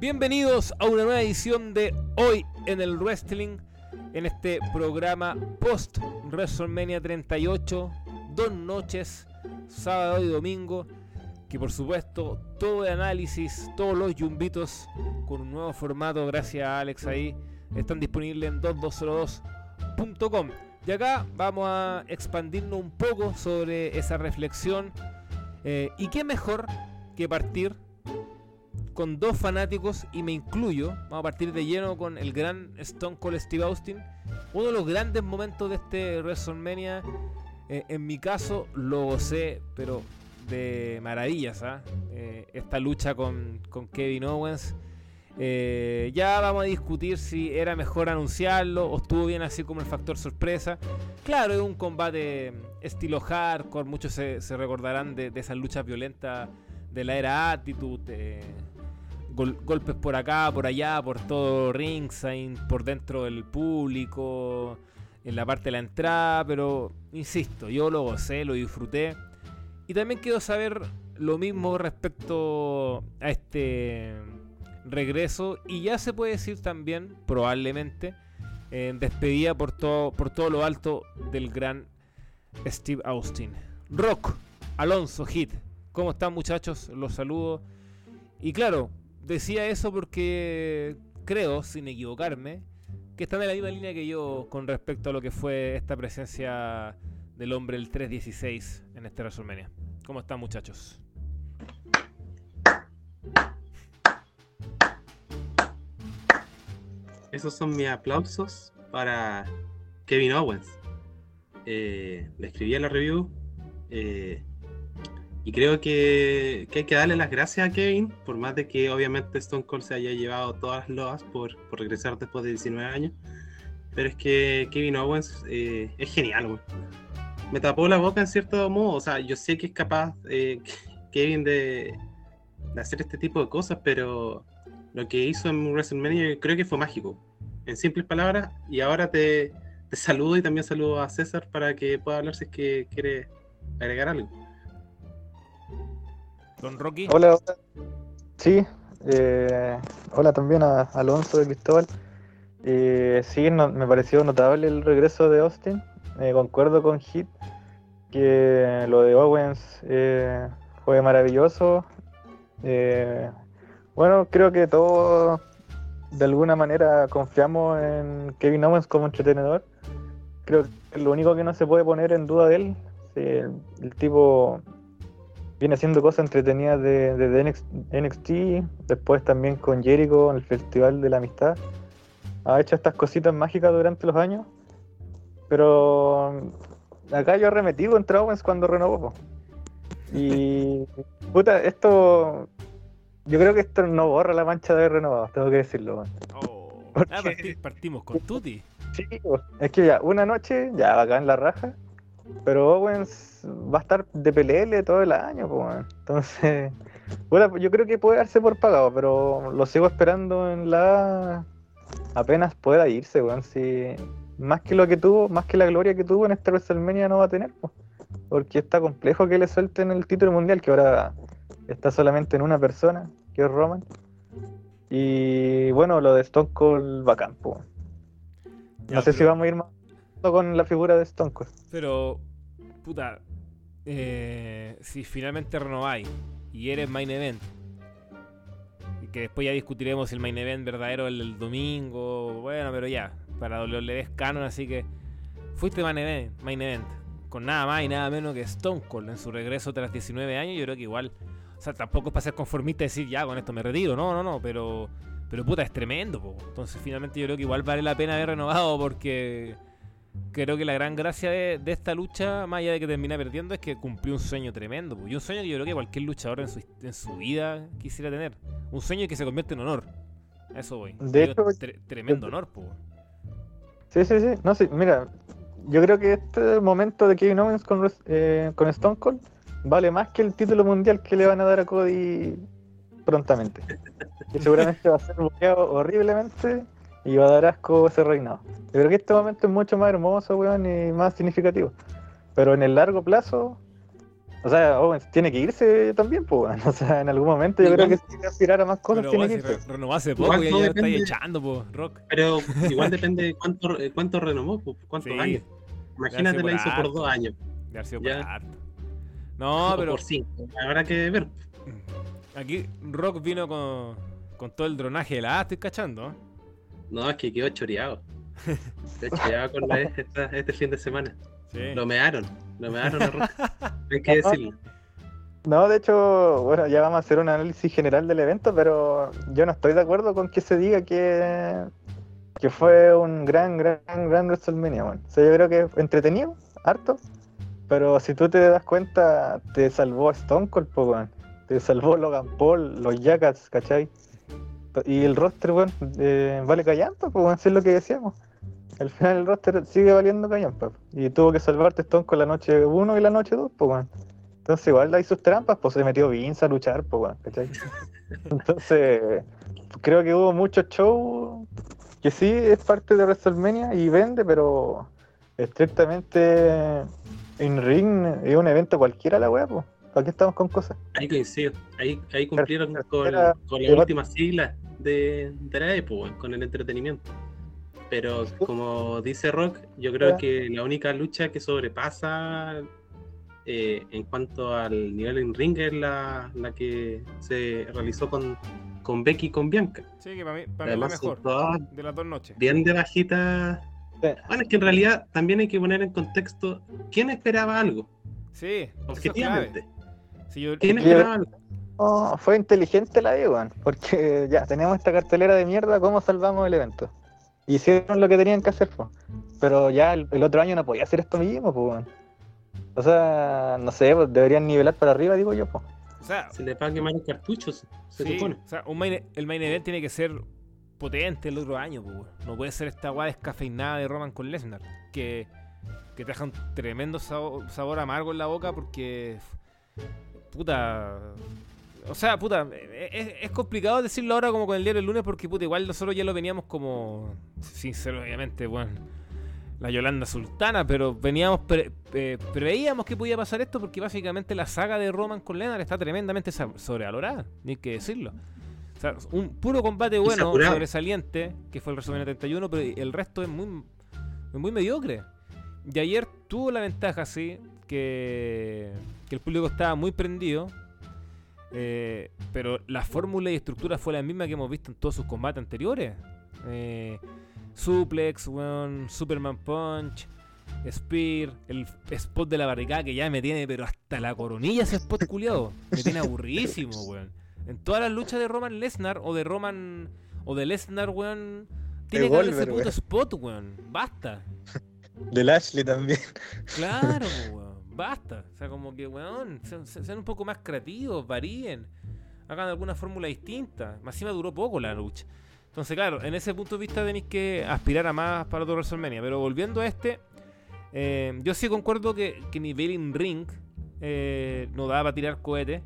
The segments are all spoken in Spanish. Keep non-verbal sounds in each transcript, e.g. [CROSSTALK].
Bienvenidos a una nueva edición de Hoy en el Wrestling, en este programa post WrestleMania 38, dos noches, sábado y domingo, que por supuesto todo el análisis, todos los yumbitos con un nuevo formato, gracias a Alex ahí, están disponibles en 2202.com. Y acá vamos a expandirnos un poco sobre esa reflexión. Eh, y qué mejor que partir con dos fanáticos, y me incluyo, vamos a partir de lleno con el gran Stone Cold Steve Austin. Uno de los grandes momentos de este WrestleMania, eh, en mi caso, lo gocé, pero de maravillas. ¿ah? Eh, esta lucha con, con Kevin Owens eh, ya vamos a discutir si era mejor anunciarlo o estuvo bien así como el factor sorpresa. Claro, es un combate estilo hardcore, muchos se, recordarán de, esas luchas violentas de la era Attitude. Golpes por acá, por allá, por todo ringside, por dentro del público, en la parte de la entrada, pero insisto, yo lo gocé, lo disfruté. Y también quiero saber lo mismo respecto a este regreso y ya se puede decir también, probablemente, en despedida por todo, por todo lo alto del gran Steve Austin. Rock, Alonso, Hit, ¿cómo están muchachos? Los saludo. Y claro, decía eso porque creo, sin equivocarme, que están en la misma línea que yo con respecto a lo que fue esta presencia del hombre el 316 en este WrestleMania. ¿Cómo están muchachos? Esos son mis aplausos para Kevin Owens. Eh, le escribí a la review eh, y creo que, hay que darle las gracias a Kevin, por más de que obviamente Stone Cold se haya llevado todas las loas por, regresar después de 19 años. Pero es que Kevin Owens eh, es genial, Me tapó la boca en cierto modo. O sea, yo sé que es capaz [LAUGHS] Kevin de, de hacer este tipo de cosas, pero lo que hizo en WrestleMania creo que fue mágico, en simples palabras. Y ahora te, saludo y también saludo a César para que pueda hablar si es que quiere agregar algo. Don Rocky. Hola, hola. Sí, eh, hola también a Alonso de Cristóbal. Eh, sí, me pareció notable el regreso de Austin. Eh, concuerdo con Hit que lo de Owens eh, fue maravilloso. Bueno, creo que todos de alguna manera confiamos en Kevin Owens como entretenedor. Creo que lo único que no se puede poner en duda de él, el, tipo viene haciendo cosas entretenidas desde de NXT, después también con Jericho en el Festival de la Amistad. Ha hecho estas cositas mágicas durante los años, pero acá yo arremetí contra Owens cuando renovó. Y [LAUGHS] puta, esto yo creo que esto no borra la mancha de haber renovado, tengo que decirlo. Oh. Ah, partimos con [LAUGHS] Tuti. Sí, es que ya, una noche, ya acá en la raja, pero Owens va a estar de PLL todo el año, pues, entonces, [LAUGHS] bueno, yo creo que puede darse por pagado, pero lo sigo esperando en la apenas pueda irse, weón, si más que lo que tuvo, más que la gloria que tuvo en este WrestleMania no va a tener, pues, porque está complejo que le suelten el título mundial, que ahora está solamente en una persona, que es Roman. Y bueno, lo de Stone Cold bacán, No sé si vamos a ir más con la figura de Stone Cold. Pero, puta, eh, si finalmente renováis y eres main event, y que después ya discutiremos si el main event verdadero es el, domingo, bueno, pero ya, para WWE es canon, así que fuiste main event, main event, con nada más y nada menos que Stone Cold en su regreso tras 19 años, yo creo que igual o sea, tampoco es para ser conformista y decir, ya, con esto me retiro. No, no, no, pero, pero puta, es tremendo. Po. Entonces, finalmente yo creo que igual vale la pena haber renovado porque creo que la gran gracia de, esta lucha, más allá de que termina perdiendo, es que cumplió un sueño tremendo. Y un sueño que yo creo que cualquier luchador en su, en su vida quisiera tener. Un sueño que se convierte en honor. eso voy. De hecho, tremendo honor, po. Sí, sí, sí. No, sí, mira, yo creo que este momento de Kevin Owens con, eh, con Stone Cold vale más que el título mundial que le van a dar a Cody prontamente. Que seguramente va a ser bloqueado horriblemente y va a dar asco ese reinado. Yo creo que este momento es mucho más hermoso, weón, y más significativo. Pero en el largo plazo, O sea, Owens tiene que irse también, pues, weón. [LAUGHS] O sea, en algún momento yo creo que si quiere aspirar a más cosas, Pero tiene que irse. renovó hace poco Igual y todo ya está depende- echando, po, Rock. Pero [LAUGHS] igual depende de cuánto, cuánto renomó, pues, cuántos Sí. años. Imagínate, la hizo por dos años. De haber sido Ya. por harto. No, o pero por cinco. Habrá que ver. aquí Rock vino con, con todo el dronaje de la A, estoy cachando. ¿eh? No, es que quedó choreado. [LAUGHS] Quedó choreado con la E esta- este fin de semana. Sí. Lo mearon. Lo mearon a. [LAUGHS] Hay que decirlo. No, de hecho, bueno, ya vamos a hacer un análisis general del evento, pero yo no estoy de acuerdo con que se diga que, que fue un gran, gran, gran WrestleMania, weón. O sea, yo creo que entretenido, harto, pero si tú te das cuenta, te salvó Stone Cold, po, weón. Te salvó Logan Paul, los Jackets, ¿cachai? Y el roster, weón, eh, vale callampa, pues, weón, es lo que decíamos. Al final el roster sigue valiendo callampa. Y tuvo que salvarte Stone Cold la noche 1 y la noche 2, pues, weón. Entonces igual hay sus trampas, pues se metió Vince a luchar, pues weón, ¿cachai? [LAUGHS] Entonces, creo que hubo muchos shows que sí es parte de WrestleMania y vende, pero estrictamente en ring es un evento cualquiera la weá, pues. ¿Para qué estamos con cosas? Ahí coincido. Ahí, ahí cumplieron con, Era- con la era- última sigla de, de la época, con el entretenimiento. Pero como dice Rock, yo creo que la única lucha que sobrepasa eh, en cuanto al nivel en ring es la, la que se realizó con, con Becky y con Bianca. Sí, que para mí, para mí es la Además, son mejor todas de las dos noches. bien de bajita. Bueno, es que en realidad también hay que poner en contexto quién esperaba algo, Sí, eso es Sí, yo-. Oh, fue inteligente la de weón, porque [LAUGHS] ya tenemos esta cartelera de mierda, ¿cómo salvamos el evento? Hicieron lo que tenían que hacer, pues. Pero ya el, el otro año no podía hacer esto mismo, pues, weón. O sea, no sé, pues deberían nivelar para arriba, digo yo, pues. o sea, Se le va a quemar el cartucho, se, se sí, supone. o sea, un main- el main event tiene que ser potente el otro año, po, weón. no puede ser esta guada descafeinada de Roman con Lesnar, que, que te deja un tremendo sabor, sabor amargo en la boca porque, puta, o sea, puta, es, es complicado decirlo ahora como con el diario del lunes porque, puta, igual nosotros ya lo veníamos como, sincero, obviamente, bueno, la Yolanda Sultana, pero veníamos, pre- eh, preveíamos que podía pasar esto porque básicamente la saga de Roman con Lesnar está tremendamente sobrevalorada, ni hay que decirlo. O sea, un puro combate bueno, sobresaliente, que fue el WrestleMania 31, pero el resto es muy, es muy mediocre. Y ayer tuvo la ventaja, sí, que, que el público estaba muy prendido. eh, pero la fórmula y estructura fue la misma que hemos visto en todos sus combates anteriores. Eh, suplex, weón, Superman Punch, Spear, el spot de la barricada que ya me tiene, pero hasta la coronilla ese spot culiado. Me tiene aburridísimo, [LAUGHS] weón. En todas las luchas de Roman Lesnar o de Roman o de Lesnar, weón, tiene que haber ese puto weón. spot, weón. Basta. [LAUGHS] De Lashley también. Claro, weón. Basta. O sea, como que, weón, sean, un poco más creativos, varíen. Hagan alguna fórmula distinta. Más encima duró poco la lucha. Entonces, claro, en ese punto de vista tenéis que aspirar a más para otro WrestleMania. Pero volviendo a este, eh, yo sí concuerdo que, que in ring eh, no daba para tirar cohetes.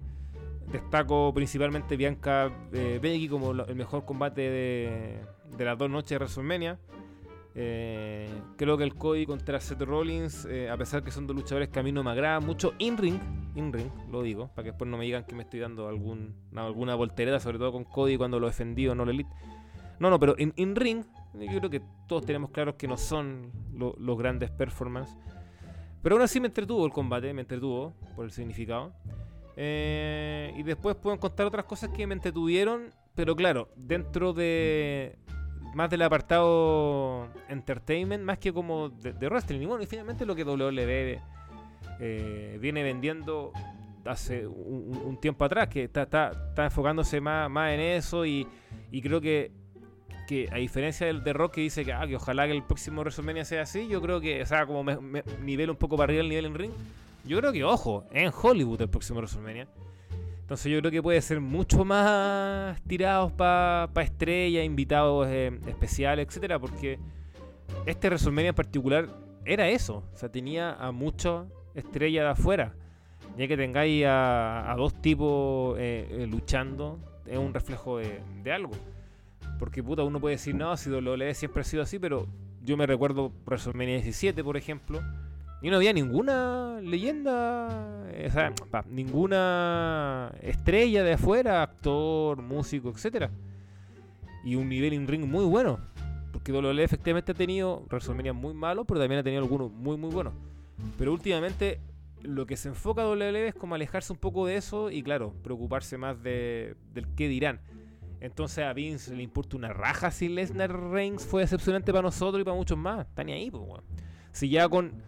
Destaco principalmente Bianca eh, Becky como el mejor combate de, de las dos noches de WrestleMania. Eh, creo que el Cody contra Seth Rollins, eh, a pesar que son dos luchadores que a mí no me agradan mucho, in-ring, in-ring, lo digo, para que después no me digan que me estoy dando alguna voltereta, sobre todo con Cody cuando lo he defendido, no lo elite. No, no, pero in- in-ring, yo creo que todos tenemos claros que no son lo- los grandes performances. Pero aún así me entretuvo el combate, me entretuvo por el significado. Eh, y después puedo contar otras cosas que me entretuvieron, pero claro, dentro de más del apartado entertainment, más que como de, de wrestling. Y bueno, y finalmente lo que WWE eh, viene vendiendo hace un, tiempo atrás, que está, está, está enfocándose más, más en eso y, y creo que, que a diferencia del de Rock que dice que, ah, ojalá que el próximo WrestleMania sea así, yo creo que, o sea, como me- nivel un poco para arriba el nivel en ring, yo creo que, ojo, en Hollywood el próximo WrestleMania. Entonces yo creo que puede ser mucho más tirados para estrellas, invitados eh, especiales, etcétera, porque este WrestleMania en particular era eso. O sea, tenía a muchas estrellas de afuera. Ya que tengáis a, a dos tipos eh, eh, luchando, es un reflejo de, de algo. Porque puta, uno puede decir, no, si WWE siempre ha sido así, pero yo me recuerdo WrestleMania 17, por ejemplo, Y no había ninguna leyenda, eh, o sea, pa, ninguna estrella de afuera, actor, músico, etcétera. Y un nivel in ring muy bueno. Porque WWE efectivamente ha tenido WrestleMania muy malos, pero también ha tenido algunos muy muy buenos. Pero últimamente lo que se enfoca WWE es como alejarse un poco de eso y claro, preocuparse más de, del qué dirán. Entonces a Vince le importa una raja si Lesnar Reigns fue decepcionante para nosotros y para muchos más. Está ni ahí, pues, weón. Si ya con,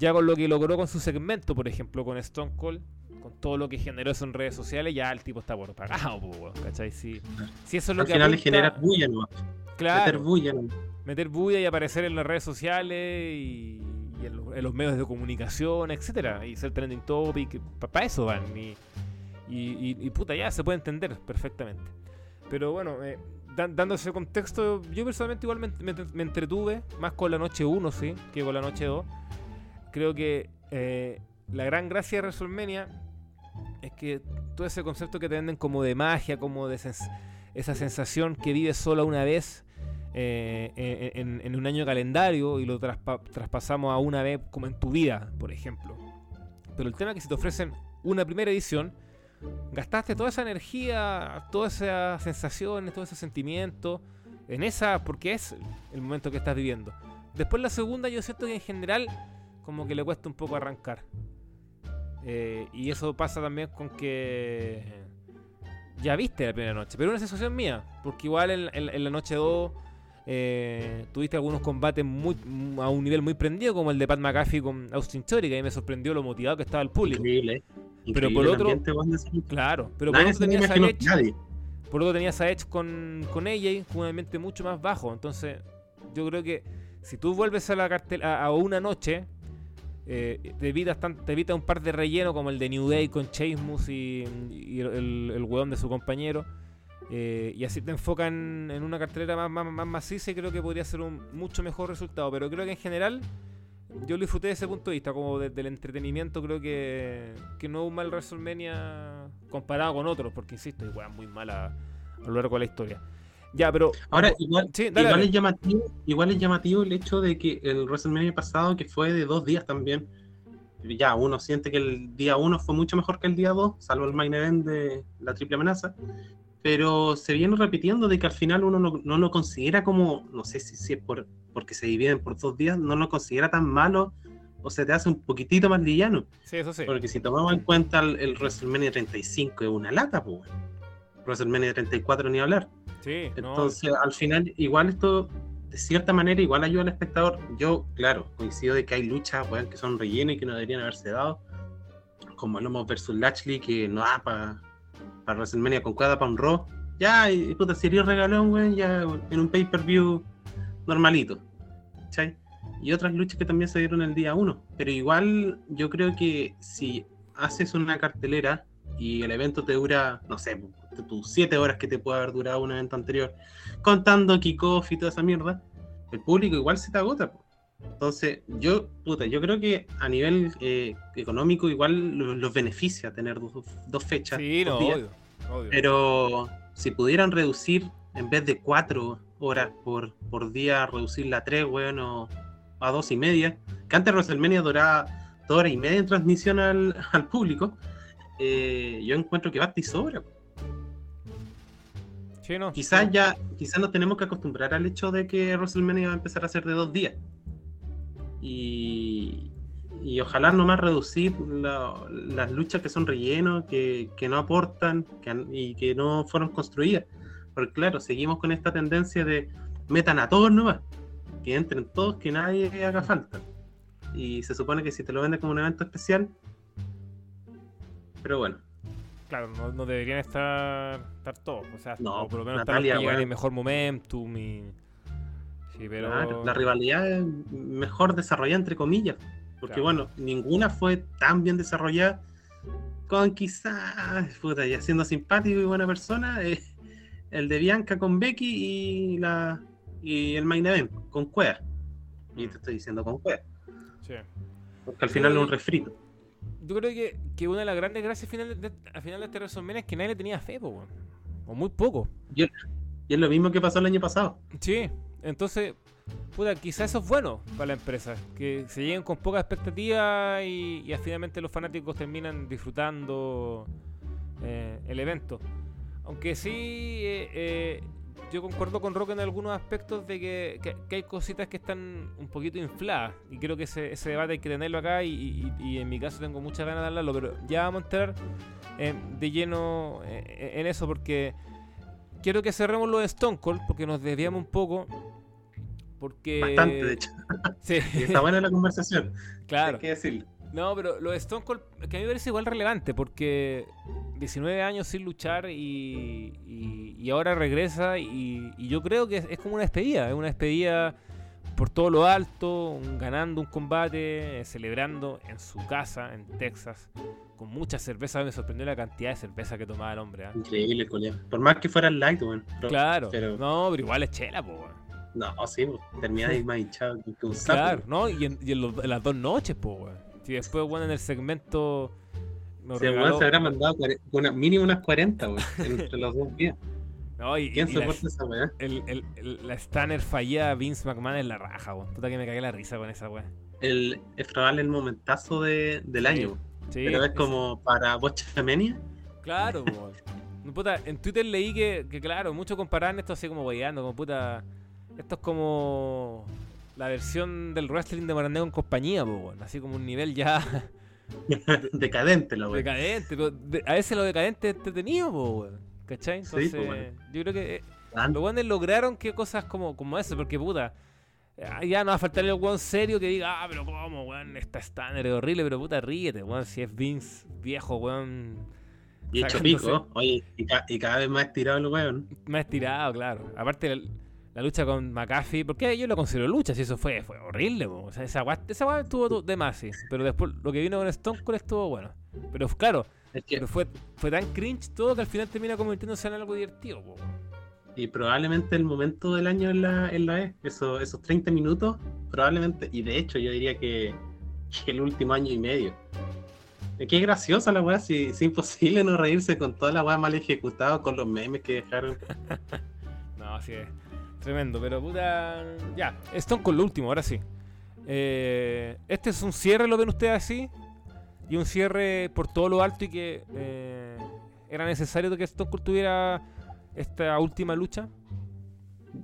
ya con lo que logró con su segmento, por ejemplo, con Stone Cold, con todo lo que generó eso en redes sociales, ya el tipo está por pagado, weón, ¿cachai? Si, si eso es lo Al que final le genera bulla, ¿no? claro, Meter bulla, ¿no? meter bulla y aparecer en las redes sociales y, y en, los, en los medios de comunicación, etcétera, y ser trending topic, para eso van. Y, y, puta, ya se puede entender perfectamente. Pero bueno, eh, dan- dando ese contexto, yo personalmente igual me, me- me entretuve más con la noche 1, sí, que con la noche 2. Creo que eh, la gran gracia de WrestleMania es que todo ese concepto que te venden como de magia, como de sens- esa sensación que vives solo una vez eh, en, un año calendario y lo traspa- traspasamos a una vez como en tu vida, por ejemplo. Pero el tema es que si te ofrecen una primera edición, gastaste toda esa energía, todas esas sensaciones, todo ese sentimiento en esa, porque es el momento que estás viviendo. Después la segunda yo siento que en general como que le cuesta un poco arrancar. Eh, y eso pasa también con que ya viste la primera noche, pero una sensación mía, porque igual en, en- en la noche 2 eh, tuviste algunos combates muy, a un nivel muy prendido, como el de Pat McAfee con Austin Theory, que a mí me sorprendió lo motivado que estaba el público. Increíble, ¿eh? Pero por otro-. Claro, pero por otro tenías a Edge, nadie. por otro tenías a Edge con, con AJ con un ambiente mucho más bajo. Entonces, yo creo que si tú vuelves a la cartel a, a una noche, eh, te, evitas un par de relleno como el de New Day con Sheamus y, y el, el, weón de su compañero. eh, y así te enfocan en una cartelera más, más, más maciza y creo que podría ser un mucho mejor resultado. Pero creo que en general yo lo disfruté desde ese punto de vista, como desde el entretenimiento, creo que, que no es un mal WrestleMania comparado con otros, porque insisto, igual muy mala a lo largo de la historia. Ya, pero. Ahora, igual, Sí, dale, igual dale. es llamativo, igual es llamativo el hecho de que el WrestleMania pasado, que fue de dos días también, ya uno siente que el día uno fue mucho mejor que el día dos, salvo el main event de la triple amenaza, pero se viene repitiendo de que al final uno no, no lo considera como, no sé si, si es por, porque se dividen por dos días, no lo considera tan malo o se te hace un poquitito más liviano. Sí, eso sí. Porque si tomamos en cuenta el, el WrestleMania 35 es una lata, pues. WrestleMania 34 ni hablar. Sí, no, Entonces, al final, igual esto, de cierta manera, igual ayuda al espectador. Yo, claro, coincido de que hay luchas weón, que son relleno y que no deberían haberse dado. Como el Homos versus Lashley, que no da para para WrestleMania con cada para un Raw. Ya, y puta, sería regalón, weón, ya en un pay-per-view normalito. ¿Cachai? Y otras luchas que también se dieron el día 1. Pero igual, yo creo que si haces una cartelera y el evento te dura, no sé, tus 7 horas que te puede haber durado un evento anterior, contando kickoff y toda esa mierda, el público igual se te agota. po. Entonces, yo, puta, yo creo que a nivel eh, económico igual lo- los beneficia tener dos, dos fechas. sí, dos no, días. obvio, obvio. Pero si pudieran reducir, en vez de cuatro horas por, por día, reducirla a tres, weón, o a dos y media, que antes WrestleMania duraba dos horas y media en transmisión al, [LAUGHS] al público, eh, yo encuentro que basta y sobra. Sí, no, Quizás ya, quizás nos tenemos que acostumbrar al hecho de que WrestleMania va a empezar a ser de dos días. Y, y ojalá nomás reducir la- las luchas que son relleno, que, que no aportan que y que no fueron construidas. Porque claro, seguimos con esta tendencia de metan a todos nomás, que entren todos, que nadie haga falta. Y se supone que si te lo venden como un evento especial, pero bueno, Claro, no, no deberían estar, estar todos. O sea, No, por lo menos Natalia, estar en mejor momentum y. Sí, pero. Claro, la rivalidad es mejor desarrollada entre comillas. Porque Claro. bueno, ninguna fue tan bien desarrollada con quizás, puta, ya siendo simpático y buena persona, eh, el de Bianca con Becky y la y el main event con Cuea. Y te estoy diciendo con Cuea. Sí. Porque al final Sí. es un refrito. Yo creo que, que una de las grandes gracias final de, al final de este WrestleMania es que nadie le tenía fe, po. O muy poco. Y es lo mismo que pasó el año pasado. Sí, entonces puta, quizás eso es bueno para la empresa, que se lleguen con poca expectativa y, y finalmente los fanáticos terminan disfrutando eh, el evento. Aunque sí, eh, eh, yo concuerdo con Rock en algunos aspectos de que, que- que hay cositas que están un poquito infladas. Y creo que ese, ese debate hay que tenerlo acá. Y, y- y en mi caso tengo muchas ganas de hablarlo. Pero ya vamos a entrar eh, de lleno eh, en eso porque quiero que cerremos lo de Stone Cold porque nos desviamos un poco. Porque. Bastante, de hecho. Sí, [LAUGHS] Y está buena la conversación. claro. Hay que decirlo. No, pero lo de Stone Cold, que a mí me parece igual relevante, porque 19 años sin luchar y, y- y ahora regresa y, y yo creo que es, es como una despedida, es una despedida por todo lo alto, un- ganando un combate, eh, celebrando en su casa, en Texas, con mucha cerveza, me sorprendió la cantidad de cerveza que tomaba el hombre. ¿ah? Increíble, colega. Por más que fuera light, weón. Pero- Claro, Pero, no, pero igual es chela, po, weón. no, sí, termina de ir más hinchado que un sapo. Claro, ¿no? Y en, y en los- en las dos noches, po, weón. Si después, bueno, en el segmento... nos Sí, weón, regaló- se habrá mandado una, mínimo unas 40, weón, [LAUGHS] entre los dos días. No, y, ¿Quién y la- soporta esa weá? el, el, el- la Stanner fallada Vince McMahon en la raja, weón. Puta que me cagué la risa con esa weón. El, es probable el momentazo de, del Sí, año. Sí, pero es es- como para Bochamania. Claro, weón. Puta, en Twitter leí que, que claro, muchos comparaban esto así como weyando, como puta. Esto es como la versión del wrestling de Marandeo en compañía, po, weón. Así como un nivel ya [LAUGHS] Decadente la weá. decadente. pero de- a veces lo decadente es entretenido, po, weón. ¿Cachai? Sí, Entonces, weón. yo creo que eh, Los weones lograron que cosas como, como eso, porque puta. ah, Ya no va a faltar el weón serio que diga, ah, pero cómo, weón, esta Stanner es horrible, pero puta, ríete, weón, si es Vince viejo, weón, Y hecho pico, oye, y, ca- y cada vez más estirado el weón. más estirado, claro. Aparte, la, lucha con McAfee, porque yo lo considero lucha, si eso fue, fue horrible, o sea, esa weá esa estuvo tu- de más, sí. Pero después, lo que vino con Stone Cold estuvo bueno. Pero claro, Es que, pero fue, fue tan cringe todo que al final termina convirtiéndose en algo divertido, po. y probablemente el momento del año en la, en la E, eso, esos 30 minutos, probablemente, y de hecho yo diría que, que el último año y medio. Es que es graciosa la weá, si es imposible no reírse con toda la weá mal ejecutada, con los memes que dejaron. [LAUGHS] No, así es. Tremendo, pero puta. Ya, Stone con lo último, ahora sí. Eh, este es un cierre, ¿lo ven ustedes así? Y un cierre por todo lo alto y que eh, era necesario que Stone Cold tuviera esta última lucha.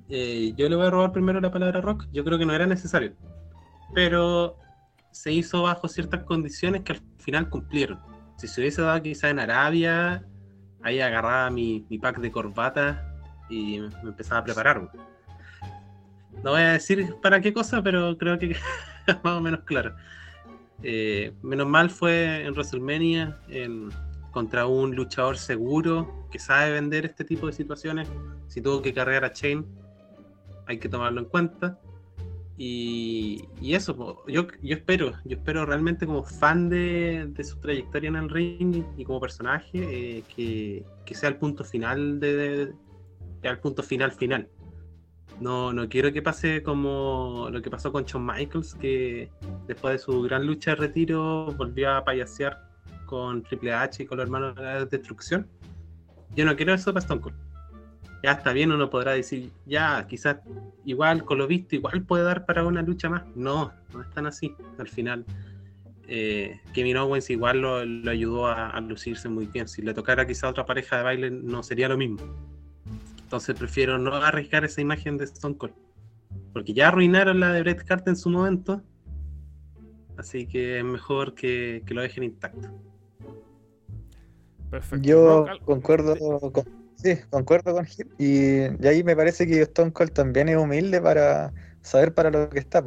Eh, yo le voy a robar primero la palabra rock, yo creo que no era necesario. Pero se hizo bajo ciertas condiciones que al final cumplieron. Si se hubiese dado quizá en Arabia, ahí agarraba mi, mi pack de corbata y me empezaba a preparar. No voy a decir para qué cosa, pero creo que [LAUGHS] más o menos claro. Eh, menos mal fue en WrestleMania en- contra un luchador seguro que sabe vender este tipo de situaciones. Si tuvo que cargar a Chain, hay que tomarlo en cuenta. Y, y eso, yo, yo espero, yo espero realmente como fan de, de su trayectoria en el ring y como personaje, eh, que, que sea el punto final de- ya el punto final final. No, no quiero que pase como lo que pasó con Shawn Michaels, que después de su gran lucha de retiro volvió a payasear con Triple H y con los hermanos de la destrucción. Yo no quiero eso para Stone Cold. Ya está bien, uno podrá decir, ya, quizás igual con lo visto, igual puede dar para una lucha más. No, no es tan así. Al final, eh, Kevin Owens igual lo, lo ayudó a, a lucirse muy bien. Si le tocara quizá otra pareja de baile, no sería lo mismo. Entonces prefiero no arriesgar esa imagen de Stone Cold. Porque ya arruinaron la de Bret Hart en su momento. Así que es mejor que, que lo dejen intacto. Perfecto. Yo concuerdo con, sí, concuerdo con Gil. Y, y ahí me parece que Stone Cold también es humilde para saber para lo que está.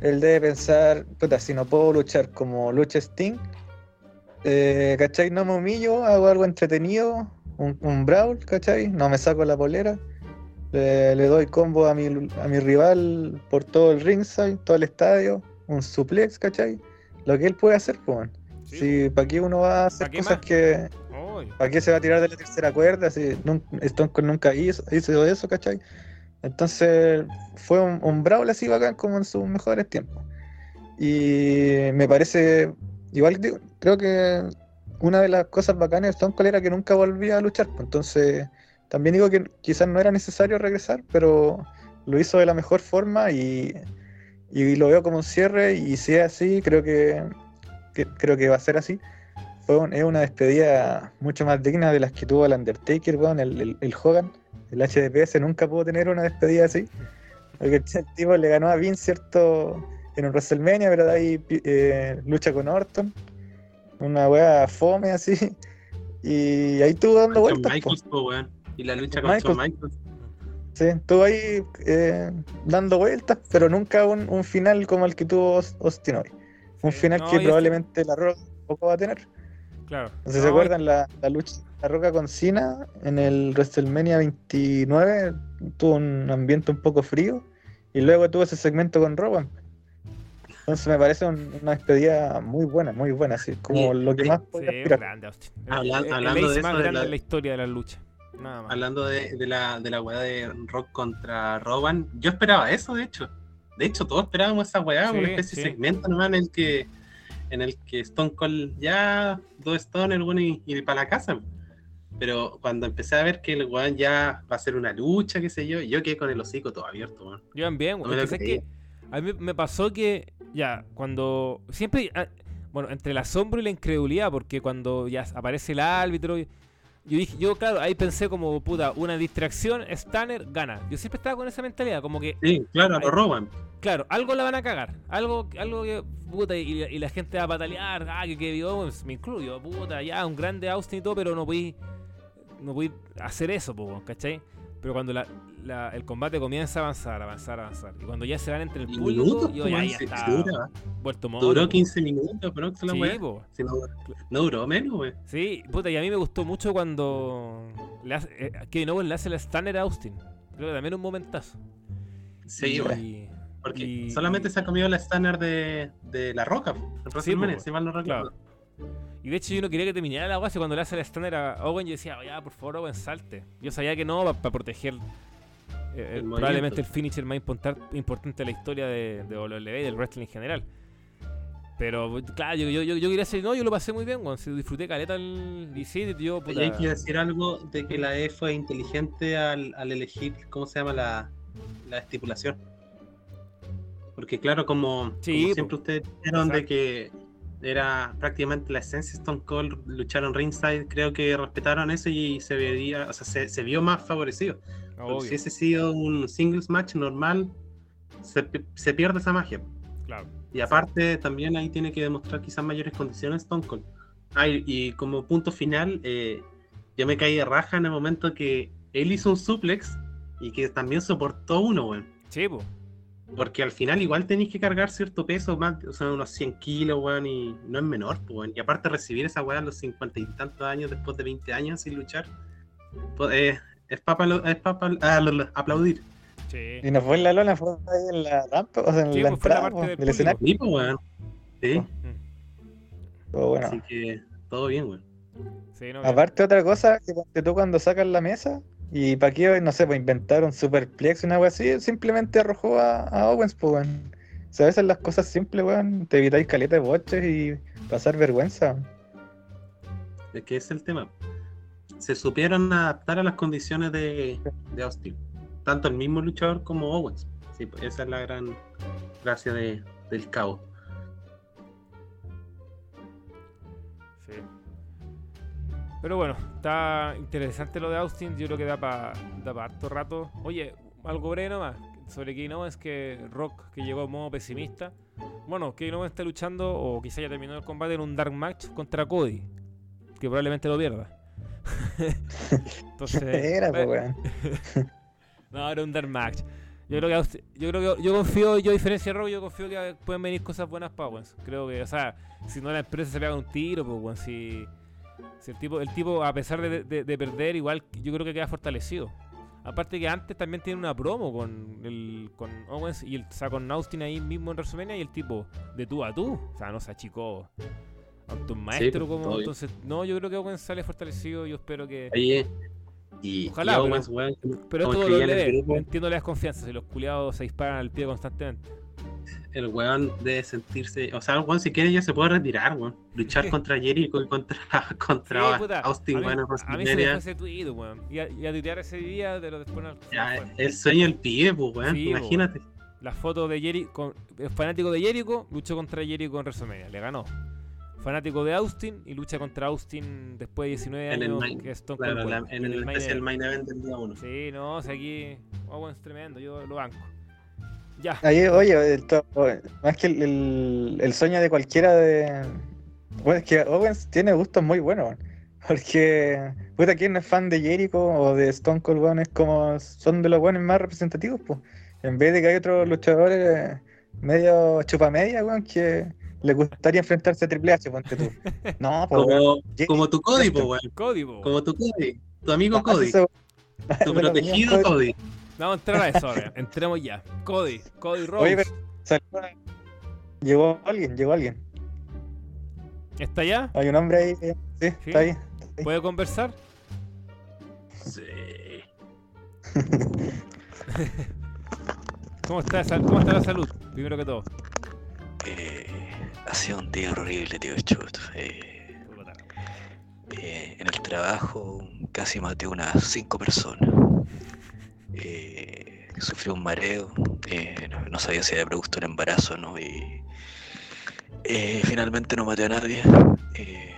Él debe pensar, puta, si no puedo luchar como lucha Sting, eh, ¿cachai? No me humillo, hago algo entretenido, un, un brawl, ¿cachai? No me saco la polera, le, le doy combo a mi, a mi rival por todo el ringside, todo el estadio, un suplex, ¿cachai? Lo que él puede hacer, pues. Sí, Si, ¿para qué uno va a hacer ¿Pa' qué cosas más? que... ¿Para qué se va a tirar de la tercera cuerda? Si Stone Cold nunca hizo, hizo eso, ¿cachai? Entonces fue un, un brawl así bacán como en sus mejores tiempos. Y me parece, igual creo que una de las cosas bacanas de Stone era que nunca volvía a luchar. pues, Entonces también digo que quizás no era necesario regresar, pero lo hizo de la mejor forma y, y lo veo como un cierre. Y si es así, creo que, creo que va a ser así. Es una despedida mucho más digna de las que tuvo el Undertaker, el, el, el Hogan. El HDPS nunca pudo tener una despedida así. Porque el [LAUGHS] tipo le ganó a Vince. En un WrestleMania, pero de ahí eh, lucha con Orton. Una wea fome así. Y ahí estuvo dando vueltas. Michaels, po. Y la lucha con Shawn Michaels. Sí, estuvo ahí eh, dando vueltas, pero nunca un, un final como el que tuvo Aus- Austin hoy. Un Sí, final no, que este- probablemente la Roca tampoco va a tener. Claro. No sé si No, se acuerdan la, la lucha de la Roca con Cena en el WrestleMania 29, tuvo un ambiente un poco frío y luego tuvo ese segmento con Rowan. Entonces me parece un- una despedida muy buena, muy buena, así como Sí, lo que más Sí, puede un aspirar. grande, Austin. El- el, hablando de más eso de grande la- de la historia de la lucha. Nada más. Hablando de, de la, de la weá de Rock contra Rowan, yo esperaba eso, de hecho. De hecho, todos esperábamos esa weá, Sí, una especie sí. de segmento nomás en el que en el que Stone Cold ya, dos Stoner, bueno, y, y para la casa. Pero cuando empecé a ver que el weón ya va a ser una lucha, qué sé yo, yo quedé con el hocico todo abierto, weón. Yo también, No que. A mí me pasó que, ya, cuando. Siempre. ah, Bueno, entre el asombro y la incredulidad, porque cuando ya aparece el árbitro. Yo dije, yo, claro, ahí pensé como, puta, una distracción, Stanner gana. Yo siempre estaba con esa mentalidad, como que, Sí, claro, lo roban. claro, algo la van a cagar. Algo, algo que, puta, y, y la gente va a patalear. Ah, que Kevin Owens, me incluyo, puta, ya, un grande Austin y todo, pero no podí. No podí hacer eso, po, ¿cachai? Pero cuando la- la- el combate comienza a avanzar, avanzar, avanzar. Y cuando ya se van entre el Y público, minutos, yo ya, está vuelto duró po. 15 minutos, pero que la Sí. Si no, no duró menos, weón. Sí, puta, y a mí me gustó mucho cuando le hace, eh, Kevin Owens le hace el Stanner a Austin. Creo que también un momentazo. Sí, Y- weón. Porque y- solamente se ha comido la Stanner de, de la roca, WrestleMania, po, si mal no recuerdo. Y de hecho yo no quería que terminara la y cuando le hace el Stanner a Owen yo decía, "Oh, ya, por favor, Owen, salte. Yo sabía que no, para proteger eh, El probablemente el finisher más importante de la historia de, de WWE y del wrestling en general. Pero claro, yo, yo, yo, yo quería decir, no, yo lo pasé muy bien, weón. si disfruté caleta el y sí, yo Y puta, hay que decir algo de que la E fue inteligente al, al elegir, ¿cómo se llama? La, la estipulación. Porque claro, como, Sí, como siempre ustedes dijeron de que era prácticamente la esencia de Stone Cold, lucharon ringside, creo que respetaron eso y se veía, o sea, se, se vio más favorecido. Si ese sido un singles match normal, se, se pierde esa magia. claro. Y aparte, también ahí tiene que demostrar quizás mayores condiciones Stone Cold. Ah, y, y como punto final, eh, yo me caí de raja en el momento que él hizo un suplex y que también soportó uno, weón. Sí. Porque al final igual tenéis que cargar cierto peso, más, o sea, unos 100 kilos, weón, y no es menor, pues, weón. Y aparte recibir esa weá a los 50 y tantos años, después de 20 años sin luchar, pues, eh, es para es pa pal- ah, lo- lo- aplaudir. Sí. Y no fue en la lona, fue ahí en la rampa, o sea, en Sí, la pues la entrada parte del escenario. Sí, pues, weón. Sí, Mm. Todo bueno. así que todo bien, weón. Sí, no, Aparte otra cosa, que tú cuando sacas la mesa y para qué, no sé, pues inventaron superplex, una wea así, simplemente arrojó a, a Owens, pues weón. O sea, las cosas simples, weón, te evitáis caleta de boches y pasar vergüenza. Es que es el tema. Se supieron adaptar a las condiciones de, de Austin. Tanto el mismo luchador como Owens. Sí, pues, esa es la gran gracia de, del cabo. Pero bueno, está interesante lo de Austin. Yo creo que da para da pa harto rato. Oye, algo breve nomás. Sobre Kevin Owens que Rock que llegó en modo pesimista. Bueno, Owens está luchando, o quizá ya terminó el combate en un Dark Match contra Cody. Que probablemente lo pierda. [LAUGHS] Entonces. [LAUGHS] Era, pues weón. [LAUGHS] No, era un Dark Match. Yo creo que yo creo que yo confío, yo a diferencia de Rock, yo confío que pueden venir cosas buenas para Owens. Creo que, o sea, si no la empresa se pega un tiro, pues weón, si, si el tipo, el tipo, a pesar de, de- de perder, igual yo creo que queda fortalecido. Aparte que antes también tiene una promo con el con Owens y el, o sea, con Austin ahí mismo en WrestleMania y el tipo de tú a tú. O sea, no se achicó ante un maestro pues, como. Entonces, no, yo creo que Owens sale fortalecido. Yo espero que. Oye, y, Ojalá, y pero- weón, Pero esto lo entiendo la desconfianza. Si los culiados se disparan al pie constantemente. El weón debe sentirse. O sea, el weón, si quiere, ya se puede retirar, weón. Luchar [LAUGHS] contra Jericho y contra, [LAUGHS] contra Sí, puta, Austin, a mí, weón, en a mí se tweet, weón. Y a, y a tuitear ese día de lo después no- Ya, no fue. el sueño del pibe, pues, weón. Sí, Imagínate. La foto de Jericho, el fanático de Jericho luchó contra Jericho en WrestleMania, le ganó. Fanático de Austin y lucha contra Austin después de 19 En el años main- que es Stone Claro, la- en el, event. main event del día 1. Sí, no, o sea, aquí Owens es tremendo, yo lo banco. Ya, Ahí, oye, el to- más que el, el- el sueño de cualquiera de. Bueno, es que Owens tiene gustos muy buenos, weón. Porque, puta, ¿quién no es fan de Jericho o de Stone Cold, weón? Es como, son de los buenos más representativos, pues. En vez de que hay otros luchadores medio chupamedia, weón, que les gustaría enfrentarse a Triple H, ponte tú. [LAUGHS] No, pues. Como, tu Cody, pues, weón. Cody. Como tu Cody. Tu amigo Ah, Cody. Tu [LAUGHS] protegido Cody. Vamos a entrar a eso ahora, entremos ya. Cody, Cody Rhodes. Oye, pero. Llegó alguien, llegó alguien. ¿Está allá? Hay un hombre ahí. Sí, Sí. está ahí. ¿Puede conversar? Sí. ¿Cómo está, esa- ¿Cómo está la salud? Primero que todo. Eh, ha sido un día horrible, tío Chut. Eh, eh, en el trabajo casi maté unas cinco personas. Eh, sufrí un mareo. eh, no, sabía si era producto del embarazo no. Y eh, finalmente no maté a nadie. eh,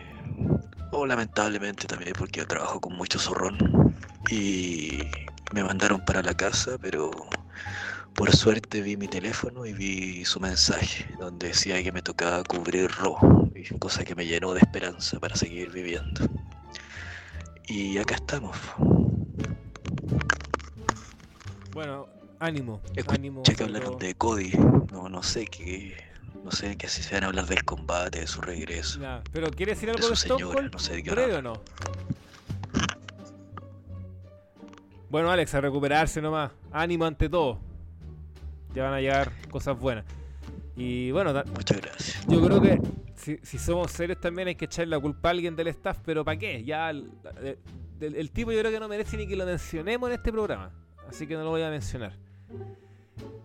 o lamentablemente también porque yo trabajo con mucho zorrón. Y me mandaron para la casa, pero por suerte vi mi teléfono y vi su mensaje, donde decía que me tocaba cubrir y cosa que me llenó de esperanza para seguir viviendo. Y acá estamos. Bueno, ánimo. Escuché ánimo. que hablaron de Cody. No, no sé qué. No sé que si se van a hablar del combate, de su regreso, Ya, Pero ¿quiere decir de algo de su Stone señora, Cold? no sé de qué ¿Breve o no? Bueno, Alex, a recuperarse nomás. Ánimo ante todo. Ya van a llegar cosas buenas. Y bueno, Muchas gracias. yo creo que si, si somos serios también hay que echarle la culpa a alguien del staff, pero ¿para qué? Ya el, el- el- el tipo yo creo que no merece ni que lo mencionemos en este programa. Así que no lo voy a mencionar.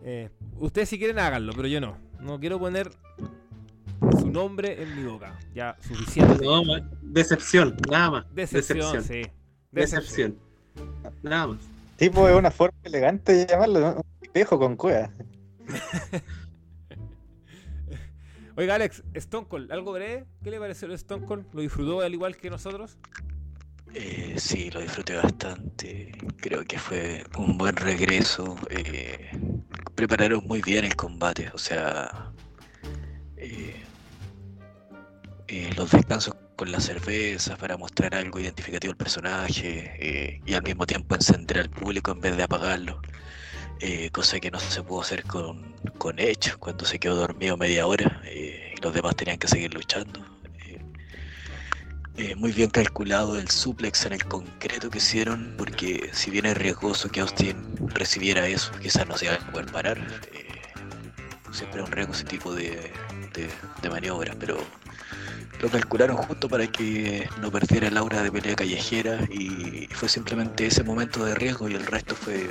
Eh, ustedes si quieren háganlo, pero yo no. No quiero poner su nombre en mi boca. Ya, suficiente. No. Decepción, nada más. Decepción, Decepción. sí. Decepción. Nada más. Tipo, es una forma elegante de llamarlo, ¿no? Un viejo con cueva. [LAUGHS] Oiga, Alex, Stone Cold, ¿algo breve? ¿Qué le pareció el Stone Cold? ¿Lo disfrutó al igual que nosotros? Eh, sí, lo disfruté bastante. Creo que fue un buen regreso. eh, prepararon muy bien el combate. O sea, eh, eh, los descansos con las cervezas para mostrar algo identificativo al personaje y al mismo tiempo encender al público en vez de apagarlo. cosa que no se pudo hacer con, con Edge cuando se quedó dormido media hora y los demás tenían que seguir luchando. Eh, muy bien calculado el suplex en el concreto que hicieron, porque si bien es riesgoso que Austin recibiera eso, quizás no se va a poder parar. eh, siempre es un riesgo ese tipo de, de- de maniobras, pero lo calcularon justo para que no perdiera el aura de pelea callejera y fue simplemente ese momento de riesgo y el resto fue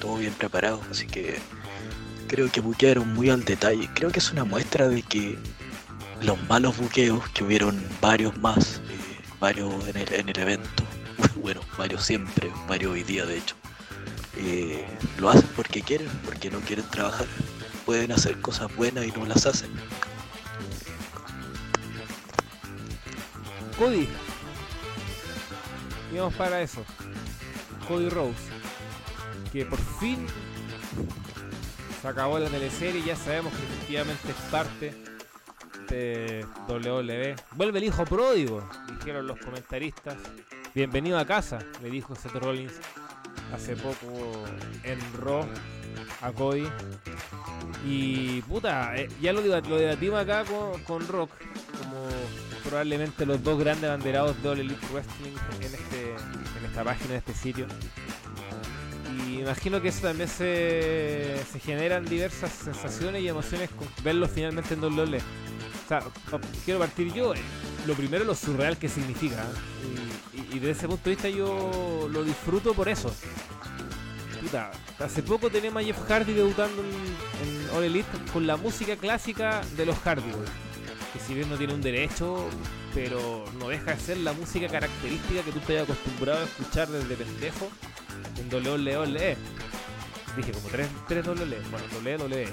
todo bien preparado, así que creo que buquearon muy al detalle. Creo que es una muestra de que los malos buqueos, que hubieron varios más, eh, varios en el, en el evento, [LAUGHS] bueno, varios siempre, varios hoy día de hecho, eh, lo hacen porque quieren, porque no quieren trabajar. Pueden hacer cosas buenas y no las hacen. Cody. Y vamos para eso. Cody Rose. Que por fin se acabó la teleserie ya sabemos que efectivamente es parte de WWE. Vuelve el hijo pródigo, dijeron los comentaristas. Bienvenido a casa, le dijo Seth Rollins hace poco en Raw a Cody. Y puta, eh, ya lo, lo debatimos acá con, con Rock, como probablemente los dos grandes banderados de Elite Wrestling en, este, en esta página, en este sitio. Y imagino que eso también se, se generan diversas sensaciones y emociones con verlo finalmente en WWE. Sea, pa- quiero partir yo. eh, Lo primero, lo surreal que significa. ¿eh? Y, y- y desde ese punto de vista yo lo disfruto por eso. puta, hace poco tenemos a Jeff Hardy debutando en, en All Elite con la música clásica de los Hardy. Que si bien no tiene un derecho, pero no deja de ser la música característica que tú te hayas acostumbrado a escuchar desde pendejo en WWE. Dije como tres, tres WWE, bueno, WWE.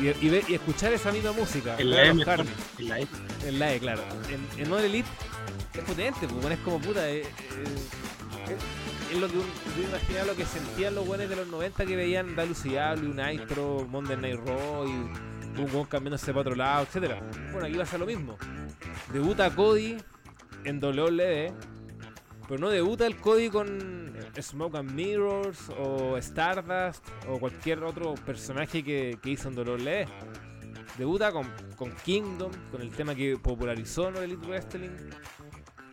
Y, y, y escuchar esa misma música En la Hardy. en la E. En la E, claro. En, en All Elite es potente, bueno, es como puta. eh, eh, es, es lo que un, yo imaginaba lo que sentían los buenos de los 90 que veían WCW, Nitro, Monday Night Raw y un cambiándose para otro lado, etcétera. Bueno, aquí va a ser lo mismo. Debuta Cody en WWE, pero no debuta el Cody con Smoke and Mirrors o Stardust o cualquier otro personaje que, que hizo en WWE. Debuta con, Kingdom, con el tema que popularizó en el Elite Wrestling,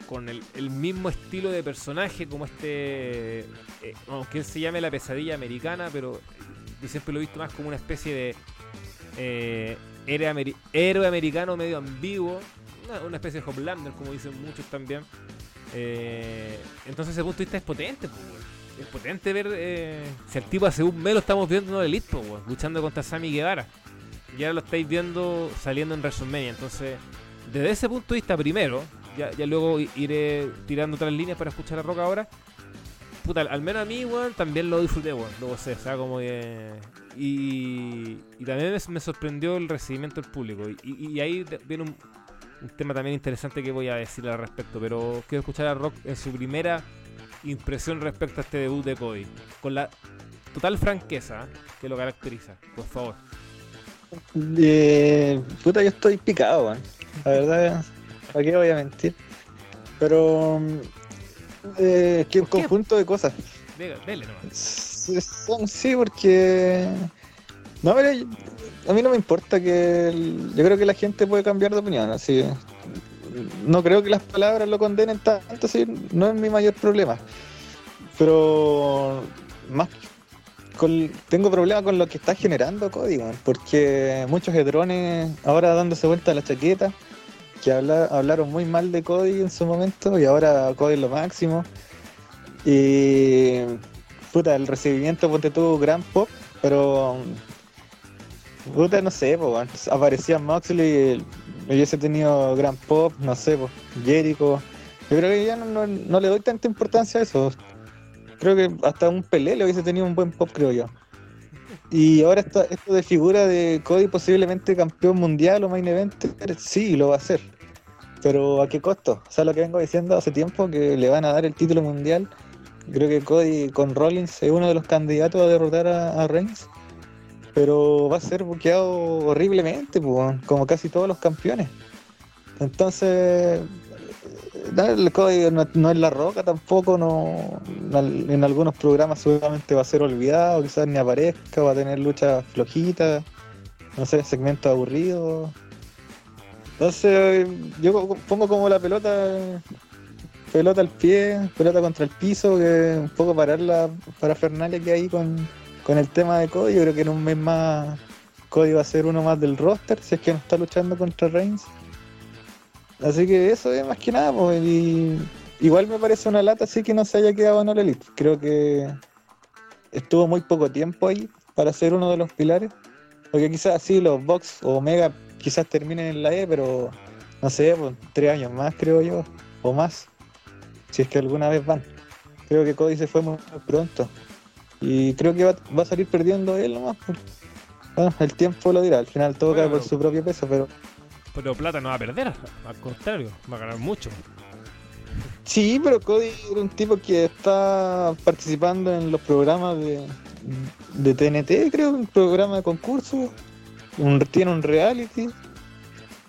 con el, mismo estilo de personaje como este, eh, aunque se llame la pesadilla americana, pero yo siempre lo he visto más como una especie de eh, héroe americano medio ambiguo, una, una especie de Homelander, como dicen muchos también. Eh, entonces, ese punto de vista es potente, pues. Es potente ver eh, si el tipo hace un mes lo estamos viendo en el Elite, luchando contra Sammy Guevara. Y ahora lo estáis viendo saliendo en WrestleMania. Entonces, desde ese punto de vista, primero, ya, luego iré tirando otras líneas para escuchar a Roca ahora. Puta, al, menos a mí, weón, también lo disfruté, weón. Lo gocé, o como. Y, también me, sorprendió el recibimiento del público. Y, ahí viene un, un tema también interesante que voy a decir al respecto. Pero quiero escuchar a Rock en su primera impresión respecto a este debut de Cody. Con la total franqueza que lo caracteriza, por favor. Eh, puta, yo estoy picado, weón. La verdad, ¿para qué voy a mentir? Pero mm, eh, es que un conjunto de cosas. Dele, dele nomás. Son, sí, porque. No, yo- a mí no me importa que. yo creo que la gente puede cambiar de opinión, así. No creo que las palabras lo condenen tanto, así. No es mi mayor problema. Pero. Más. con- tengo problemas con lo que está generando weón, porque muchos hedrones ahora dándose vuelta a la chaqueta, que habla- hablaron muy mal de Cody en su momento y ahora Cody es lo máximo. Y puta, el recibimiento ponte tuvo gran pop, pero puta, no sé, po, aparecía Moxley hubiese tenido gran pop, no sé, po, Jericho. Yo creo que ya no, le doy tanta importancia a eso. Creo que hasta un Pelé le hubiese tenido un buen pop, creo yo. Y ahora esta- esto de figura de Cody posiblemente campeón mundial o main event, sí, lo va a hacer. Pero ¿a qué costo? O sea, lo que vengo diciendo hace tiempo, que le van a dar el título mundial. Creo que Cody con Rollins es uno de los candidatos a derrotar a, a Reigns. Pero va a ser buqueado horriblemente, pues, como casi todos los campeones. Entonces, no, el Cody no, no es la roca tampoco, no, en algunos programas seguramente va a ser olvidado, quizás ni aparezca, va a tener luchas flojitas, no sé, segmentos aburridos. Entonces yo pongo como la pelota pelota al pie, pelota contra el piso, que un poco parar la parafernalia que hay con, con el tema de Cody. Yo creo que en un mes más Cody va a ser uno más del roster, si es que no está luchando contra Reigns. Así que eso es más que nada, pues, y igual me parece una lata así que no se haya quedado en All Elite. Creo que estuvo muy poco tiempo ahí para ser uno de los pilares. Porque quizás así los Box o Omega quizás terminen en la E, pero no sé, pues, tres años más creo yo, o más. Si es que alguna vez van. Creo que Cody se fue muy pronto. Y creo que va, va a salir perdiendo él nomás. pues. Bueno, el tiempo lo dirá, al final todo Bueno, cae por su propio peso, pero Pero plata no va a perder, al contrario, va a ganar mucho. Sí, pero Cody era un tipo que está participando en los programas de, de TNT, creo, un programa de concurso. Un, tiene un reality.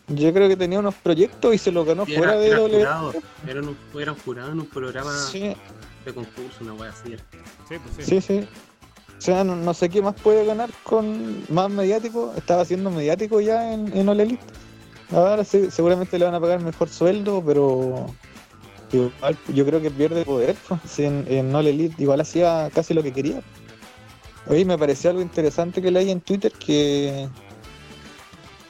Yo creo que tenía unos proyectos y se los ganó Y fuera era, de era doble. jurado, era un, era un jurado en un programa Sí, de concurso, una wea así. Sí, pues sí. sí, sí. O sea, no, no sé qué más puede ganar con más mediático. Estaba siendo mediático ya en, en All Elite. Ahora sí, seguramente le van a pagar mejor sueldo, pero igual yo creo que pierde poder. pues. Si en, en All Elite igual hacía casi lo que quería. Oye, me pareció algo interesante que leí en Twitter que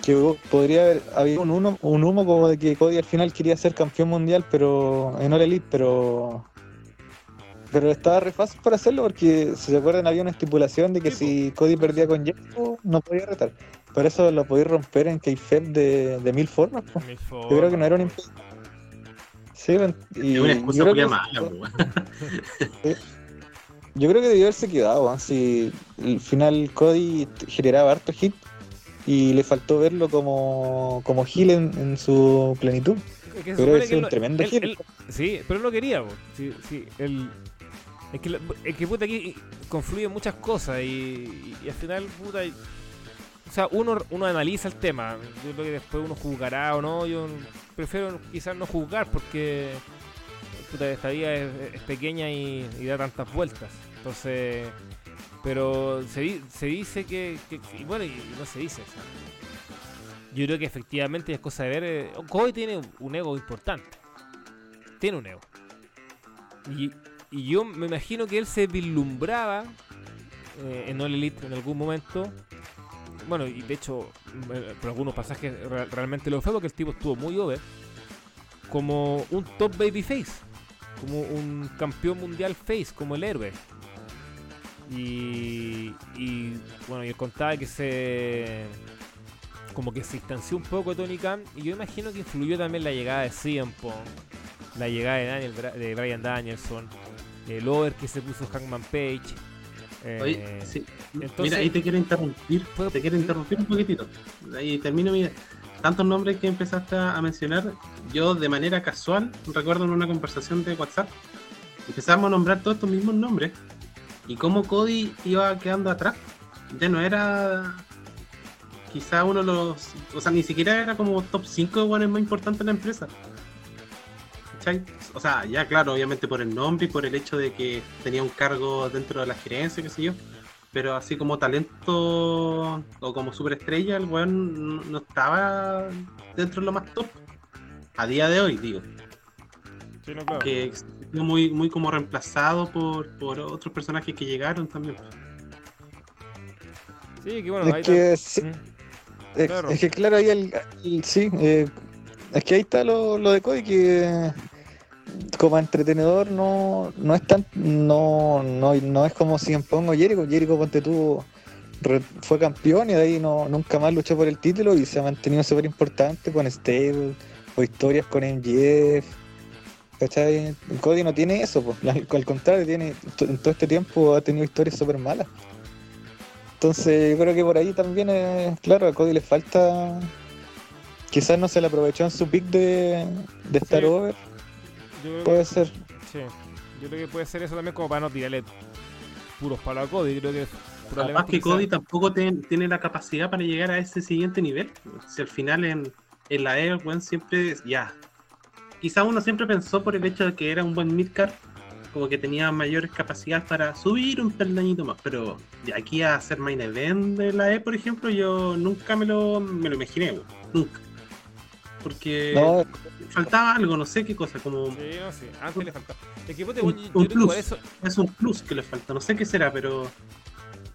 que podría haber había un humo, un humo como de que Cody al final quería ser campeón mundial, pero en All Elite, pero pero estaba re fácil para hacerlo porque, si se acuerdan, había una estipulación de que Sí, si Cody perdía con Jericho, no podía retar. Por eso lo podía romper en K-Fed de, de mil formas. Yo creo que no era un forma. imp- Sí, y una yo excusa creo muy que- mala. Yo creo que debió haberse quedado. Si al final Cody generaba harto hit y le faltó verlo como, como heel en, en su plenitud. Es que se Pero supone ese que es un tremendo él- Sí, pero él lo quería. Sí, sí, él- Es que, es que puta, aquí confluyen muchas cosas y, y- al final, puta. O sea, uno, uno analiza el tema. Yo creo que después uno juzgará o no. Yo prefiero quizás no juzgar porque puta, esta vida es, pequeña y, da tantas vueltas. Entonces, pero se, se dice que, que- bueno, y no se dice. yo creo que efectivamente es cosa de ver. eh, Cody tiene un ego importante. Tiene un ego. Y, y yo me imagino que él se vislumbraba eh, en All Elite en algún momento. Bueno, y de hecho, eh, por algunos pasajes re- realmente lo fue porque el tipo estuvo muy over. Como un top babyface. Como un campeón mundial face, como el héroe. Y, y bueno, yo contaba que se. Como que se distanció un poco de Tony Khan. Y yo imagino que influyó también la llegada de CM la llegada de, Daniel, de Brian Danielson, el over que se puso Hangman Page. eh, Oye, sí. entonces- Mira, ahí te quiero interrumpir. ¿Puedo- Te quiero interrumpir un poquitito. Ahí termino mi. Tantos nombres que empezaste a mencionar, yo de manera casual, recuerdo en una conversación de WhatsApp, empezamos a nombrar todos estos mismos nombres y cómo Cody iba quedando atrás. Ya no era quizá uno de los. O sea, ni siquiera era como top 5 de guanes más importantes de la empresa. ¿Cachai? O sea, ya claro, obviamente por el nombre y por el hecho de que tenía un cargo dentro de la gerencia, qué sé yo. Pero así como talento o como superestrella, el weón no, estaba dentro de lo más top. A día de hoy, digo. sí, no, claro. Que muy, muy como reemplazado por, por otros personajes que llegaron también. Sí, que bueno, ahí Es que, sí, está- Mm. es, claro. es que claro, ahí el, el- sí, eh, es que ahí está lo, lo de Cody que como entretenedor no, no es tan, no, no, no es como si pongo Jericho, Jericho ponte tú re- fue campeón y de ahí no, nunca más luchó por el título y se ha mantenido súper importante con Stable o historias con MJF. ¿Cachai? Cody no tiene eso, pues. al, contrario, tiene en todo este tiempo ha tenido historias súper malas. Entonces yo creo que por ahí también, eh, claro, a Cody le falta. Quizás no se le aprovechó en su pick de, de estar Sí. over, yo creo que- puede ser. Sí, yo creo que puede ser eso también como para no tirarle puros palos a Cody. Creo que Capaz probablemente que Cody tampoco ten- tiene la capacidad para llegar a ese siguiente nivel. Si al final en, en la E, el weón siempre, ya. Quizá uno siempre pensó por el hecho de que era un buen midcard, como que tenía mayores capacidades para subir un peldañito más. Pero de aquí a hacer main event de la E, por ejemplo, yo nunca me lo, me lo imaginé. Nunca. Porque No, faltaba algo, no sé qué cosa, como Sí, no sé, antes le faltaba. Es que, puta, Un- yo, plus. eso, es un plus que le falta, no sé qué será, pero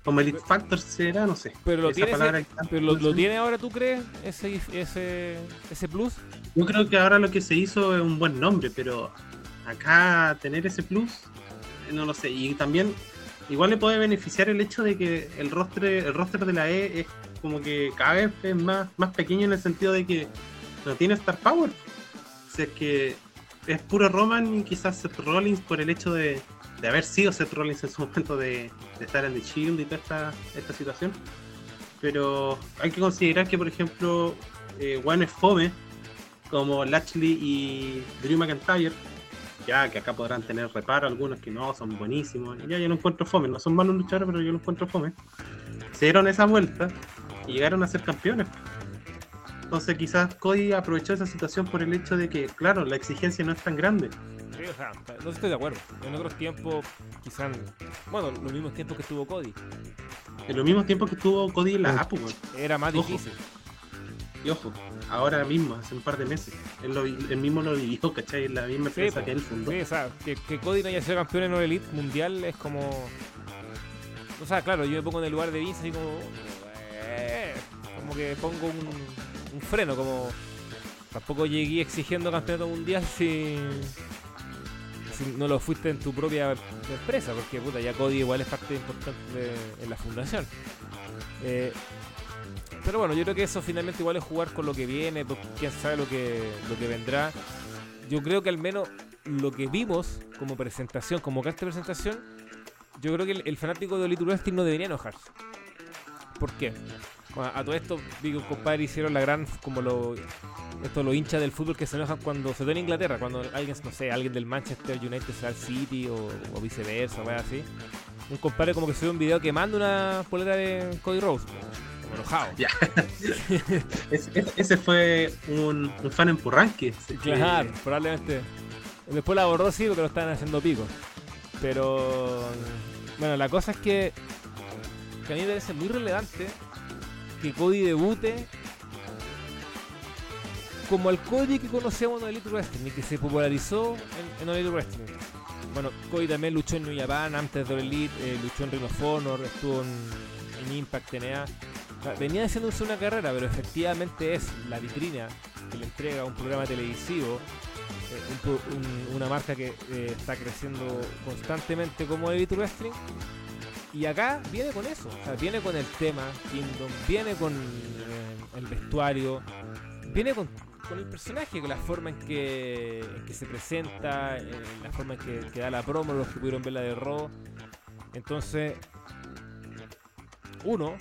como Elite Factor será, no sé. pero lo Esa tiene, ese- pero lo, lo tiene ahora, ¿tú crees? Ese, ese, ese plus. Yo creo que ahora lo que se hizo es un buen nombre, pero acá tener ese plus, no lo sé. Y también, igual le puede beneficiar el hecho de que el roster, el roster de la E es como que cada vez es más, más pequeño en el sentido de que no tiene Star Power. O es que es puro Roman y quizás Seth Rollins por el hecho de, de haber sido Seth Rollins en su momento de, estar en The Shield y toda esta, esta situación. Pero hay que considerar que, por ejemplo, eh, bueno es fome como Lashley y Drew McIntyre, ya que acá podrán tener reparo algunos que no, son buenísimos, ya yo no encuentro fome, no son malos luchadores, pero yo lo encuentro fome. Se dieron esa vuelta y llegaron a ser campeones. Entonces quizás Cody aprovechó esa situación por el hecho de que, claro, la exigencia no es tan grande. Sí, o sea, no estoy de acuerdo. En otros tiempos, quizás, bueno, los mismos tiempos que estuvo Cody, En los mismos tiempos que estuvo Cody en la Apu, weón. era más Ojo. difícil. y ojo, ahora mismo, hace un par de meses, él, lo, vi- él mismo lo vivió, ¿cachai? En la misma Sí, empresa po. que él fundó. Sí, o sea, que, que Cody no haya sido campeón en All Elite mundial es como. O sea, claro, yo me pongo en el lugar de Vince así como. eh, como que pongo un, un freno, como. Tampoco llegué exigiendo campeonato mundial si. no lo fuiste en tu propia empresa, porque puta, ya Cody igual es parte importante de- en la fundación. Eh, pero bueno, yo creo que eso finalmente igual es jugar con lo que viene, pues, quién sabe lo que, lo que vendrá. Yo creo que al menos lo que vimos como presentación, como carta de presentación, yo creo que el, fanático de Elite Wrestling no debería enojarse. ¿Por qué? Bueno, a todo esto vi que compadre hicieron la gran, como lo, esto los hinchas del fútbol que se enojan cuando, se en Inglaterra, cuando alguien, no sé, alguien del Manchester United se al City o, o viceversa, o algo así. Un compadre como que subió un video quemando una polera de Cody Rhodes, como, enojado. Ya. [LAUGHS] Es- es- ese fue un, un fan en Purranque. Claro, probablemente. Después la borró sí porque lo estaban haciendo pico. Pero bueno, la cosa es que, que a mí me parece muy relevante que Cody debute como el Cody que conocíamos en Elite Wrestling y que se popularizó en, en Elite Wrestling. Bueno, Cody también luchó en New Japan antes de Elite, eh, luchó en Ring of Honor, estuvo en, en Impact sea, Venía haciéndose una carrera, pero efectivamente es la vitrina que le entrega un programa televisivo, eh, una marca que eh, está creciendo constantemente como Elite Wrestling. Y acá viene con eso, o sea, viene con el tema Kingdom, viene con eh, el vestuario, viene con, el personaje, con la forma en que, se presenta, eh, la forma en que, da la promo, los que pudieron ver la de Raw. Entonces, uno,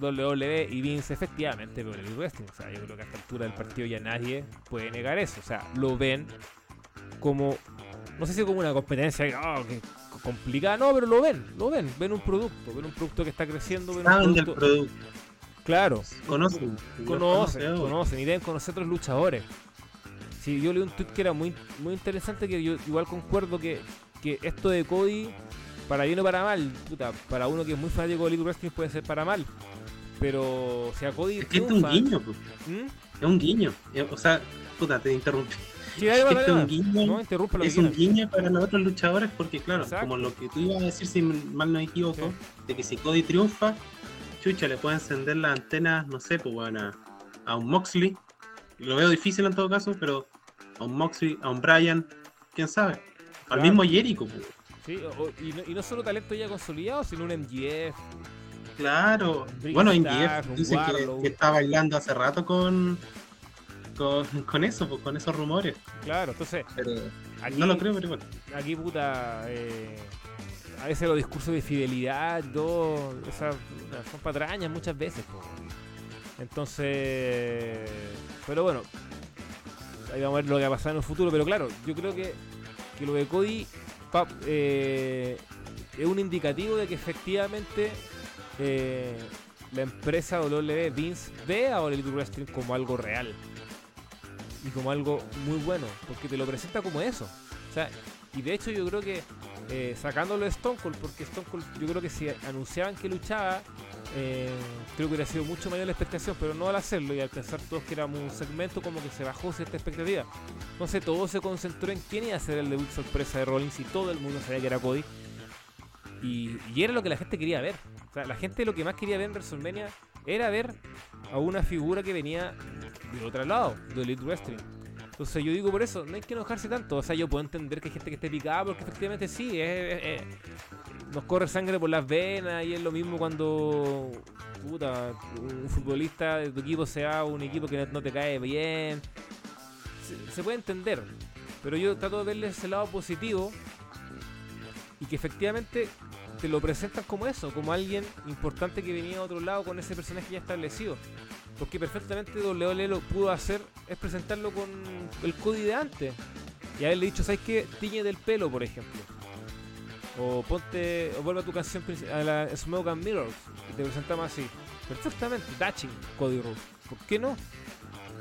WWE y Vince efectivamente por el wrestling. O sea, yo creo que a esta altura del partido ya nadie puede negar eso. O sea, lo ven como, no sé si como una competencia oh, que complicada, no, pero lo ven, lo ven. Ven un producto, ven un producto que está creciendo, ven un Saben del producto. producto. Claro, Conocen. conocen, conocen y deben conocer otros luchadores. Sí, yo leí un tweet que era muy, muy interesante que yo igual concuerdo que, que esto de Cody, para bien o para mal, puta, para uno que es muy fanático de Elite Wrestling puede ser para mal. Pero si a Cody Es que es un guiño. ¿Mm? Es un guiño. Eh, O sea, puta, te interrumpí. Sí, Es este un guiño. No, interrumpa lo que es un quieras. guiño para los otros luchadores porque, claro, Exacto. como lo que tú ibas a decir, si mal no me equivoco, Sí. de que si Cody triunfa, chucha, le puede encender las antenas, no sé, pues bueno, a, a un Moxley. Lo veo difícil en todo caso, pero a un Moxley, a un Bryan, quién sabe. Al Claro. mismo Jericho, pues. Sí, o- y, no, y no solo talento ya consolidado, sino un MGF. Claro. Bueno, en Starks, un GF dicen que, que está bailando hace rato con, con, con eso, pues, con esos rumores. Claro, entonces, Pero aquí, no lo creo, pero igual. aquí puta, eh, a veces los discursos de fidelidad, todo, esas, son patrañas muchas veces. Entonces, pero bueno, ahí vamos a ver lo que va a pasar en el futuro, pero claro, yo creo que, que lo de Cody pa- eh, es un indicativo de que efectivamente eh, la empresa WWE Vince ve a All Elite Wrestling como algo real y como algo muy bueno, porque te lo presenta como eso. Y de hecho yo creo que eh, sacándolo de Stone Cold, porque Stone Cold yo creo que si anunciaban que luchaba, eh, creo que hubiera sido mucho mayor la expectación, pero no al hacerlo y al pensar todos que éramos un segmento como que se bajó cierta expectativa. Entonces todo se concentró en quién iba a ser el debut sorpresa de Rollins y todo el mundo sabía que era Cody. Y, y era lo que la gente quería ver. O sea, la gente lo que más quería ver en WrestleMania era ver a una figura que venía de otro lado, de Elite Wrestling. Entonces yo digo por eso, no hay que enojarse tanto. O sea, yo puedo entender que hay gente que esté picada porque efectivamente sí, nos corre sangre por las venas y es lo mismo cuando puta, un futbolista de tu equipo sea un equipo que no, no te cae bien. Se, se puede entender, pero yo trato de verle ese lado positivo y que efectivamente te lo presentan como eso, como alguien importante que venía de otro lado con ese personaje ya establecido. Porque perfectamente WWE lo pudo hacer es presentarlo con el Cody de antes. Y haberle dicho, ¿sabes qué? Tiñe del pelo, por ejemplo. O ponte, o vuelve a tu canción a la Smoke and. Y te presentamos así. Perfectamente, Daching, Cody Rhodes. ¿Por qué no?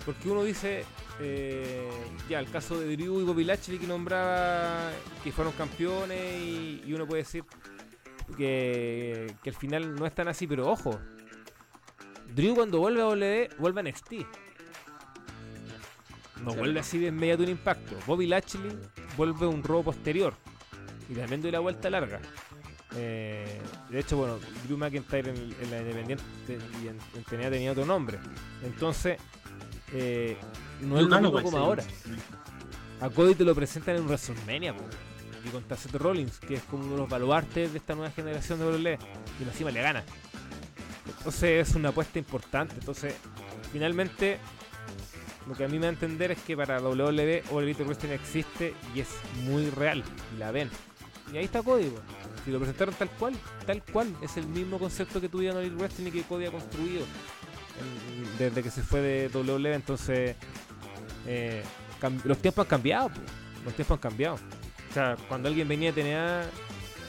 Porque uno dice, eh, ya, el caso de Drew y Bobby Lashley que nombraba que fueron campeones y uno puede decir que, que al final no es tan así, pero ojo, Drew cuando vuelve a WWE vuelve a NXT. No vuelve así de inmediato un impacto. Bobby Lashley vuelve un robo posterior. Y también doy la vuelta larga. Eh, de hecho, bueno, Drew McIntyre en, en la Independiente y en, en TNA tenía otro nombre. Entonces, eh, no es lo mismo como ahora. A Cody te lo presentan en WrestleMania, po. Y contra Seth Rollins, que es como uno de los baluartes de esta nueva generación de WWE. Y encima le gana. Entonces es una apuesta importante. Entonces, finalmente, lo que a mí me da a entender es que para WWE All Elite Wrestling existe y es muy real. La ven. Y ahí está Cody, po. Si lo presentaron tal cual, tal cual. Es el mismo concepto que tuvieron All Elite Wrestling y que Cody ha construido desde que se fue de WWE. Entonces, eh, los tiempos han cambiado, los tiempos han cambiado. O sea, cuando alguien venía a TNA,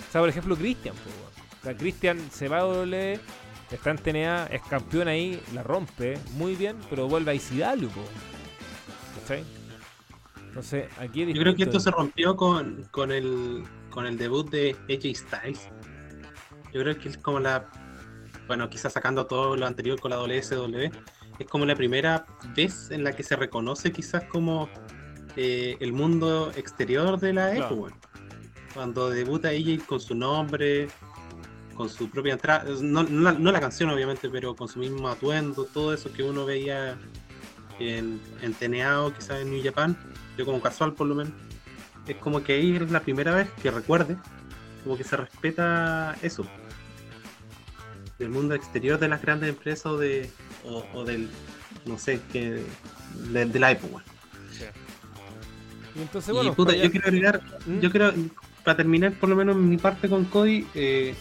o sea, por ejemplo, Christian, o sea, Christian se va a WWE, está en TNA, es campeón ahí, la rompe muy bien, pero vuelve a po. ¿cachai? Entonces, aquí es Yo creo que esto se rompió con, con el con el debut de AJ Styles. Yo creo que es como la. Bueno, quizás sacando todo lo anterior con la WSW, es como la primera vez en la que se reconoce quizás como eh, el mundo exterior de la Claro. época. Cuando debuta AJ con su nombre, con su propia entrada, no, no la, no la canción obviamente, pero con su mismo atuendo, todo eso que uno veía en, en TNA o quizás en New Japan, yo como casual por lo menos, es como que ahí es la primera vez que recuerde, como que se respeta eso, del mundo exterior de las grandes empresas o, de, o, o del, no sé, que de, de la época. Y entonces, y bueno, puta, yo quiero agregar, ¿Mm? yo quiero, para terminar por lo menos mi parte con Cody, eh,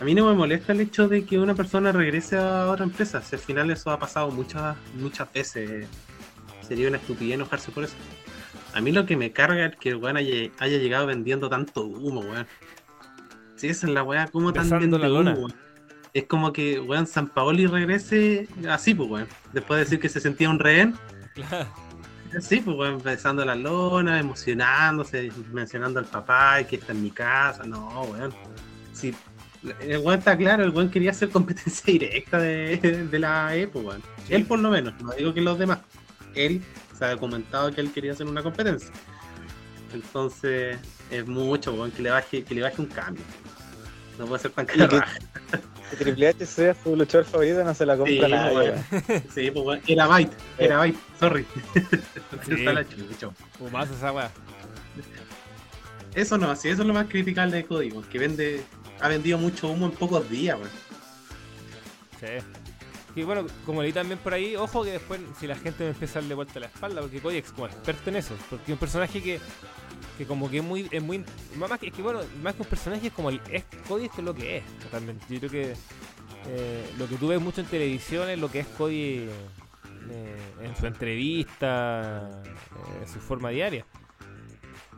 a mí no me molesta el hecho de que una persona regrese a otra empresa, si al final eso ha pasado muchas, muchas veces, sería una estupidez enojarse por eso. A mí lo que me carga es que el weón haya, haya llegado vendiendo tanto humo, weón. Si esa es la weá, ¿cómo tan Besando la vende lona. humo? Es como que, weón, San Paoli regrese así, pues, weón. Después de decir que se sentía un rehén, Claro. Sí, pues weón, besando la lona, emocionándose, mencionando al papá y que está en mi casa. No, weón. Sí, el weón está claro, el weón quería hacer competencia [LAUGHS] directa de, de la época, weón. Sí. Él por lo menos, no digo que los demás. Él se ha documentado que él quería hacer una competencia. Entonces, es mucho, weón, que le baje, que le baje un cambio. No puede ser tan caro. Que Triple H sea su luchador favorito no se la compra Sí, nadie. weón. weón. Sí, pues weón, era Byte, era Byte, sorry. Sí. [LAUGHS] Está la chucha. Fumazo esa weá. Eso no, sí, eso es lo más criticable de Código, que vende, ha vendido mucho humo en pocos días, weón. Sí. Y bueno, como leí también por ahí, ojo que después si la gente me empieza a darle vuelta la espalda, porque Cody es como experto en eso, porque es un personaje que, que como que es muy, es muy, más que, es que bueno, más que un personaje es como el, es Cody es lo que es, totalmente. Yo creo que eh, lo que tú ves mucho en televisión es lo que es Cody eh, en su entrevista, eh, su forma diaria.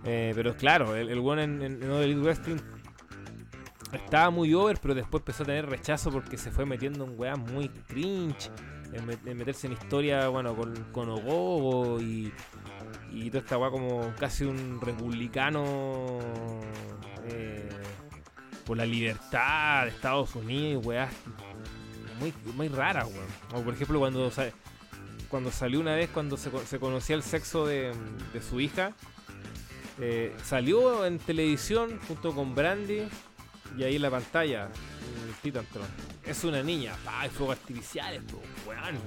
Pero claro, el, el one en, en, en Elite Wrestling estaba muy over, pero después empezó a tener rechazo porque se fue metiendo en weas muy cringe, en, en meterse en historia, bueno, con, con Ogogo y, y toda esta wea como casi un republicano eh, por la libertad de Estados Unidos, weas muy, muy raras, weón. O por ejemplo cuando, cuando salió una vez, cuando se, co- se conocía el sexo de, su hija, eh, salió en televisión junto con Brandy y ahí en la pantalla, el Titantron. Es una niña, pa, hay fuegos artificiales, weón.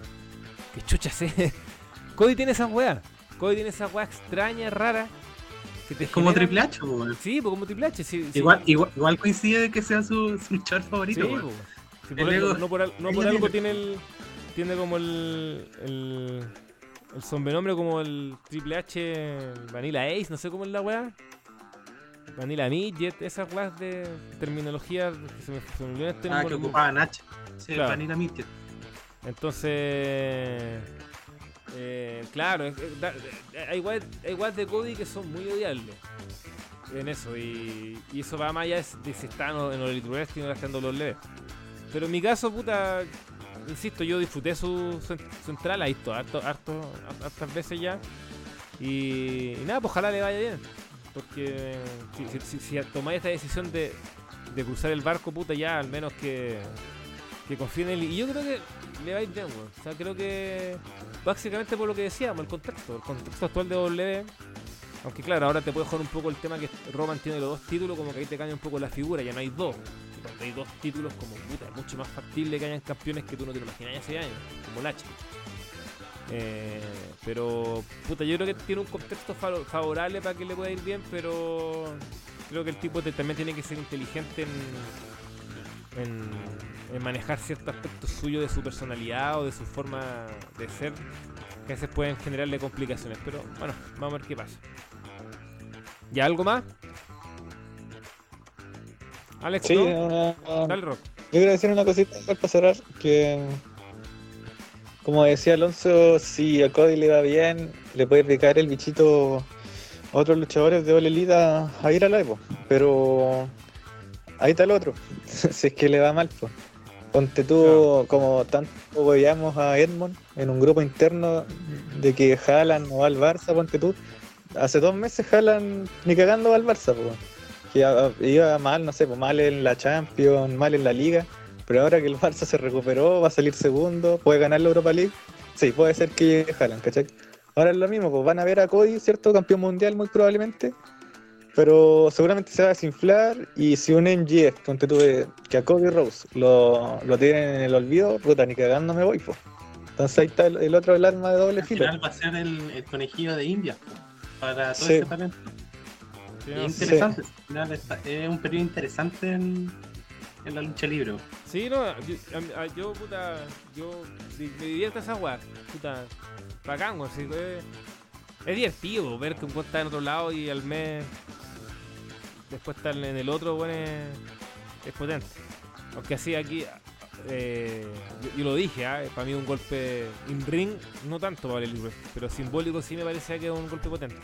Qué chucha sé. [LAUGHS] Cody tiene esas weas. Cody tiene esas weas extrañas, raras. Que te Como Triple H, weón. Sí, pues como Triple H. Sí, sí. Igual, igual, igual coincide de que sea su, su luchador Sí, favorito. Sí, por algo- no por, no algo tiene. el. Tiene como el. el el sobrenombre como el Triple H Vanilla Ace, no sé cómo es la weá. Vanilla Midget, esas weas de terminología que se me, se me olvidó este Ah, que ocupaba Nach. Sí, Claro. Vanilla Midget. Entonces, eh, claro, eh, hay weas hay de Cody que son muy odiables en eso. Y, y eso va más allá de si están en el Elite Wrestling o están en WWE. Pero en mi caso, puta, insisto, yo disfruté su, su, su entrada, la he harto, harto, hartas veces ya. Y, nada, pues ojalá le vaya bien. Porque si- si tomáis esta decisión de, de cruzar el barco, puta, ya al menos que, que confíen en él. Y yo creo que le va a ir bien, weón. O sea, creo que básicamente por lo que decíamos, el contexto, el contexto actual de W. Aunque claro, ahora te puede joder un poco el tema que Roman tiene los dos títulos, como que ahí te cambia un poco la figura, ya no hay dos. Cuando hay dos títulos, como puta, es mucho más factible que hayan campeones que tú no te lo imaginas hace años, como Lache. Eh, pero, puta, yo creo que tiene un contexto fa- favorable para que le pueda ir bien, pero creo que el tipo también tiene que ser inteligente en, en, en manejar ciertos aspectos suyos de su personalidad o de su forma de ser, que a veces pueden generarle complicaciones. Pero bueno, vamos a ver qué pasa. ¿Y algo más? Alex, Sí, ¿no? una- Dale, Rock. Yo quiero decir una cosita para cerrar, que como decía Alonso, si a Cody le va bien, le puede picar el bichito a otros luchadores de Ole Elite a, a ir a la Evo. Pero ahí está el otro, [LAUGHS] si es que le va mal. Pues. Ponte tú, como tanto veíamos a Edmond en un grupo interno de que Jalan no va al Barça, ponte tú. Hace dos meses Jalan ni cagando va al Barça, pues que iba- iba mal, no sé, pues mal en la Champions, mal en la Liga, pero ahora que el Barça se recuperó, va a salir segundo, puede ganar la Europa League, sí, puede ser que llegue Haaland, ¿cachai? Ahora es lo mismo, pues van a ver a Cody, ¿cierto? Campeón mundial muy probablemente, pero seguramente se va a desinflar y si un MGF, ponte tú, de- que a Cody Rose lo, lo tienen en el olvido, puta, ni cagando me voy, pues. Entonces ahí está el, el otro, el arma de doble Al filo. final va a ser el, el conejillo de India po, para todo Sí. ese talento. No, interesante. al final está- es un periodo interesante en, en la lucha libre. Sí, no, yo, a- a- yo, puta, yo me divierto esa weá, puta, bacán, weón, sí, es, es divertido ver que un está en otro lado y al mes después estar en el otro, weón, es, es potente. Aunque así aquí, eh, yo, yo lo dije, ah, para mí un golpe in ring, no tanto para el libro, pero simbólico sí me parecía que es un golpe potente.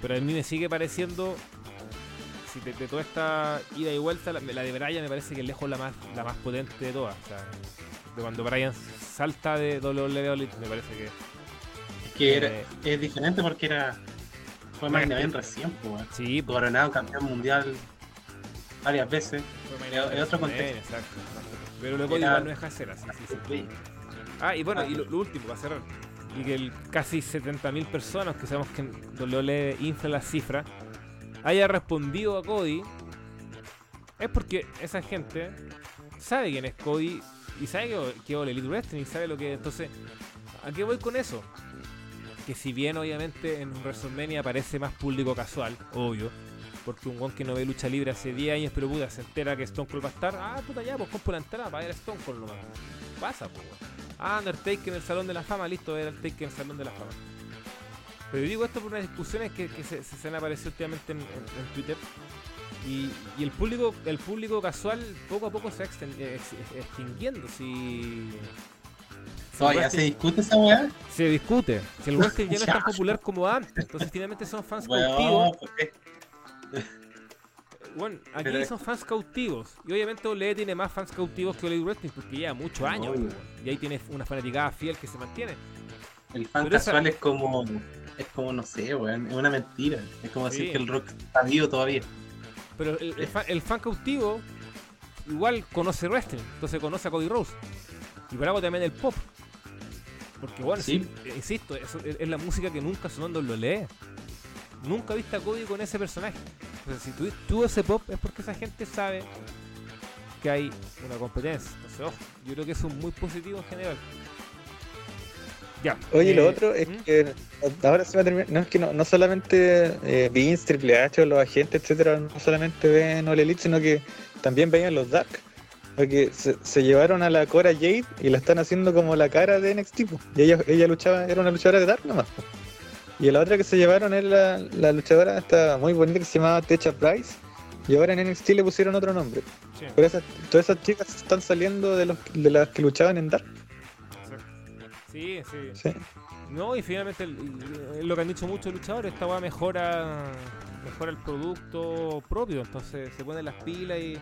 Pero a mí me sigue pareciendo si de, de toda esta ida y vuelta, la, la de Brian me parece que es lejos la más, la más potente de todas. O sea, de cuando Brian salta de WWE, me parece que. Es que era- eh, es diferente porque era fue Más Main Event recién, pues, sí, pues, Coronado campeón mundial varias veces. fue es- es otro contexto. exacto. Pero luego Era- igual no deja de ser así. sí, sí. Ah, y bueno, y lo, lo último, para cerrar. Y que el casi 70.000 personas, que sabemos que WWE infla la cifra, haya respondido a Cody, es porque esa gente sabe quién es Cody y sabe que, que es Elite Wrestling y sabe lo que Entonces, ¿a qué voy con eso? Que si bien obviamente en WrestleMania aparece más público casual, obvio, porque un guan que no ve lucha libre hace 10 años, pero puta, se entera que Stone Cold va a estar, ah, puta ya, pues compro la entrada para ver a Stone Cold nomás. Pasa, pues. Ah, Undertaker en el Salón de la Fama, listo, ver Undertaker en el Salón de la Fama. Pero digo esto por unas discusiones que, se, han aparecido últimamente en, Twitter. Y, el público el público casual poco a poco se va eh, ex- ex- extinguiendo. Si, se discute esa weá. se discute. Si el wrestling ya no es tan [LAUGHS] popular como antes, entonces finalmente son fans Weón, cautivos. [LAUGHS] Bueno, aquí Pero- son fans cautivos. Y obviamente OLE tiene más fans cautivos que Hollywood Wrestling porque lleva muchos años. Pues. Y ahí tiene una fanaticada fiel que se mantiene. El fan Pero esa- casual es como. Es como, no sé, weón. Es una mentira. Es como Sí. decir que el rock está vivo todavía. Pero el, el fan, el fan cautivo igual conoce wrestling, entonces conoce a Cody Rose. Y por algo también el pop. Porque bueno, Sí. eh, insisto, eso es, es la música que nunca sonando lo lee. Nunca viste a Cody con ese personaje. Entonces, si tú tuvo ese pop es porque esa gente sabe que hay una competencia. Entonces, ojo, yo creo que eso es muy positivo en general. Ya. Oye, lo eh, otro es ¿hmm? que ahora se va a terminar. No es que no, no solamente eh, Vince, Triple H o los agentes, etcétera, no solamente ven All Elite, sino que también veían los Dark. Porque se, se llevaron a la Cora Jade y la están haciendo como la cara de NXT. Y ella, ella luchaba, era una luchadora de Dark nomás. po. Y la otra que se llevaron es la, la luchadora esta muy bonita que se llamaba Techa Price. Y ahora en NXT le pusieron otro nombre. Sí, Pero esas, todas esas chicas están saliendo de, los, de las que luchaban en Dark. sí, sí. Sí. No, y finalmente lo que han dicho muchos luchadores, esta weá mejora, mejora el producto propio, entonces se ponen las pilas y,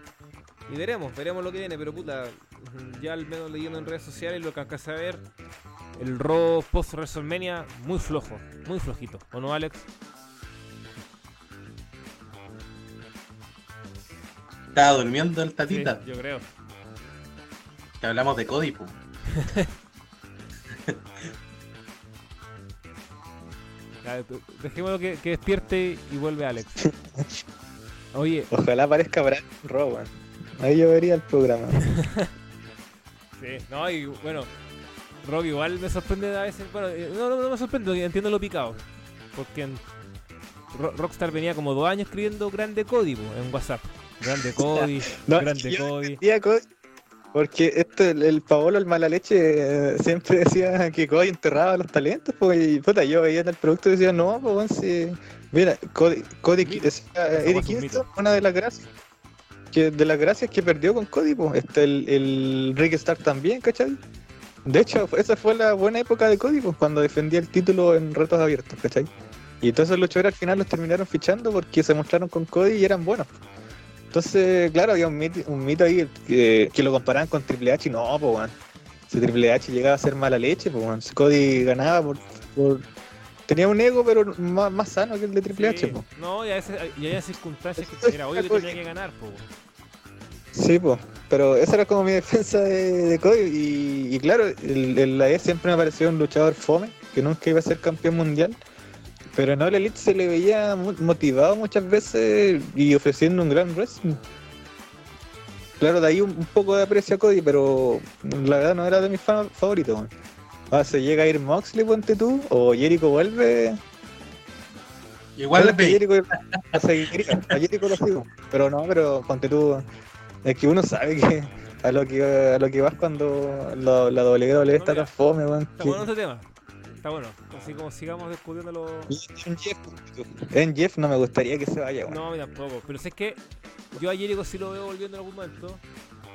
y veremos, veremos lo que viene, pero puta, ya al menos leyendo en redes sociales lo que alcancé a ver, el Raw post WrestleMania muy flojo, muy flojito, ¿o no Alex? Estaba durmiendo el Sí, tatita. yo creo. Que hablamos de Cody, [LAUGHS] tú- Dejémoslo que, que despierte y vuelve Alex. [LAUGHS] Oye, Ojalá aparezca Brad Rowan. Ahí yo vería el programa. [LAUGHS] Sí, no, y bueno, Rock igual me sorprende a veces. Bueno, eh, no, no, no me sorprende, entiendo lo picado. Porque en Rockstar venía como dos años escribiendo grande código en WhatsApp. Grande Cody, [LAUGHS] No, grande Cody. Porque esto, el, el Paolo, el mala leche, eh, siempre decía que Cody enterraba los talentos, y puta, yo veía en el producto y decía, no, pues, si... Mira, Cody, Cody Mito. es un Kingston, una de las gracias, que de las gracias que perdió con Cody, pues, este, el, el Rick Stark también, ¿cachai? De hecho, esa fue la buena época de Cody, pues, cuando defendía el título en retos abiertos, ¿cachai? Y todos esos luchadores al final los terminaron fichando porque se mostraron con Cody y eran buenos. Entonces, claro, había un mito, un mito ahí que, lo comparaban con Triple H y no, pues, weón. Si Triple H llegaba a ser mala leche, pues. Si Cody ganaba por- Tenía un ego, pero más, más sano que el de Triple H, Sí. pues. No, y a veces y había circunstancias que [LAUGHS] era obvio que tenía que ganar, po. Sí, pues. Pero esa era como mi defensa de, de Cody. Y, y claro, el, el- la E siempre me pareció un luchador fome, que nunca iba a ser campeón mundial. Pero en All Elite se le veía motivado muchas veces y ofreciendo un gran wrestling. Claro, de ahí un, un poco de aprecio a Cody, pero la verdad no era de mis fa- favoritos. Ah, se llega a ir Moxley, ponte tú, o Jericho vuelve. Igual ve. Jericho a Jericho lo sigo. Pero no, pero ponte tú. Es que uno sabe que a lo que, a lo que vas cuando la, la WWE está mira, tan fome, weón. Está bueno este tema. Está bueno. Así como sigamos discutiendo los. En Jeff, en Jeff no me gustaría que se vaya, weón. No, a mí tampoco. Pero si es que yo a Jericho sí lo veo volviendo en algún momento.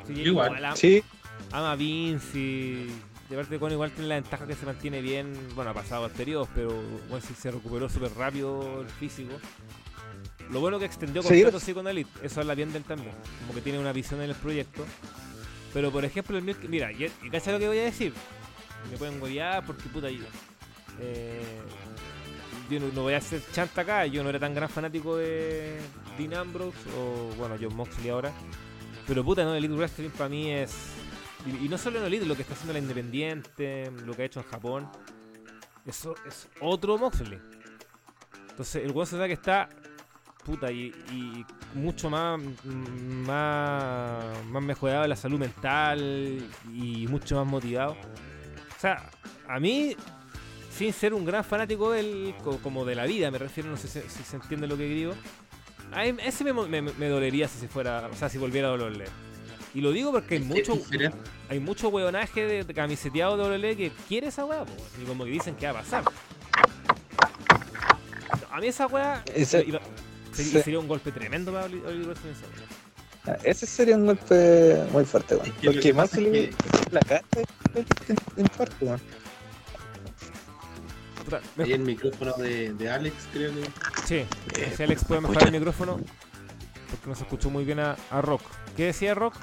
Jericho Igual. ama- Sí, ama a Vince y de parte con igual tiene la ventaja que se mantiene bien, bueno, ha pasado periodos, pero bueno, sí se recuperó súper rápido el físico. Lo bueno que extendió contrato pues. sí con Elite, eso habla bien de él también, como que tiene una visión en el proyecto. Pero por ejemplo el mío, mira, y, y cacha lo que voy a decir, me pueden huevear porque puta yo, eh, yo no, no voy a hacer chanta acá, yo no era tan gran fanático de Dean Ambrose o bueno, John Moxley ahora. Pero puta, no, Elite Wrestling para mí es. Y, no solo en Elite, lo que está haciendo la Independiente, lo que ha hecho en Japón. Eso es otro Moxley. Entonces, el weón se da que está. Puta, y, mucho más, más. Más mejorado la salud mental y mucho más motivado. O sea, a mí, sin ser un gran fanático del, co- como de la vida, me refiero, no sé si, se entiende lo que digo. A ese me dolería si se fuera, o sea, si volviera a dolerle. Y lo digo porque hay mucho, hay mucho hueonaje de, de camiseteado de WWE que quiere esa weá, y como que dicen que va a pasar. A mí esa weá sería, sería un golpe tremendo para Oli- Oliver weá. ese sería un golpe muy fuerte, weón. Porque que más le la cara en, en parte, weón. Ahí el micrófono de, de Alex, creo que. Sí, Eh, si Alex puede mejorar escucha. el micrófono, porque no se escuchó muy bien a, a Rock. ¿Qué decía Rock?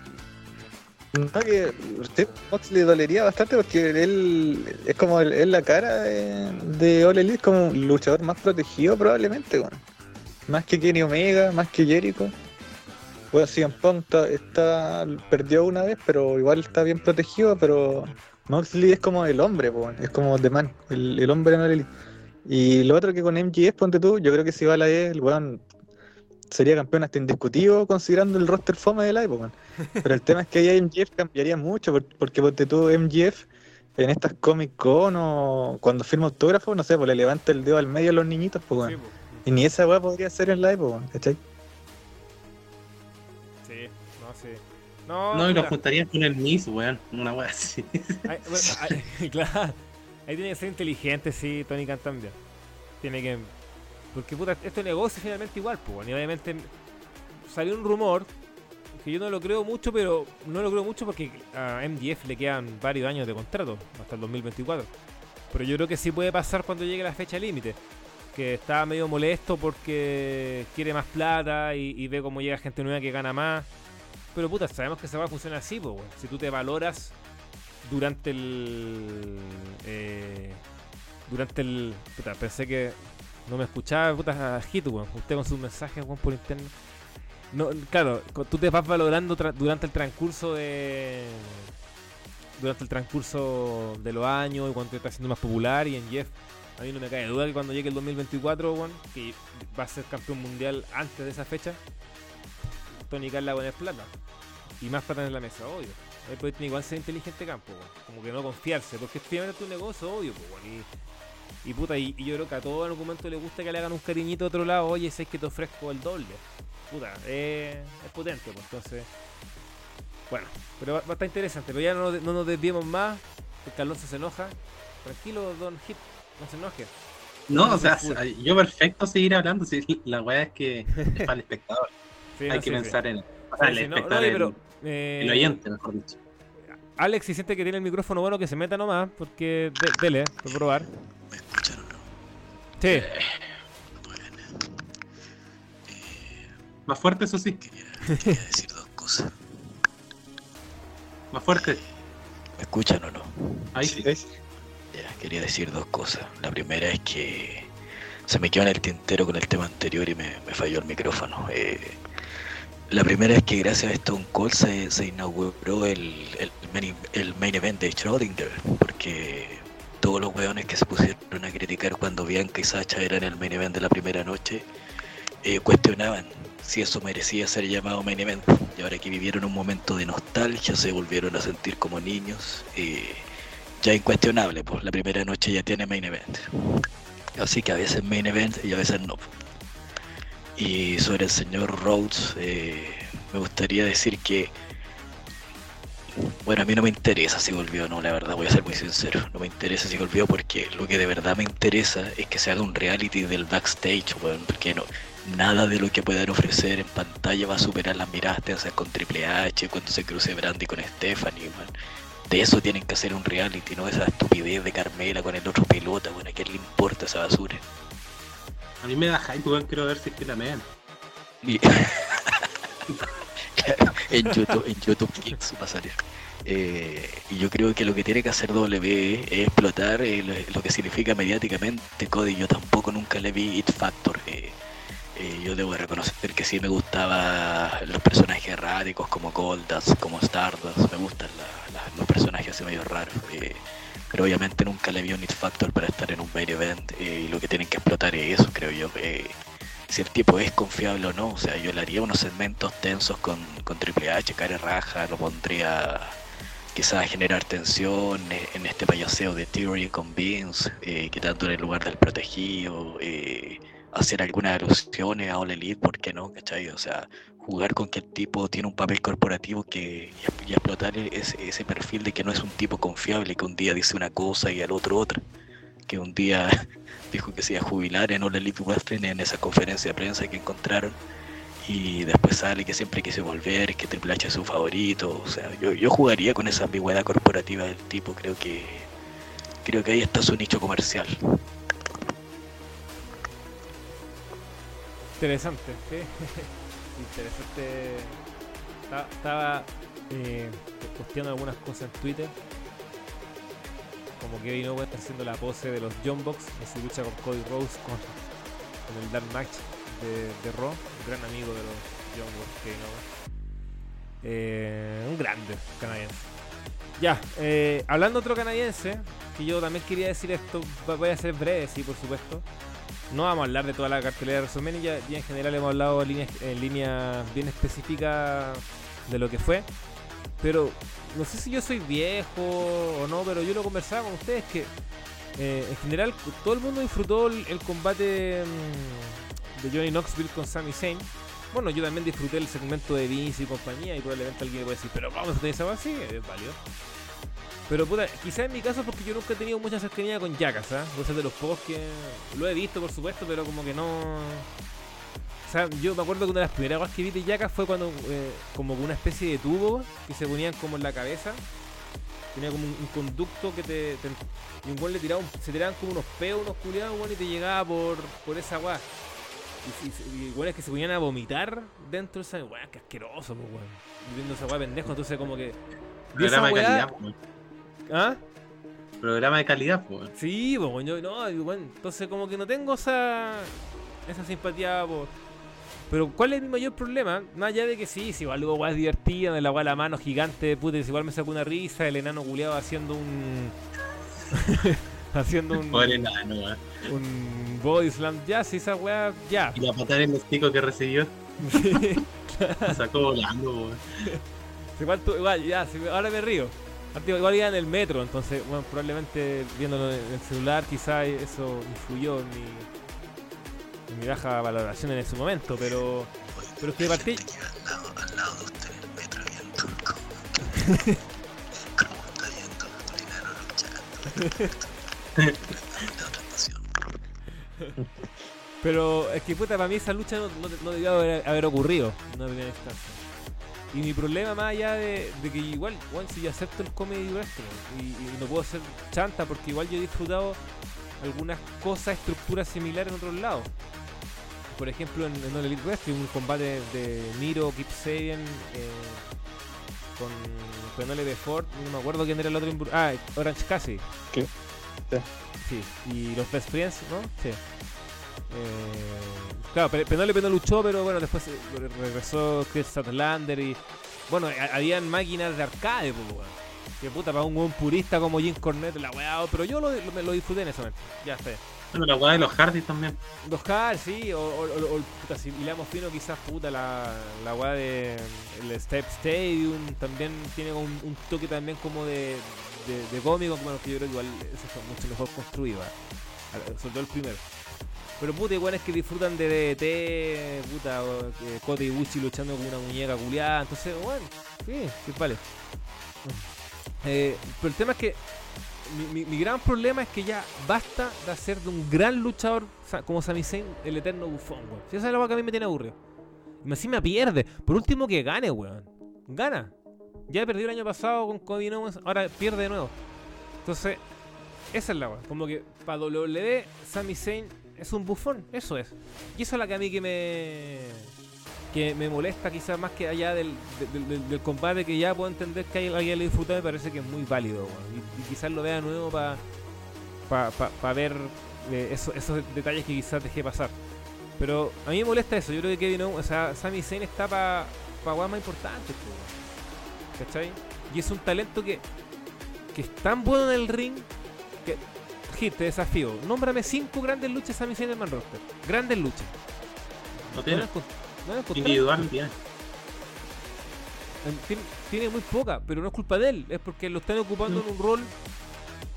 No, que usted Mox le dolería bastante porque él es como el- es la cara de, de All Elite, como un luchador más protegido probablemente, weón. Más que Kenny Omega, más que Jericho. Bueno, CM Punk está, está- perdió una vez, pero igual está bien protegido, pero Moxley es como el hombre, es como The Man, el, el hombre en All Elite. Y lo otro que con MGS, ponte tú, yo creo que si va a la E, el weón sería campeón hasta indiscutido considerando el roster fome de la época. Pero el tema es que ahí MGF cambiaría mucho, por- porque ponte tú MGF en estas Comic Con o cuando firma autógrafo, no sé, pues le levanta el dedo al medio a los niñitos, pues weón. Sí, po. Y ni esa weá podría ser en la época, ¿cachai? Sí, no sé. No, No, y lo puta. juntarías con el Miss, weón. Una wea así. [LAUGHS] Ay, bueno, ay, [LAUGHS] claro. Ahí tiene que ser inteligente, sí, Tony Khan también. Tiene que. Porque puta, esto negocio finalmente igual, pues. Y obviamente salió un rumor que yo no lo creo mucho, pero no lo creo mucho porque a MDF le quedan varios años de contrato, hasta el 2024. Pero yo creo que sí puede pasar cuando llegue la fecha límite. Que está medio molesto porque quiere más plata y, ve cómo llega gente nueva que gana más. Pero puta, sabemos que se va a funcionar así, pues, weón. Si tú te valoras durante el. eh, durante el. Puta, pensé que no me escuchaba, puta, Hit, weón. Usted con sus mensajes, weón, por internet. No, claro, tú te vas valorando durante el transcurso de. Durante el transcurso de los años y cuando te estás haciendo más popular y en Jeff. A mí no me cae duda que cuando llegue el 2024, weón, que va a ser campeón mundial antes de esa fecha, Tony Khan la va a poner plata. Y más plata en la mesa, obvio. Ahí puede tener igual ser inteligente campo, weón. Como que no confiarse, porque es finalmente tu negocio, obvio, pues, weón. Y, y puta, y, y yo creo que a todo argumento le gusta que le hagan un cariñito a otro lado, oye, sé que te ofrezco el doble. Puta, eh, es potente, pues entonces. Bueno, pero va, va a estar interesante, pero ya no, no nos desviemos más, porque Alonso se enoja. Tranquilo, Don Hip, no se enoje. No, No o sea, se yo perfecto seguir hablando. Si [LAUGHS] la weá es que es para el [LAUGHS] espectador. Sí, Hay no, que sí, sí. pensar en, el no, espectador, en- pero, eh, el oyente, mejor dicho. Alex, si siente que tiene el micrófono bueno, que se meta nomás, porque de- dele, por probar. ¿Me escuchan o no? Sí, Bueno, Más fuerte, eso sí. quería, quería decir dos cosas. Más fuerte. ¿Me escuchan o no? Ahí Sí. sí. Ya, quería decir dos cosas. La primera es que se me quedó en el tintero con el tema anterior y me, me falló el micrófono. Eh, la primera es que gracias a Stone Cold se, se inauguró el, el, main, el main event de Schrödinger, porque todos los weones que se pusieron a criticar cuando Bianca y Sacha eran el main event de la primera noche, eh, cuestionaban si eso merecía ser llamado main event. Y ahora que vivieron un momento de nostalgia, se volvieron a sentir como niños. eh, ya incuestionable, pues la primera noche ya tiene main event. Así que a veces main event y a veces no. Y sobre el señor Rhodes, eh, me gustaría decir que, bueno, a mí no me interesa si volvió o no, la verdad, voy a ser muy sincero. No me interesa si volvió porque lo que de verdad me interesa es que se haga un reality del backstage, weón, porque no, nada de lo que puedan ofrecer en pantalla va a superar las miradas tensas con Triple H, cuando se cruce Brandy con Stephanie, man. De eso tienen que hacer un reality, no esa estupidez de Carmela con el otro pelota, bueno, ¿a quién le importa esa basura? A mí me da hype, weón. Quiero ver si es que la mean. Y- [LAUGHS] [LAUGHS] en YouTube, en YouTube Kids va a salir. Eh, y yo creo que lo que tiene que hacer W es explotar eh, lo, que significa mediáticamente Cody. Yo tampoco nunca le vi It Factor. eh, yo debo reconocer que sí me gustaba los personajes erráticos como Goldust, como Stardust. Me gustan la- los personajes así medio raros. pero obviamente nunca le vi un It Factor para estar en un main event. y lo que tienen que explotar es eso, creo yo. Si el tipo es confiable o no. O sea, yo le haría unos segmentos tensos con, con Triple H, cara raja, lo pondría quizás a generar tensión en este payaseo de Theory con Vince, eh, quitándole el lugar del protegido, eh, hacer algunas alusiones a All Elite, ¿por qué no? ¿Cachai? O sea, jugar con que el tipo tiene un papel corporativo que y explotar ese, ese perfil de que no es un tipo confiable, que un día dice una cosa y al otro otra, que un día [LAUGHS] dijo que se iba a jubilar en All Elite Wrestling en esa conferencia de prensa que encontraron y después sale que siempre quiso volver, que Triple H es su favorito, o sea, yo, yo jugaría con esa ambigüedad corporativa del tipo, creo que creo que ahí está su nicho comercial. interesante, sí. [LAUGHS] interesante. Estaba, estaba eh, posteando algunas cosas en Twitter. Como Kevin Owens está haciendo la pose de los John Box en su lucha con Cody Rhodes con, el Dark Match de, Raw, un gran amigo de los John Box Kevin Owens. Un grande canadiense. Ya, eh, hablando otro canadiense, que yo también quería decir esto, voy a ser breve, sí, por supuesto. No vamos a hablar de toda la cartelera de ya, ya en general hemos hablado en líneas, en líneas bien específicas de lo que fue. Pero no sé si yo soy viejo o no, pero yo lo conversaba con ustedes que eh, en general todo el mundo disfrutó el, combate mm, de Johnny Knoxville con Sami Zayn. Bueno, yo también disfruté el segmento de Vince y compañía y probablemente alguien puede decir, pero ¿cómo se esa así? Es válido. Pero puta, quizás en mi caso porque yo nunca he tenido mucha cercanía con Jackass, ¿ah? Voy a ser de los pocos que lo he visto, por supuesto, pero como que no... O sea, yo me acuerdo que una de las primeras cosas que vi de Jackass fue cuando, eh, como con una especie de tubo que se ponían como en la cabeza. Tenía como un, un conducto que te, te- Y un weón le tiraba, un- se tiraban como unos peos, unos culiados, weón, y te llegaba por, por esa weá. Y, y weones que se ponían a vomitar dentro de esa weá, que asqueroso, pues, weón. Y viendo esa weá pendejo, entonces como que. Programa de weá- calidad, weón. ¿Ah? Programa de calidad, weón. Sí, pues, yo no, weón, entonces como que no tengo esa esa simpatía por pero ¿cuál es mi mayor problema? Más allá de que sí, si igual hubo weas divertidas, de la weá la mano gigante, puta, igual me sacó una risa, el enano culiado haciendo un [LAUGHS] haciendo un, Pobre enano, weón. un body slam, ya, si esa weá, ya. Y la patada en el pico que recibió [LAUGHS] la sacó volando, weón. Igual, tú- igual, ya, ahora me río. Antes igual iba en el metro, entonces, bueno, probablemente viéndolo en el celular, quizás eso influyó en mi, mi baja valoración en ese momento, pero, pero es que de partida, al lado, al lado de usted en el metro viendo cómo, cómo está yendo luchando. Pero es que puta, para mí esa lucha no, no, no debió haber, haber ocurrido en una primera instancia. Y mi problema más allá de, de que igual, bueno, si yo acepto el comedy wrestling y, y no puedo ser chanta porque igual yo he disfrutado algunas cosas, estructuras similares en otros lados. Por ejemplo, en, en All Elite Wrestling, un combate de Miro, Kip Sabian, eh, con Penelope Ford, no me acuerdo quién era el otro. Ah, Orange Cassidy. ¿Qué? Sí. Sí, y los Best Friends, ¿no? Sí. Eh, claro, Pe- Penelope no luchó, pero bueno, después eh, re- regresó Chris Statlander y. Bueno, ha- habían máquinas de arcade, pues. Que puta, para un buen purista como Jim Cornette, la weá, pero yo lo, lo, me lo disfruté en ese momento. Ya está. La weá de los Hardy también. Los Hard, sí, o, o, puta, si hilamos fino, quizás puta la, la weá de el Step Stadium también tiene un, toque también como de, de, de cómico, bueno, que yo creo que igual ese fue mucho mejor construido. Al- sobre todo el primero. Pero puta, igual es que disfrutan de DDT, puta, o, eh, Kota Ibushi luchando con una muñeca culiada, entonces, bueno, sí, sí, vale. Eh, pero el tema es que mi, gran problema es que ya basta de hacer de un gran luchador como Sami Zayn el eterno bufón, weón. Si esa es la que a mí me tiene aburrido. Y así me pierde. Por último que gane, weón. Gana. Ya perdió el año pasado con Cody Owens, ahora pierde de nuevo. Entonces, esa es la weá. Como que para WWE, Sami Zayn es un bufón, eso es. Y eso es la que a mí que me que me molesta quizás más que allá del, del, del- del combate que ya puedo entender que hay- alguien le disfrutó me parece que es muy válido y, y quizás lo vea de nuevo para para ver eh, eso- esos detalles que quizás dejé pasar pero a mí me molesta eso yo creo que Kevin Owens, o sea Sami Zayn está para pa más importantes po, weón. ¿cachai? y es un talento que que es tan bueno en el ring que Hit, te desafío nómbrame cinco grandes luchas Sami Zayn en el man roster grandes luchas No tiene. ¿No las encont- no? Individual, Tiene, tiene muy poca, pero no es culpa de él, es porque lo están ocupando en un rol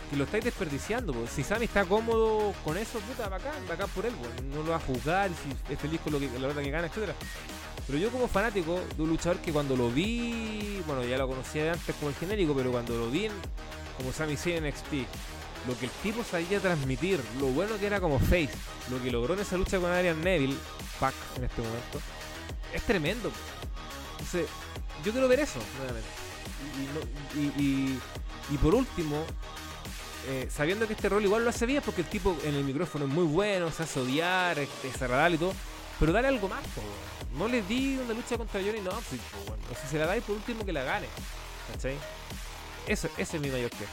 que lo estáis desperdiciando. Si Sammy está cómodo con eso, puta, bacán, bacán por él, po. no lo va a juzgar, si es feliz con lo que, la verdad que gana, etcétera. Pero yo como fanático de un luchador que cuando lo vi, bueno, ya lo conocía de antes como el genérico, pero cuando lo vi en- como Sami Zayn en NXT, lo que el tipo sabía transmitir, lo bueno que era como face, lo que logró en esa lucha con Adrian Neville, Pac en este momento, es tremendo. Entonces, yo quiero ver eso nuevamente. Y, y no- y- por último, eh, sabiendo que este rol igual lo hace bien, porque el tipo en el micrófono es muy bueno, se hace odiar, es, y todo, pero dale algo más. No le di una lucha contra Johnny weón. O si se la dais, por último que la gane. ¿Cachai? Eso, ese es mi mayor queja.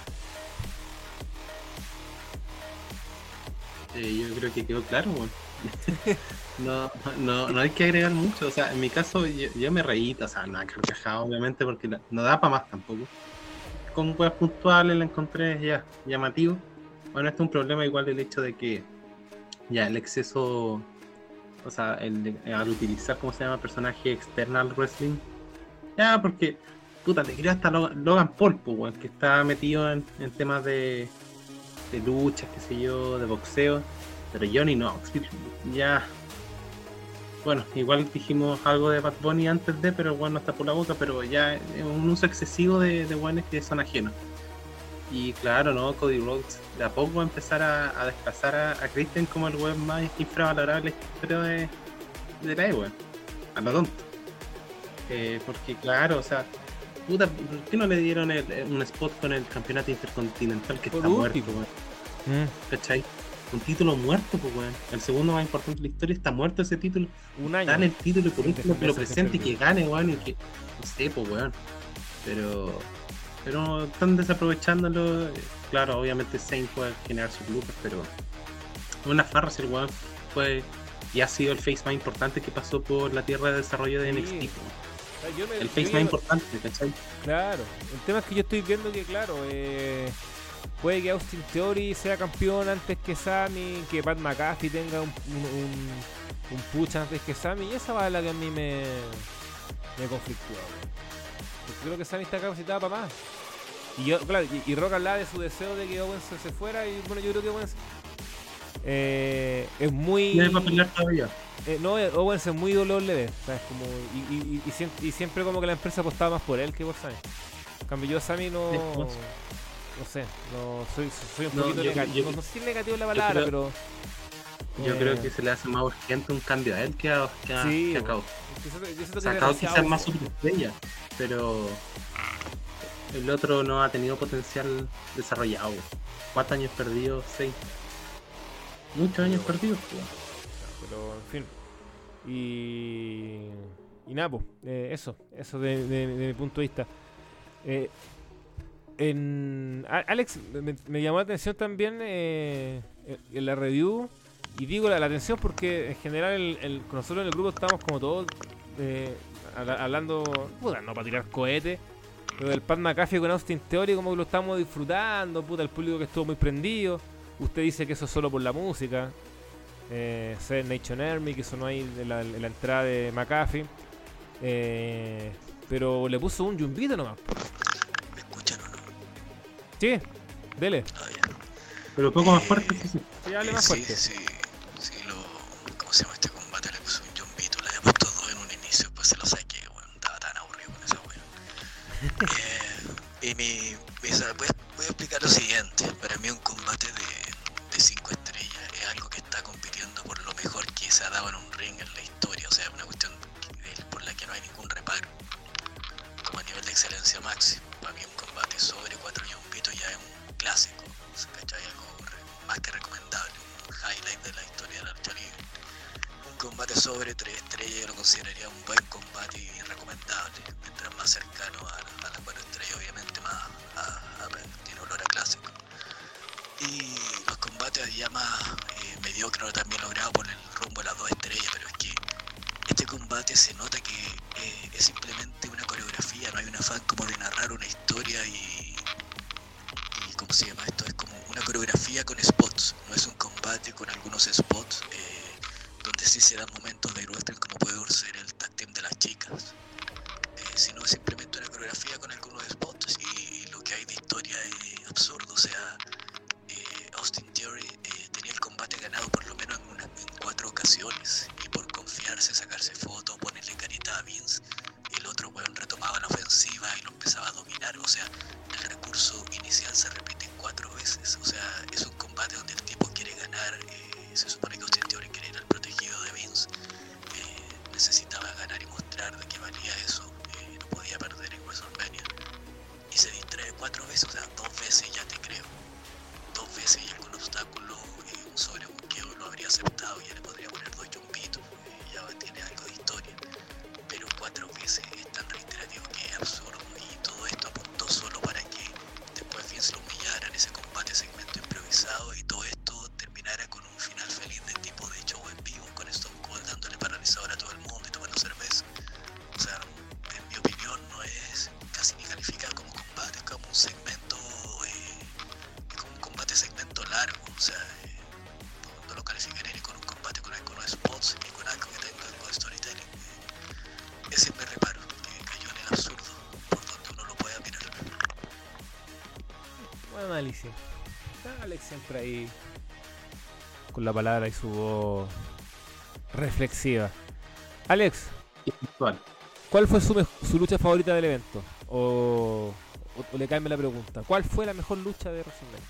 Eh, yo creo que quedó claro, weón. [LAUGHS] no, no, no hay que agregar mucho. O sea, en mi caso, yo, yo me reí, o sea, no carcajado, obviamente, porque la- no da para más tampoco. Con weas puntuales la encontré ya llamativo. Bueno, este es un problema igual el hecho de que ya el exceso, o sea, el, al utilizar, ¿cómo se llama? Personaje external wrestling. Ya, porque, puta, te creo hasta Logan, Logan Paul, pues, weón, que está metido en, en temas de, de luchas, qué sé yo, de boxeo. Pero Johnny Knoxville, ya. Bueno, igual dijimos algo de Bad Bunny antes de, pero bueno, no está por la boca, pero ya es un uso excesivo de, de que son ajenos. Y claro, ¿no? Cody Rhodes de a poco va a empezar a, a desplazar a, a Christian como el web más la historia de, de la weón. A lo tonto. Porque claro, o sea, puta, ¿por qué no le dieron el- un spot con el campeonato intercontinental que está muerto, weón? ¿Cachai? Un título muerto, pues, weón. El segundo más importante de la historia está muerto ese título. Un año. Dale el título y por último que lo presente y que gane, weón. Y que. No sé, pues, weón. Pero. Pero están desaprovechándolo. eh, Claro, obviamente Saint puede generar sus lucas, pero. Una farra si el weón fue. Y ha sido el face más importante que pasó por la tierra de desarrollo de Sí. NXT. weón. Yo me- El yo face ya- más importante, ¿cachai? Claro, el tema es que yo estoy viendo que, claro, eh, puede que Austin Theory sea campeón antes que Sammy, que Pat McAfee tenga un, un, un- push antes que Sammy, y esa va la que a mí me, me conflictúa. weón. creo que Sami está capacitado para más. Y yo, claro, y, y Rock hablaba de su deseo de que Owens se fuera y bueno, yo creo que Owens eh, es muy... Tiene para pelear todavía. Eh, no, eh, Owens es muy WWE, o sea, es como, y, y- y- y siempre, y siempre como que la empresa apostaba más por él que por Sami. En cambio yo Sami no... Sí, pues. No sé, no, soy, soy un No, poquito yo- negativo. yo- no, no sé si negativo es la palabra, creo- pero... Yo eh, creo que se le hace más urgente un cambio a él que a, que a, Sí, que a. Kao. yo quizás más superestrella, pero el otro no ha tenido potencial desarrollado. ¿Cuántos años perdidos? Seis. Muchos años perdidos. Pero, en fin. Y. Y nada, pues, eso. Eso de, mi punto de vista. Eh, en, Alex, me, llamó la atención también eh, en- la review. Y digo la, atención porque en general el, el- nosotros en el grupo estamos como todos eh, habla- hablando, puta, no para tirar cohetes, pero del Pat McAfee con Austin Theory como que lo estamos disfrutando, puta, el público que estuvo muy prendido. Usted dice que eso es solo por la música. Eh, Seven Nation Army, que ahí en la, en la entrada de McAfee. Eh, pero le puso un yumbito nomás. ¿Me escuchan o no? Sí, dele. Ah, ya. Pero poco más fuerte, sí, sí. Sí, hable más sí, fuerte. sí, sí, lo, ¿cómo se llama este combate? Le puse un jumbito, le había puesto dos en un inicio, después se lo saqué, weón, estaba tan aburrido con esa weón. [LAUGHS] eh, y mi, voy, a, explicar lo siguiente, para mí un combate de, de cinco estrellas es algo que está compitiendo por lo mejor que se ha dado en un ring en la historia, o sea, una cuestión por la que no hay ningún reparo, como a nivel de excelencia máximo. Para mí un combate sobre cuatro jumbitos ya es un clásico, ¿cachai? Algo más que recomendable, un highlight de la historia de la lucha libre. Combate sobre tres estrellas yo lo consideraría un buen combate y recomendable. Mientras más cercano a, la- a las cuatro estrellas, obviamente más a- a- tiene olor a clásico. Y los combates ya más eh, mediocres también logrados por el rumbo a las dos estrellas, pero es que este combate se nota que eh, es simplemente una coreografía, no hay un afán como de narrar una historia y, y ¿cómo se llama esto? Es como una coreografía con spots, no es un combate con algunos spots eh, donde sí se dan momentos de wrestling como puede ser el tag team de las chicas, eh, sino simplemente una coreografía con algunos spots y, lo que hay de historia es absurdo, o sea, eh, Austin Theory eh, tenía el combate ganado por lo menos en, una- en cuatro ocasiones. Y por confiarse, sacarse fotos, ponerle carita a Vince, el otro weón retomaba la ofensiva y lo empezaba a dominar, o sea, el recurso inicial se repite cuatro veces, o sea, es un combate donde el tipo quiere ganar, eh, se supone que Austin Theory necesitaba ganar y mostrar de que valía eso, eh, no podía perder en WrestleMania, y se distrae cuatro veces, o sea, dos veces ya te creo. Dos veces y algún obstáculo, eh, un sobrebuqueo lo habría aceptado, ya le podría poner dos chumbitos, eh, ya tiene algo de historia. Pero cuatro veces es tan reiterativo que es absurdo siempre ahí con la palabra y su voz reflexiva. Alex. ¿cuál fue su, su lucha favorita del evento? O, o- o le cambia la pregunta. ¿Cuál fue la mejor lucha de WrestleMania?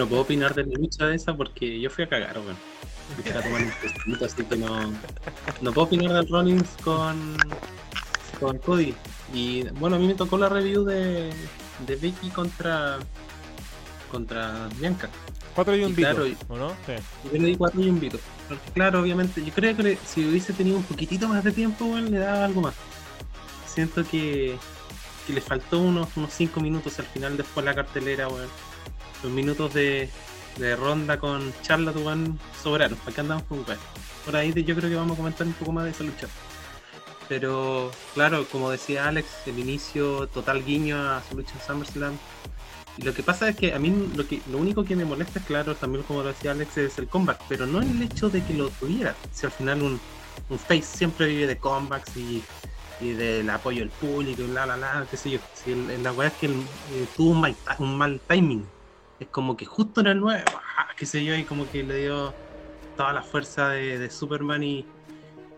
No puedo opinar de la lucha de esa porque yo fui a cagar, a tomar un tecito, así que no, no puedo opinar del Rollins con, con Cody. Y bueno, a mí me tocó la review de, de Becky contra contra Bianca. Cuatro y un Y vito, claro, ¿o no? Sí. Yo le di cuatro y un vito. Porque claro, obviamente, yo creo que si hubiese tenido un poquitito más de tiempo, weón, le daba algo más. Siento que, que le faltó unos, unos cinco minutos al final después de la cartelera, weón. Los minutos de, ronda con Charlotte, weón, sobraron. ¿Para qué andamos con? Por ahí yo creo que vamos a comentar un poco más de esa lucha. Pero claro, como decía Alex, el inicio total guiño a su lucha en SummerSlam. Lo que pasa es que a mí lo, único que me molesta es, claro, también como lo decía Alex, es el comeback, pero no el hecho de que lo tuviera. Si al final un, face siempre vive de comebacks y, del apoyo del público y bla, bla, bla, qué sé yo. Si el- la weá es que eh, tuvo un mal, un mal timing. Es como que justo en el 9, ¡ah! qué sé yo, y como que le dio toda la fuerza de, de Superman y,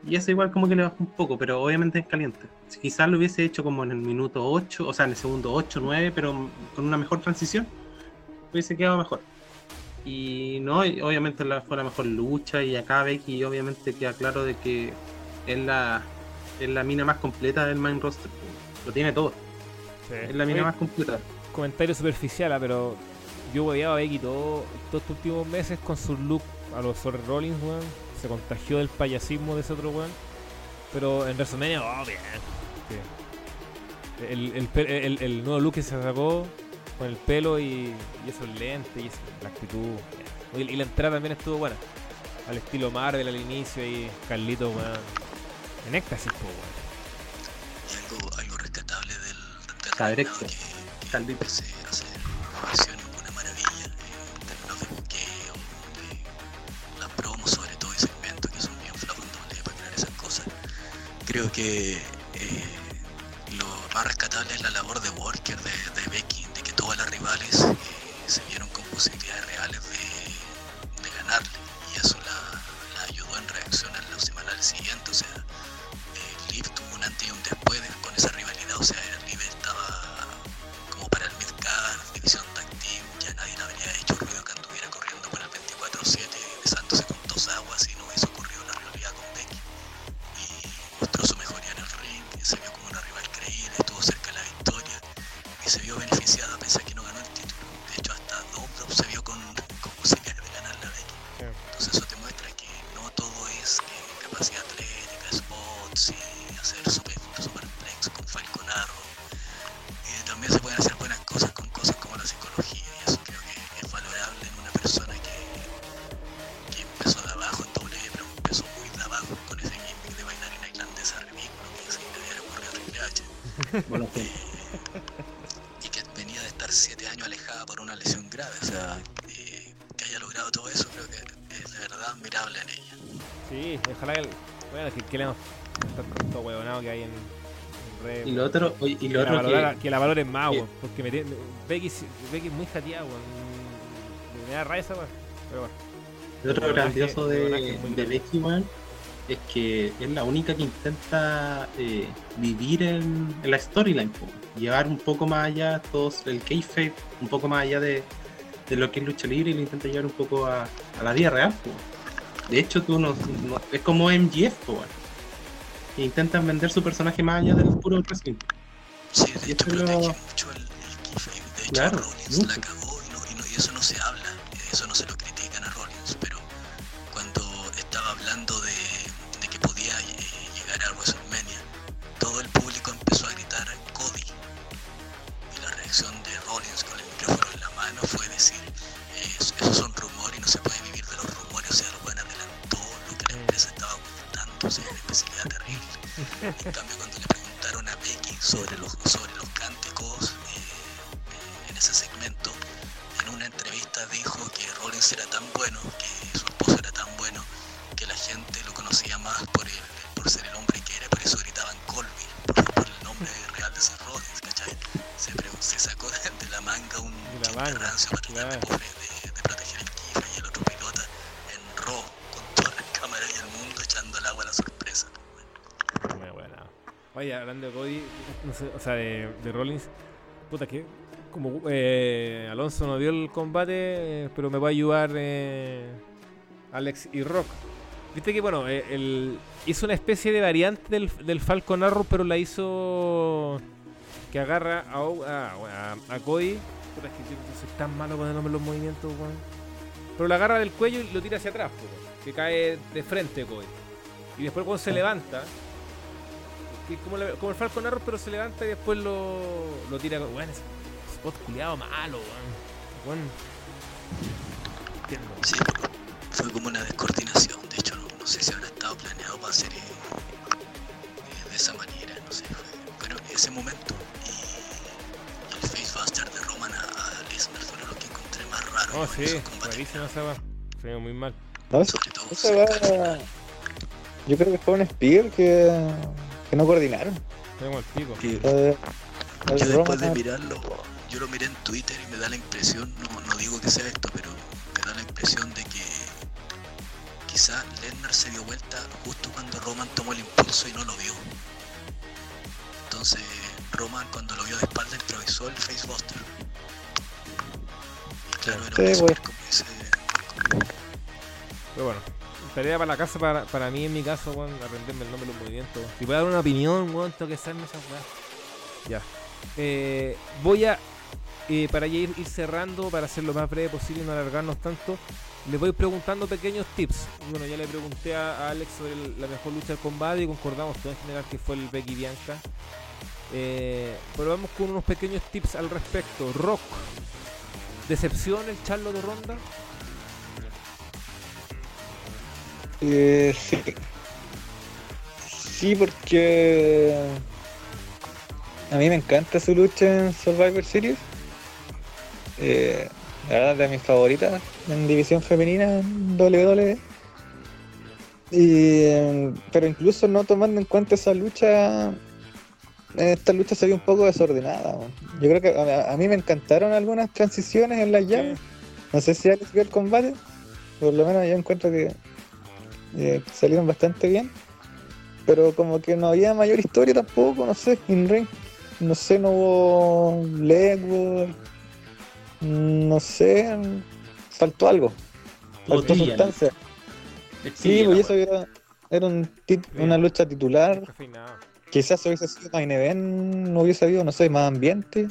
y eso igual como que le bajó un poco, pero obviamente es caliente. Si quizás lo hubiese hecho como en el minuto 8, o sea, en el segundo 8, 9, pero con una mejor transición, hubiese quedado mejor. Y no, y obviamente la, fue la mejor lucha y acá Becky obviamente queda claro de que es la, es la mina más completa del main roster. Lo tiene todo. sí. Es la mina Oye, más completa. comentario superficial, ah, pero yo odiaba a Becky todo, todos estos últimos meses con su look a los Sorry Rollins, weón. Se contagió del payasismo de ese otro weón. Pero en WrestleMania, oh, bien. Sí. El, el, pe- el- el nuevo look que se sacó con el pelo y, y esos lentes y eso, la actitud. bien. Y, y la entrada también estuvo buena. Al estilo Marvel al inicio y Carlito, weón. En éxtasis, po, weón. Algo, algo rescatable del, del Cadrexo. reinado que, que Caldito. empecé a hacer Creo que eh, lo más rescatable es la labor de Walker, de, Becky, de que todas las rivales eh, se vieron con posibilidades reales de, ganarle. Y eso la, ayudó en reacción a la semana siguiente, o sea, grave. O sea, eh, que haya logrado todo eso, creo que es de verdad admirable en ella. Sí, ojalá que. Bueno, que, que le tanto huevonado que hay en, en redes. Y lo otro, oye, y que, lo la otro valora- que, que la valoren más, que- weón. Porque me, tiene- me- Becky, Becky es muy jateada, weón. Me- Me da rabia esa weón. Pero bueno. lo otro el grandioso de, de. Becky, weón, es que es la única que intenta eh, vivir en, en la storyline, llevar un poco más allá todos el kayfabe, un poco más allá de, de lo que es lucha libre y lo intenta llevar un poco a, a la vida real. De hecho, tú no, no- es como MGF, weón, que intentan vender su personaje más allá del puro wrestling. Sí, de hecho lo- protege mucho el, el. De hecho, Claro, Rollins mucho. la cagó y, no, y, no- y eso no se habla, eso no se lo critican a Rollins, pero también. De Cody, o sea, de, de Rollins, puta que como eh, Alonso no dio el combate, eh, pero me va a ayudar eh, Alex y Rock. Viste que, bueno, el, hizo una especie de variante del, del Falcon Arrow, pero la hizo que agarra a, a, a- Cody. Puta, es tan malo con el nombre de los movimientos. Pero la agarra del cuello y lo tira hacia atrás, que cae de frente Cody. Y después cuando se levanta, que es como, la- como el Falcon Arrow, pero se levanta y después lo, lo tira con. Weón, ese spot culiado malo, weón. Weón. Entiendo. Sí, fue como una descoordinación. De hecho, no, no sé si habrá estado planeado para hacer eh, de esa manera. No sé. Fue, pero en ese momento. Y, y el Facebuster de Roman a, a Lesnar fueron los que encontré más raro. Oh, en sí, esos combates. rarísima esa. Se ve muy mal. No, eso- Sobre todo esa final. yo creo que fue un spear que, que no coordinaron. Pico. Que Eh, Yo después de mirarlo, yo lo miré en Twitter y me da la impresión, no, no digo que sea esto, pero me da la impresión de que quizá Lesnar se dio vuelta justo cuando Roman tomó el impulso y no lo vio. Entonces Roman cuando lo vio de espalda improvisó el facebuster. Y claro, era Sí, un spear, como dice. Pero bueno, tarea para la casa, para, para mí en mi caso, weón, aprenderme el nombre de los movimientos. Si puedo dar una opinión, weón, tengo que saberme esas weas. Ya. Eh, voy a, eh, para ya ir, ir cerrando, para hacer lo más breve posible y no alargarnos tanto, les voy preguntando pequeños tips. Bueno, ya le pregunté a, a Alex sobre el- la mejor lucha del combate y concordamos todo en general que fue el Becky Bianca. Eh, pero vamos con unos pequeños tips al respecto. Rock, ¿decepción el Charlo de Ronda? Eh, sí. Sí, porque a mí me encanta su lucha en Survivor Series. Eh, la verdad de mis favoritas en división femenina en WWE. Y, pero incluso no tomando en cuenta esa lucha, esta lucha se vio un poco desordenada. Yo creo que a, a mí me encantaron algunas transiciones en las llaves. No sé si Alex vio el combate. Por lo menos yo encuentro que eh, salieron bastante bien. Pero como que no había mayor historia tampoco, no sé, in ring. No sé, no hubo legwork. No sé, faltó algo. Faltó sustancia. Sí, pues eso era, era un tit- Bien. una lucha titular. Quizás hubiese sido main event, no hubiese habido, no sé, más ambiente.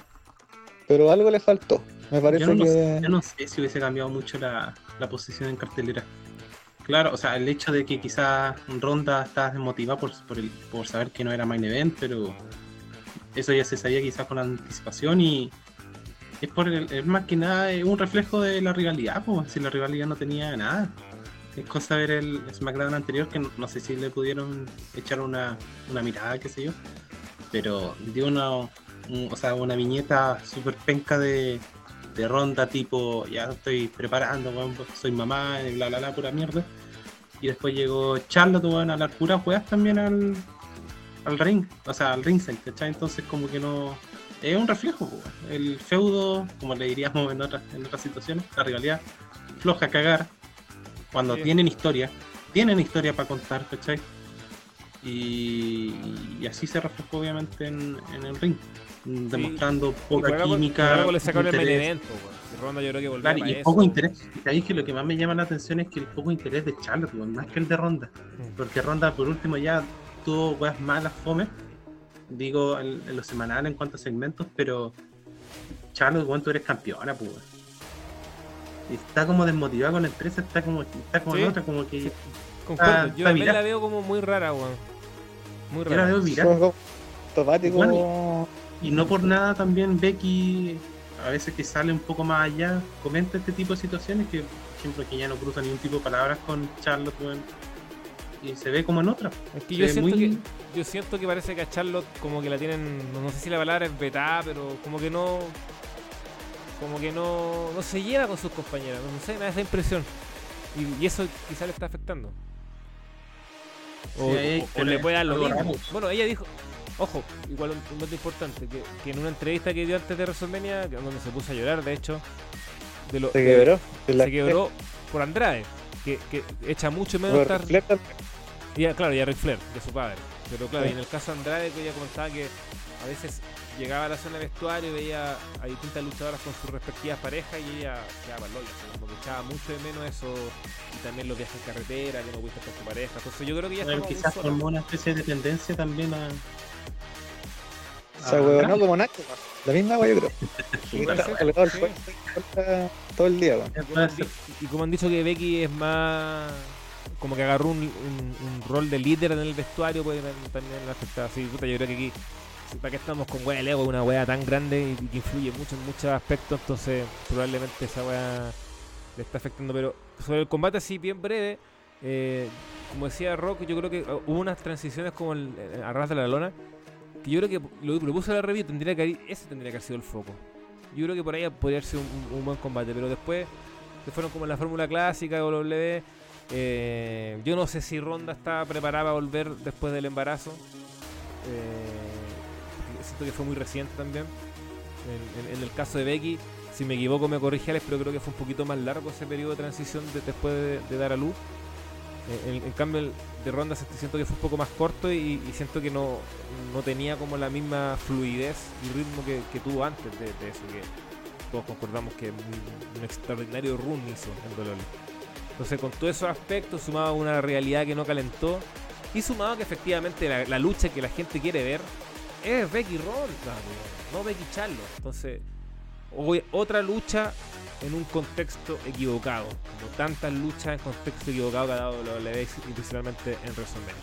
Pero algo le faltó. Me parece Yo no, que. sé, yo no sé si hubiese cambiado mucho la, la posición en cartelera. Claro, o sea, el hecho de que quizás Ronda estaba desmotivada por, el, por saber que no era main event, pero eso ya se sabía quizás con anticipación y es por el, es más que nada un reflejo de la rivalidad, pues si la rivalidad no tenía nada. Es cosa ver el SmackDown anterior que no, sé si le pudieron echar una, una mirada, qué sé yo. pero dio una, un- o sea, una viñeta súper penca de, de ronda tipo, ya estoy preparando, weón, soy mamá, y bla, bla, bla, pura mierda. Y después llegó Charlotte, weón, a las puras weas también al, al ring, o sea, al ringside, ¿cachai? Entonces como que no... Es un reflejo, weón. El feudo, como le diríamos en otras, en otras situaciones, la rivalidad, floja a cagar, cuando Sí. tienen historia, tienen historia para contar, ¿cachai? Y, y así se reflejó obviamente en, en el ring, demostrando poca química. algo le sacaron el main interés. evento, weón. Y Ronda yo creo que volvió Claro, y el eso. poco interés. Y sabéis que lo que más me llama la atención es que el poco interés de Charlotte, más que el de Ronda. Mm. Porque Ronda, por último, ya tuvo weas malas, fome. Digo, en, en lo semanal en cuanto a segmentos, pero Charlotte, weón, tú eres campeona, pues. está como desmotivada con la empresa, está como, está como Sí. en otra, como que Sí. Concuerdo. Ah, yo también la veo como muy rara, weón. Muy yo la rara. veo viral. Automático. Bueno, Y no por nada también Becky, a veces que sale un poco más allá, comenta este tipo de situaciones que, por ejemplo, que ya no cruza ningún tipo de palabras con Charlotte, y se ve como en otra. Es que yo siento, muy- que yo siento que parece que a Charlotte como que la tienen, no, no sé si la palabra es vetada, pero como que no como que no, no se lleva con sus compañeras, no sé, me da esa impresión. Y, y eso quizá le está afectando. O, Sí, o- le puede dar lo mismo. Bueno, ella dijo, ojo, igual un, dato importante, que, que en una entrevista que dio antes de WrestleMania, que- donde se puso a llorar, de hecho, de lo, Se quebró. Se la- se quebró por Andrade, que, que echa mucho menos estar Flair también. y, ah, claro, y a Ric Flair, de su padre. Pero claro, y en el caso de Andrade, que ella comentaba que a veces llegaba a la zona de vestuario y veía a distintas luchadoras con sus respectivas parejas y ella quedaba loca, como que echaba mucho de menos eso y también los viajes en carretera, que no con tu pareja. Entonces yo creo que ella Bueno, muy quizás formó una especie de tendencia también a. Se a- huevonó como Nacho. ¿no? La misma agua, yo creo. [LAUGHS] Sí, el sí. todo el día, weón. Y como, han dicho que Becky es más como que agarró un, un- un rol de líder en el vestuario puede también afectar así puta yo creo que aquí para qué estamos con wea de Lego una wea tan grande y que influye mucho en muchos aspectos entonces probablemente esa wea le está afectando pero sobre el combate así bien breve eh, como decía Rock yo creo que uh, hubo unas transiciones como el, eh, a ras de la lona que yo creo que lo, puse en la review tendría que ese tendría que haber sido el foco yo creo que por ahí podría haber sido un, buen combate pero después se fueron como la fórmula clásica de WWE. Eh, yo no sé si Ronda está preparada para volver después del embarazo. Eh, siento que fue muy reciente también. En, el caso de Becky, si me equivoco me corrige Alex, pero creo que fue un poquito más largo ese periodo de transición de- después de, de dar a luz. En, en cambio, de Ronda siento que fue un poco más corto y, siento que no, no tenía como la misma fluidez y ritmo que, tuvo antes de, eso. Que todos concordamos que un, un extraordinario run hizo en Dolores. Entonces, con todos esos aspectos, sumado a una realidad que no calentó, y sumado a que efectivamente la, lucha que la gente quiere ver es Becky Ronda, no Becky Charlo. Entonces, otra lucha en un contexto equivocado, como tantas luchas en contexto equivocado que ha dado WWE y principalmente en WrestleMania.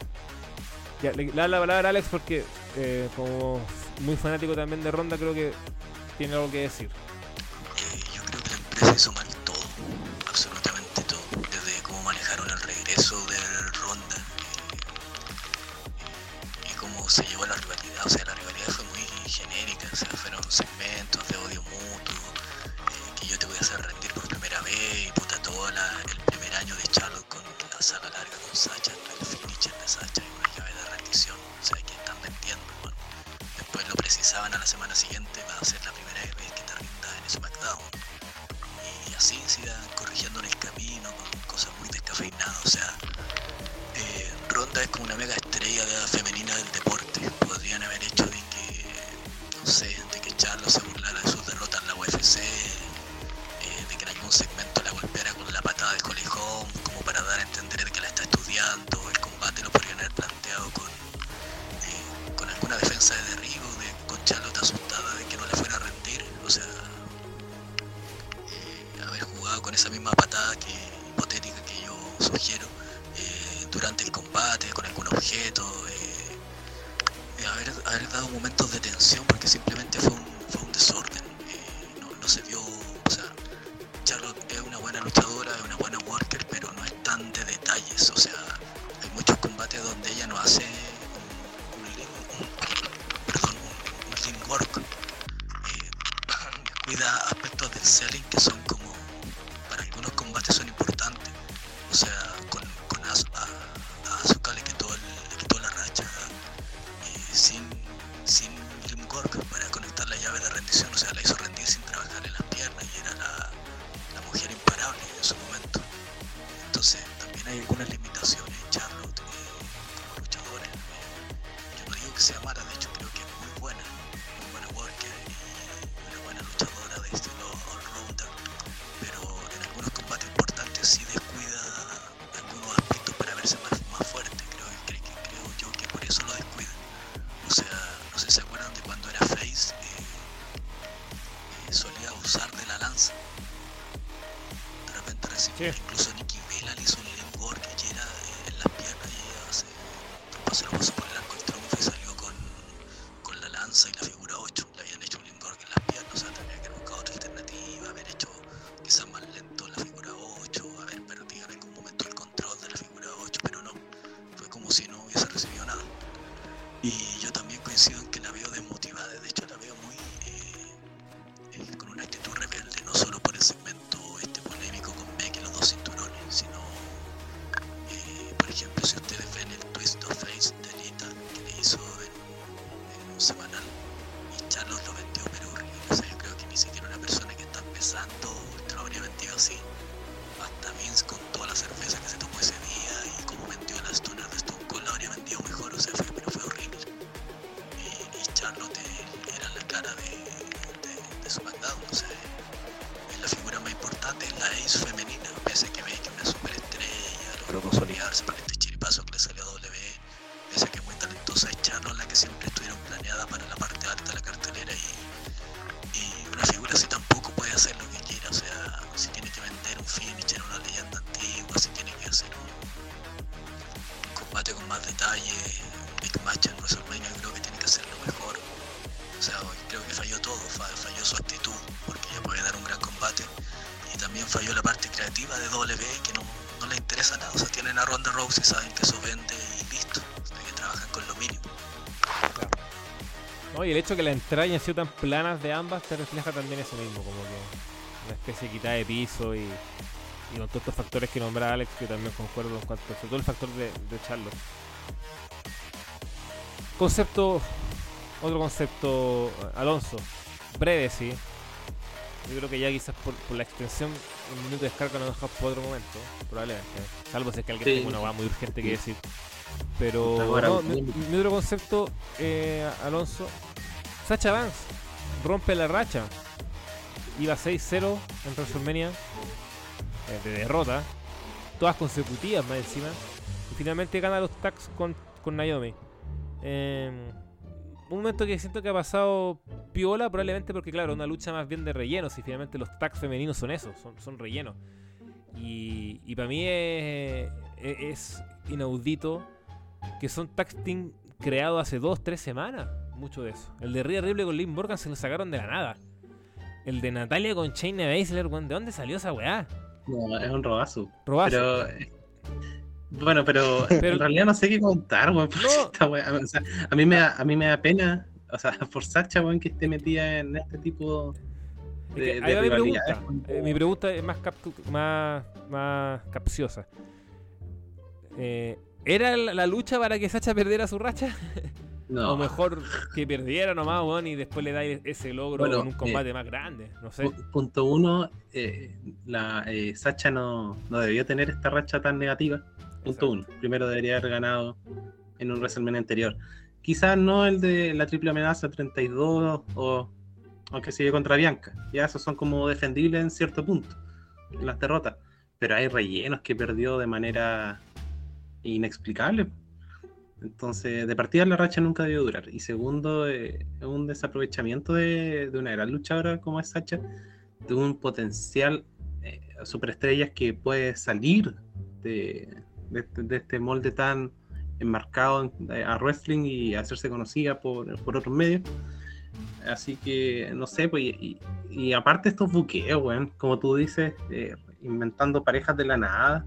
Le, da la palabra a Alex porque, eh, como muy fanático también de Ronda, creo que tiene algo que decir. Eh, yo creo que la empresa hizo mal todo, absolutamente todo, desde cómo manejaron el regreso de Ronda eh, y cómo se llevó la rivalidad, se lo pasó hecho que las entradas hayan sido tan planas de ambas te refleja también eso mismo, como que una especie de quitada de piso y, y con todos estos factores que nombraba Alex, que también concuerdo en cuanto, sobre todo el factor de, de Charlotte. Concepto, otro concepto, Alonso, breve sí. Yo creo que ya quizás por, por la extensión, un minuto de descarga nos dejamos por otro momento, probablemente. Salvo si es que alguien Sí. tiene una muy urgente que decir. Pero no, mi otro concepto, eh, Alonso, Sacha Vance rompe la racha. Iba 6-0 en WrestleMania eh, de derrota, todas consecutivas más encima. Y finalmente gana los tags con, con Naomi. Eh, un momento que siento que ha pasado piola, probablemente porque, claro, una lucha más bien de relleno. Si finalmente los tags femeninos son eso, son, son rellenos. Y, para mí es, es- inaudito que son tag team creados hace dos, tres semanas. Mucho de eso. El de Rhea Ripley con Liv Morgan se lo sacaron de la nada. El de Natalia con Shayna Baszler, weón, ¿de dónde salió esa weá? No, es un robazo. Robazo. Pero. eh, Bueno, pero, [LAUGHS] Pero- en realidad no sé qué contar, weón. No. esta weá, o sea, a, mí me da, a mí me da pena, o sea, [LAUGHS] por Sacha, weón, que esté metida en este tipo Es que de, mi pregunta. Eh, mi pregunta es más, más, más capciosa. Eh, ¿Era la, la lucha para que Sacha perdiera su racha? [LAUGHS] No, O mejor que perdiera nomás, weón, y después le da ese logro Bueno, en un combate más grande. No sé. pu- punto uno, eh, la, eh, Sacha no, no debió tener esta racha tan negativa. Punto Exacto. uno. Primero debería haber ganado en un WrestleMania anterior. Quizás no el de la triple amenaza 32 o, o que sigue contra Bianca. Ya esos son como defendibles en cierto punto. Las derrotas. Pero hay rellenos que perdió de manera inexplicable. Entonces, de partida la racha nunca debió durar. Y segundo, eh, es un desaprovechamiento de, una gran luchadora como es Sacha, de un potencial eh, superestrellas que puede salir de, este- este molde tan enmarcado en- eh, a wrestling y hacerse conocida por, por otros medios. Así que, no sé, pues, y, aparte estos buqueos, como tú dices, eh, inventando parejas de la nada.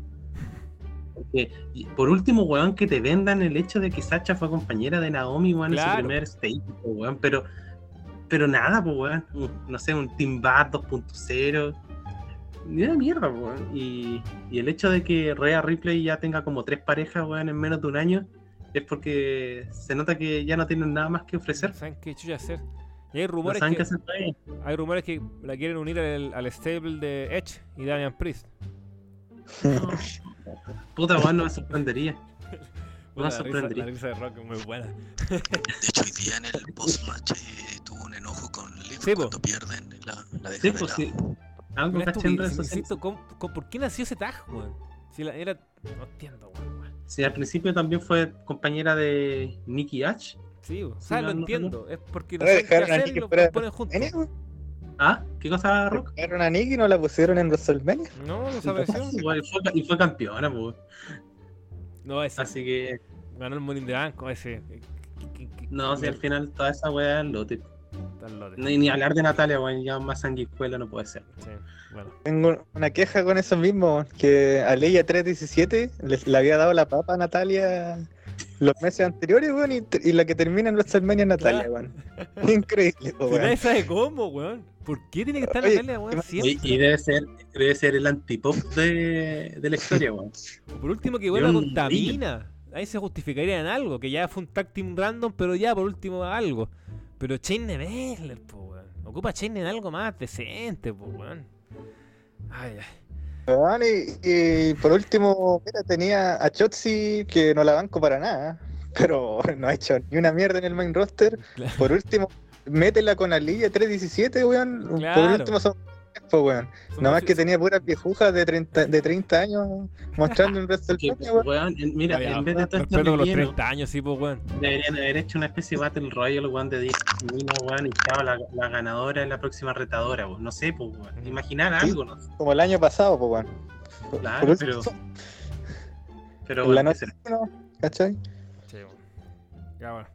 Por último, weón, que te vendan el hecho de que Sacha fue compañera de Naomi, weón, en su primer stage, weón, pero, pero nada, pues, weón, no sé, un Team Bad 2.0, ni una mierda, weón, y, y el hecho de que Rhea Ripley ya tenga como tres parejas, weón, en menos de un año, es porque se nota que ya no tienen nada más que ofrecer. Saben qué chucha hacer. Y hay rumores, que, hay rumores la quieren unir al, al stable de Edge y Damian Priest. [LAUGHS] Puta, weón, no me sorprendería. [LAUGHS] No me la, risa, sorprendería. la risa de Rock es muy buena. De hecho, hoy día en el post-match eh, tuvo un enojo con Liv Sí, po. cuando pierden la, la deja Sí, de pues lado. sí. Algo en redes sociales. insisto, ¿cómo- cómo- ¿por qué nació ese tag, weón? Si la, era. No entiendo, weón. Sí, al principio también fue compañera de Nicky H. Sí, weón. O Sí, sea, no, lo no, entiendo. Es porque no Ahora saben qué dejaron a hacer y Nikki lo fuera ponen juntos. ¿Ah? ¿Qué cosa, Rock? ¿Dejaron a Nikki y no la pusieron en WrestleMania? No, no desapareció. [LAUGHS] Igual fue, y fue campeona, pues. No, ese. Así que, Ganó el Morning de Banco, ese. ¿Qué- qué- qué- no, si al final toda esa weá es lote. Ni, ni hablar de Natalia, weón, ya más sanguijuela no puede ser. Sí, bueno. Tengo una queja con eso mismo, que a Leia 317 le, le había dado la papa a Natalia los meses anteriores, weón, y, y la que termina en WrestleMania es Natalia, weón. Increíble, [LAUGHS] Si weón. nadie sabe cómo, weón. ¿Por qué tiene que estar Oye, Natalia, weón? y- Y, Siempre. y debe ser debe ser el antipop de, de la historia, weón. Por último, que vuelva un con Tamina. Ahí se justificaría en algo, que ya fue un tag team random, pero ya por último algo. Pero Chain Baszler, po, weón. Ocupa Chain en algo más decente, po, weón. Ay, ay. Y, y por último, mira, tenía a Chotzi que no la banco para nada, [LAUGHS] pero no ha hecho ni una mierda en el main roster. Claro. Por último, métela con Aliyah 317, weón. Por último son pues, weón. Nada más que tenía puras viejujas de 30, de 30 años mostrando en Que, WrestleMania, weón. weón, en- mira, en vez de todo con los relleno, 30 años, sí, pues, weón. deberían haber hecho una especie de Battle Royale, weón, de 10 minas, weón, y chao, la, la ganadora es la próxima retadora, weón. No sé, pues, weón. Imaginar Sí. algo, no sé. Como el año pasado, pues, weón. Claro, por pero- Pero, en weón, la ¿qué noche uno, ¿cachai? Sí, weón. Ya, bueno.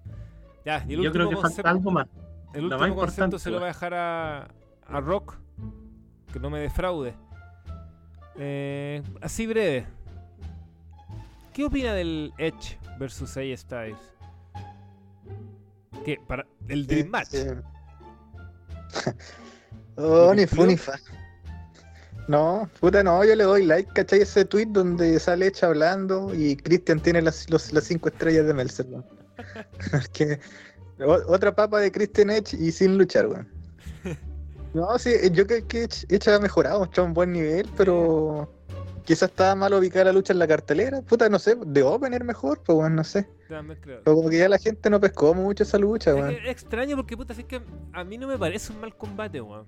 Ya, y el Yo creo que concepto- falta algo más. El último más concepto importante, se lo va a dejar a, a Rock, que no me defraude. Eh, así breve. ¿Qué opina del Edge versus AJ Styles? Que para el Dream Match. Eh, [LAUGHS] oh, ni fu ni fa. No, puta, no, yo le doy like, ¿cachai? Ese tweet donde sale Edge hablando y Christian tiene las, los- las cinco estrellas de Meltzer, weón. [LAUGHS] Porque o- otra papa de Christian Edge y sin luchar, weón. [LAUGHS] No, sí, yo creo que Edge, ha mejorado, mostrado un buen nivel, pero quizás estaba mal ubicada la lucha en la cartelera. Puta, no sé, de opener mejor, pues, weón, no sé. También creo. Pero como que ya la gente no pescó mucho esa lucha, Es, weón. es extraño porque puta, así que a mí no me parece un mal combate, weón.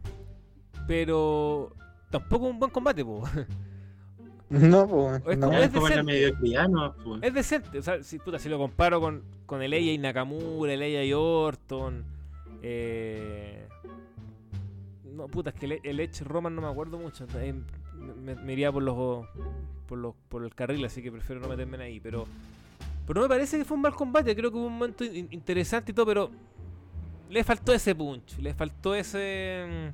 Pero tampoco un buen combate, po. [LAUGHS] No, pues, Es no. es como en la decente. pues. Es decente, o sea, si, puta, si lo comparo con, con el Ella y Nakamura, el Ella y Orton, eh... No, puta, es que el, el Edge Roman no me acuerdo mucho, eh, me, me iría por los, por los por el carril, así que prefiero no meterme en ahí, pero pero no me parece que fue un mal combate, creo que hubo un momento in- interesante y todo, pero le faltó ese punch, le faltó ese...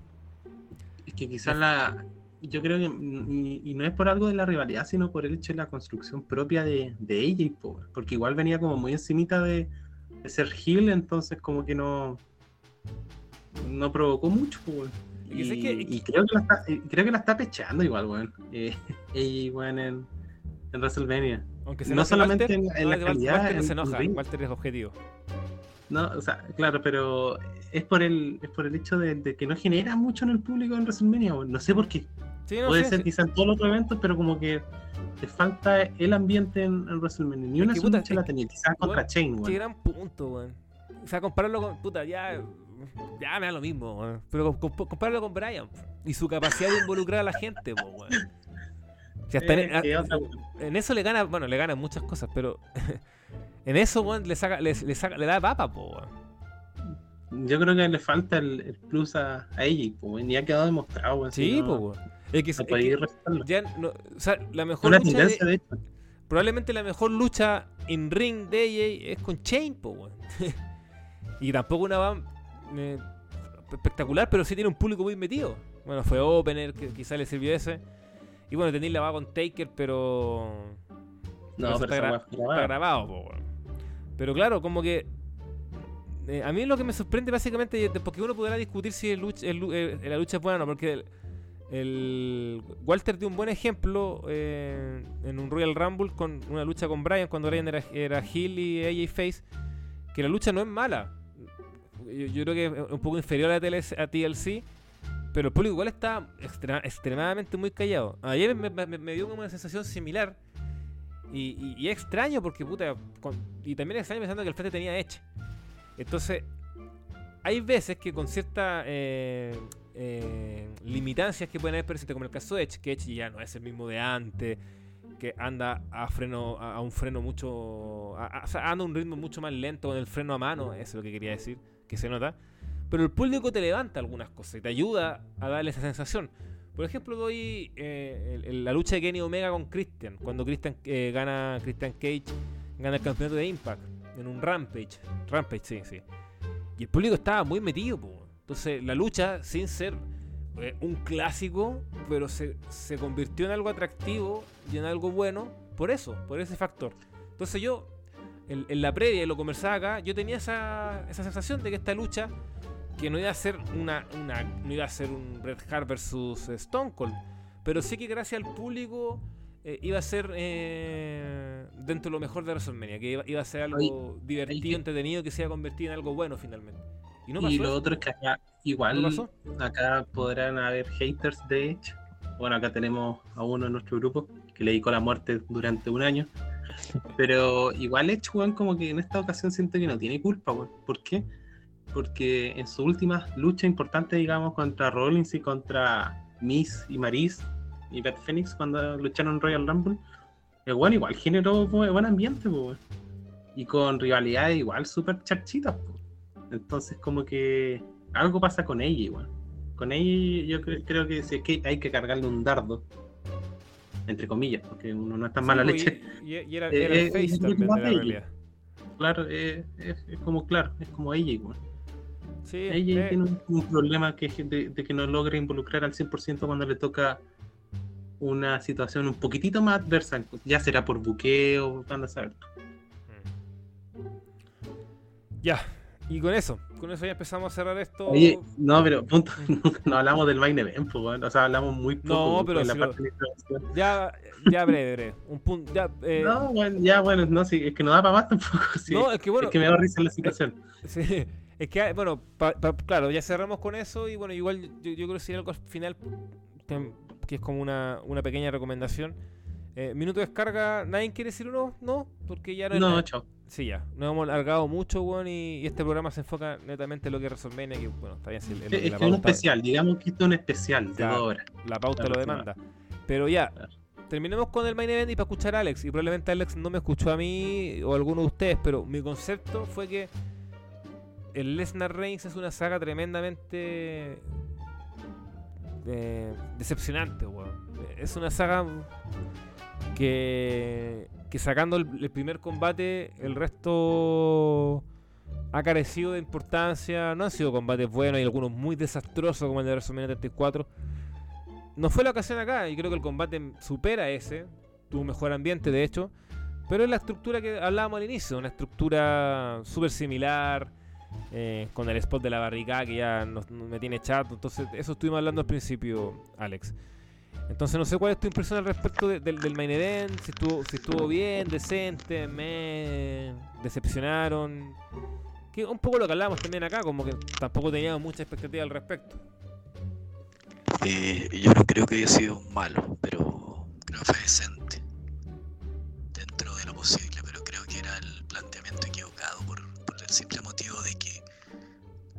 Es que quizás la. Yo creo que. Y, y no es por algo de la rivalidad, sino por el hecho de la construcción propia de, de ella. po, Porque igual venía como muy encimita de, de ser heel, entonces como que no. No provocó mucho. Y Y, que- y creo, que la está, y creo que la está pechando igual, weón. Eh, [LAUGHS] ella, weón, en, en WrestleMania. Aunque se No solamente Walter, en- en no, la calidad, Walter no en se el enoja. Walter es objetivo. No, o sea, claro, pero es por el, es por el hecho de, de que no genera mucho en el público en WrestleMania, weón. No sé por qué. Sí, no Puede sé, ser sí. quizá en todos los otros eventos, pero como que te falta el ambiente en, en WrestleMania. Ni una sola la tenía, quizás contra Chain, Qué weón. gran punto, weón. O sea, compararlo con. Puta, ya. Ya me da lo mismo, weón. Pero com- com- compáralo con Brian y su capacidad de involucrar a la gente, po, weón. Si hasta en, Eh, que a- otra- en eso le gana, bueno, le gana muchas cosas, pero [LAUGHS] en eso, weón, le saca, le, le saca, le da papa, po, weón. Yo creo que le falta el, el plus a, a ella, pues, y ha quedado demostrado, weón. Sí, weón. Es que, es que ya no, o sea, la mejor Una lucha de- de hecho. probablemente la mejor lucha en ring de AJ es con Chain, po, [LAUGHS] y tampoco una van eh, espectacular, pero sí tiene un público muy metido. Bueno, fue Opener, que quizá le sirvió ese. Y bueno, tenéis la va con Taker, pero. No, pero está, gra- grabado, po, weón. Pero claro, como que. eh, a mí lo que me sorprende básicamente, porque uno podrá discutir si el lucha- el lu- la lucha es buena o no, porque Walter dio un buen ejemplo eh, en un Royal Rumble con una lucha con Brian cuando Brian era, era Hill y AJ Face, que la lucha no es mala. Yo, creo que es un poco inferior a, TLC, TLC, Pero el público igual está extremadamente muy callado. Ayer me, dio una sensación similar. Y, y- extraño porque, puta, con- y también extraño pensando que el frente tenía Edge. Entonces, hay veces que con ciertas eh, eh, limitancias que pueden haber presentes, como el caso de Edge, que ya no es el mismo de antes, que anda a freno a, un freno mucho, anda un ritmo mucho más lento con el freno a mano, eso es lo que quería decir, que se nota. Pero el público te levanta algunas cosas y te ayuda a darle esa sensación. Por ejemplo, doy eh, la lucha de Kenny Omega con Christian, cuando Christian eh, gana Christian Cage, gana el campeonato de Impact en un Rampage. Rampage, sí, sí. Y el público estaba muy metido. Entonces, la lucha, sin ser eh, un clásico, pero se, se convirtió en algo atractivo y en algo bueno por eso, por ese factor. Entonces, yo, en, en la previa, y lo conversaba acá, yo tenía esa, esa sensación de que esta lucha, que no iba a ser una, una no iba a ser un Bret Hart versus Stone Cold, pero sí que gracias al público eh, iba a ser eh, dentro de lo mejor de WrestleMania, que iba, iba a ser algo divertido, entretenido, que se iba a convertir en algo bueno finalmente. Y no pasó. y lo eso. otro es que acá, igual, ¿No pasó? acá podrán haber haters de Edge. Bueno, acá tenemos a uno en nuestro grupo que le dedicó la muerte durante un año. [LAUGHS] Pero igual Edge, weón, como que en esta ocasión siento que no tiene culpa, weón. ¿Por qué? Porque en su última lucha importante, digamos, contra Rollins y contra Miss y Maris y Beth Phoenix cuando lucharon en Royal Rumble, el weón igual generó bu- buen ambiente, weón. Y con rivalidades igual súper charchitas, po. Entonces como que algo pasa con ella igual. Con ella yo cre- creo que, sí, que hay que cargarle un dardo. Entre comillas, porque uno no es tan Sí, mala leche. Y, y- y era, era eh, el face es también de más la de ella. realidad. Claro, eh, es, es como claro, es como ella igual. Sí, Ella eh, tiene un, un problema que es de, de que no logra involucrar al 100% cuando le toca una situación un poquitito más adversa. Ya será por buqueo, cuando saber. Ya, y con eso, con eso ya empezamos a cerrar esto. Oye, no, pero punto, [LAUGHS] no hablamos del main event, pues, o sea, hablamos muy poco No, pues, pero en la si lo- parte de introducción. Ya, ya breve, breve. Un punto, ya, eh, No, bueno, ya, bueno, no, sí, es que no da para más tampoco. [LAUGHS] sí. no, es que bueno, es que me da risa la situación. [LAUGHS] sí, es que, bueno, pa- pa- claro, ya cerramos con eso y bueno, igual yo, yo creo que sería algo al final que, es como una, una pequeña recomendación. Eh, minuto de descarga, ¿nadie quiere decir uno? No, porque ya no es No, chao. Sí, ya. Nos hemos alargado mucho, weón, y, y este programa se enfoca netamente en lo que es WrestleMania, que bueno, está bien, es la un especial, digamos que esto es un especial de dos horas. la pauta lo demanda. Pero ya, terminemos con el main event y para escuchar a Alex. Y probablemente Alex no me escuchó a mí o a alguno de ustedes, pero mi concepto fue que el Lesnar Reigns es una saga tremendamente eh, decepcionante, weón. Es una saga que, que sacando el, primer combate, el resto ha carecido de importancia. No han sido combates buenos, hay algunos muy desastrosos como el de WrestleMania 34. No fue la ocasión acá y creo que el combate supera ese. Tuvo un mejor ambiente, de hecho. Pero es la estructura que hablábamos al inicio, una estructura súper similar, eh, con el spot de la barricada que ya me tiene chato. Entonces, eso estuvimos hablando al principio, Alex. Entonces, no sé cuál es tu impresión al respecto de- del, main event, si estuvo, si estuvo bien, decente, me decepcionaron. Que un poco lo que hablábamos también acá, como que tampoco teníamos mucha expectativa al respecto. Eh, yo no creo que haya sido malo, pero creo que fue decente. Dentro de lo posible, pero creo que era el planteamiento equivocado por, el simple motivo de que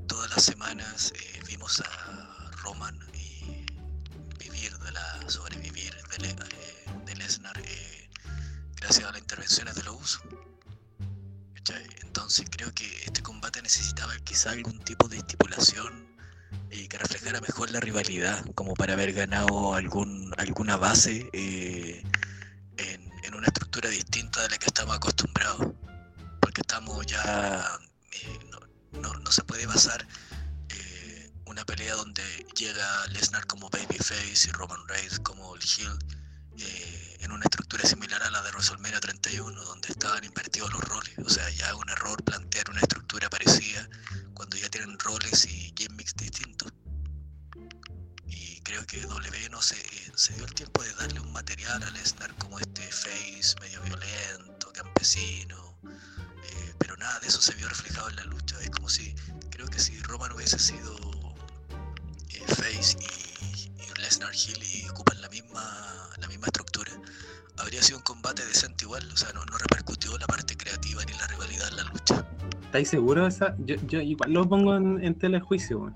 todas las semanas eh, vimos a Roman de la sobrevivir de, Le- eh, eh, gracias a las intervenciones de los usos. Entonces creo que este combate necesitaba quizá algún tipo de estipulación eh, que reflejara mejor la rivalidad, como para haber ganado algún, alguna base eh, en, en una estructura distinta de la que estamos acostumbrados. Porque estamos ya. eh, no, no- no se puede basar una pelea donde llega Lesnar como Babyface y Roman Reigns como el Heel eh, en una estructura similar a la de WrestleMania 31, donde estaban invertidos los roles. O sea, ya es un error plantear una estructura parecida cuando ya tienen roles y gimmicks distintos. Y creo que W no se, se dio el tiempo de darle un material a Lesnar como este face medio violento, campesino, eh, pero nada de eso se vio reflejado en la lucha. Es como si, creo que si Roman hubiese sido eh, Face y, y Lesnar Hill y ocupan la misma, la misma estructura, habría sido un combate decente igual, o sea, no, no repercutió la parte creativa ni la rivalidad en la lucha. ¿Estáis seguros de esa? Yo, yo igual lo pongo en, en telejuicio.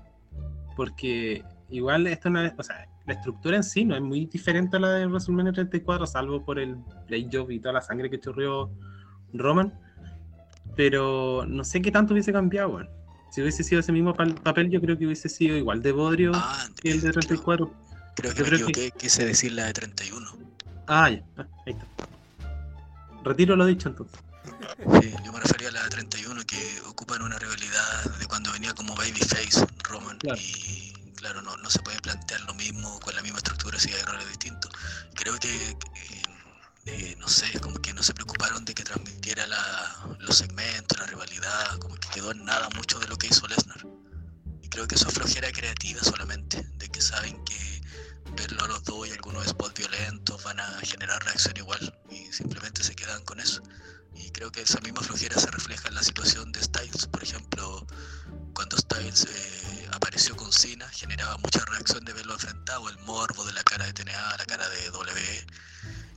Porque igual esto no es, o sea, la estructura en sí no es muy diferente a la de WrestleMania 34, salvo por el play job y toda la sangre que chorreó Roman. Pero no sé qué tanto hubiese cambiado, weón. Si hubiese sido ese mismo papel, yo creo que hubiese sido igual de bodrio Ah, que el de eh, creo, 34. creo que Yo me creo que- quise decir la de 31. Ah, ya, ah, ahí está. Retiro lo dicho entonces. Sí, yo me refería a la de 31 que ocupan una rivalidad de cuando venía como Babyface Roman Claro. y claro, no, no se puede plantear lo mismo con la misma estructura si hay errores distintos. Creo que, eh, no sé, como que no se preocuparon de que transmitiera los segmentos, la rivalidad, como que quedó en nada mucho de lo que hizo Lesnar. Y creo que eso es flojera creativa solamente, de que saben que verlo a los dos y algunos spots violentos van a generar reacción igual y simplemente se quedan con eso. Y creo que esa misma flojera se refleja en la situación de Styles. Por ejemplo, cuando Styles eh, apareció con Cena, generaba mucha reacción de verlo enfrentado, el morbo de la cara de TNA, la cara de WWE.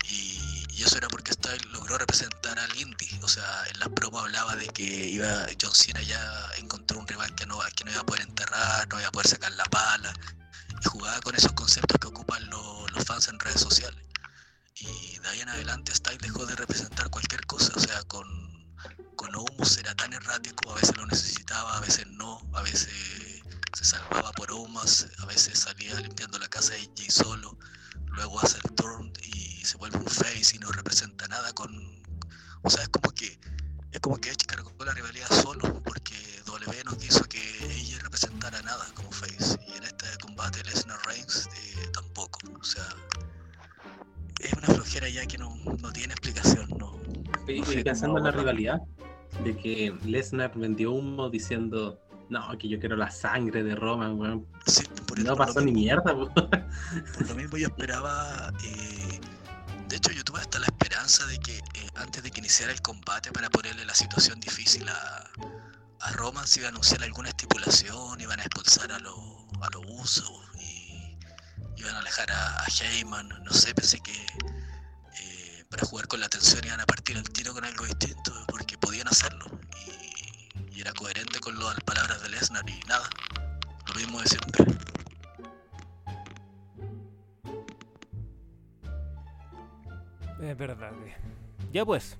Y, eso era porque Styles logró representar al Indy. O sea, en la promo hablaba de que iba John Cena ya encontró un rival que no, que no iba a poder enterrar, no iba a poder sacar la pala. Y jugaba con esos conceptos que ocupan lo- los fans en redes sociales. Y de ahí en adelante Styles dejó de representar cualquier cosa, o sea, con, con era tan errático, a veces lo necesitaba, a veces no, a veces se salvaba por Omos, a veces salía limpiando la casa de AJ solo, luego hace el turn y se vuelve un face y no representa nada con... O sea, es como que es como que Edge cargó la rivalidad solo, porque W no quiso que ella representara nada como face, y en este combate Lesnar Reigns eh, tampoco, o sea es una flojera ya que no, no tiene explicación, no. Y, no y pensando en la rivalidad, de que Lesnar vendió humo diciendo, no, que yo quiero la sangre de Roman, weón. Sí, por, No pasó ni mierda, weón. por lo mismo yo esperaba, eh, de hecho yo tuve hasta la esperanza de que eh, antes de que iniciara el combate para ponerle la situación difícil a, a Roman se iba a anunciar alguna estipulación, iban a expulsar a los a los usos y iban a alejar a, a Heyman, no sé, pensé que eh, para jugar con la tensión iban a partir el tiro con algo distinto porque podían hacerlo y era coherente con las palabras de Lesnar y nada, lo mismo de siempre. Es verdad. eh. Ya pues.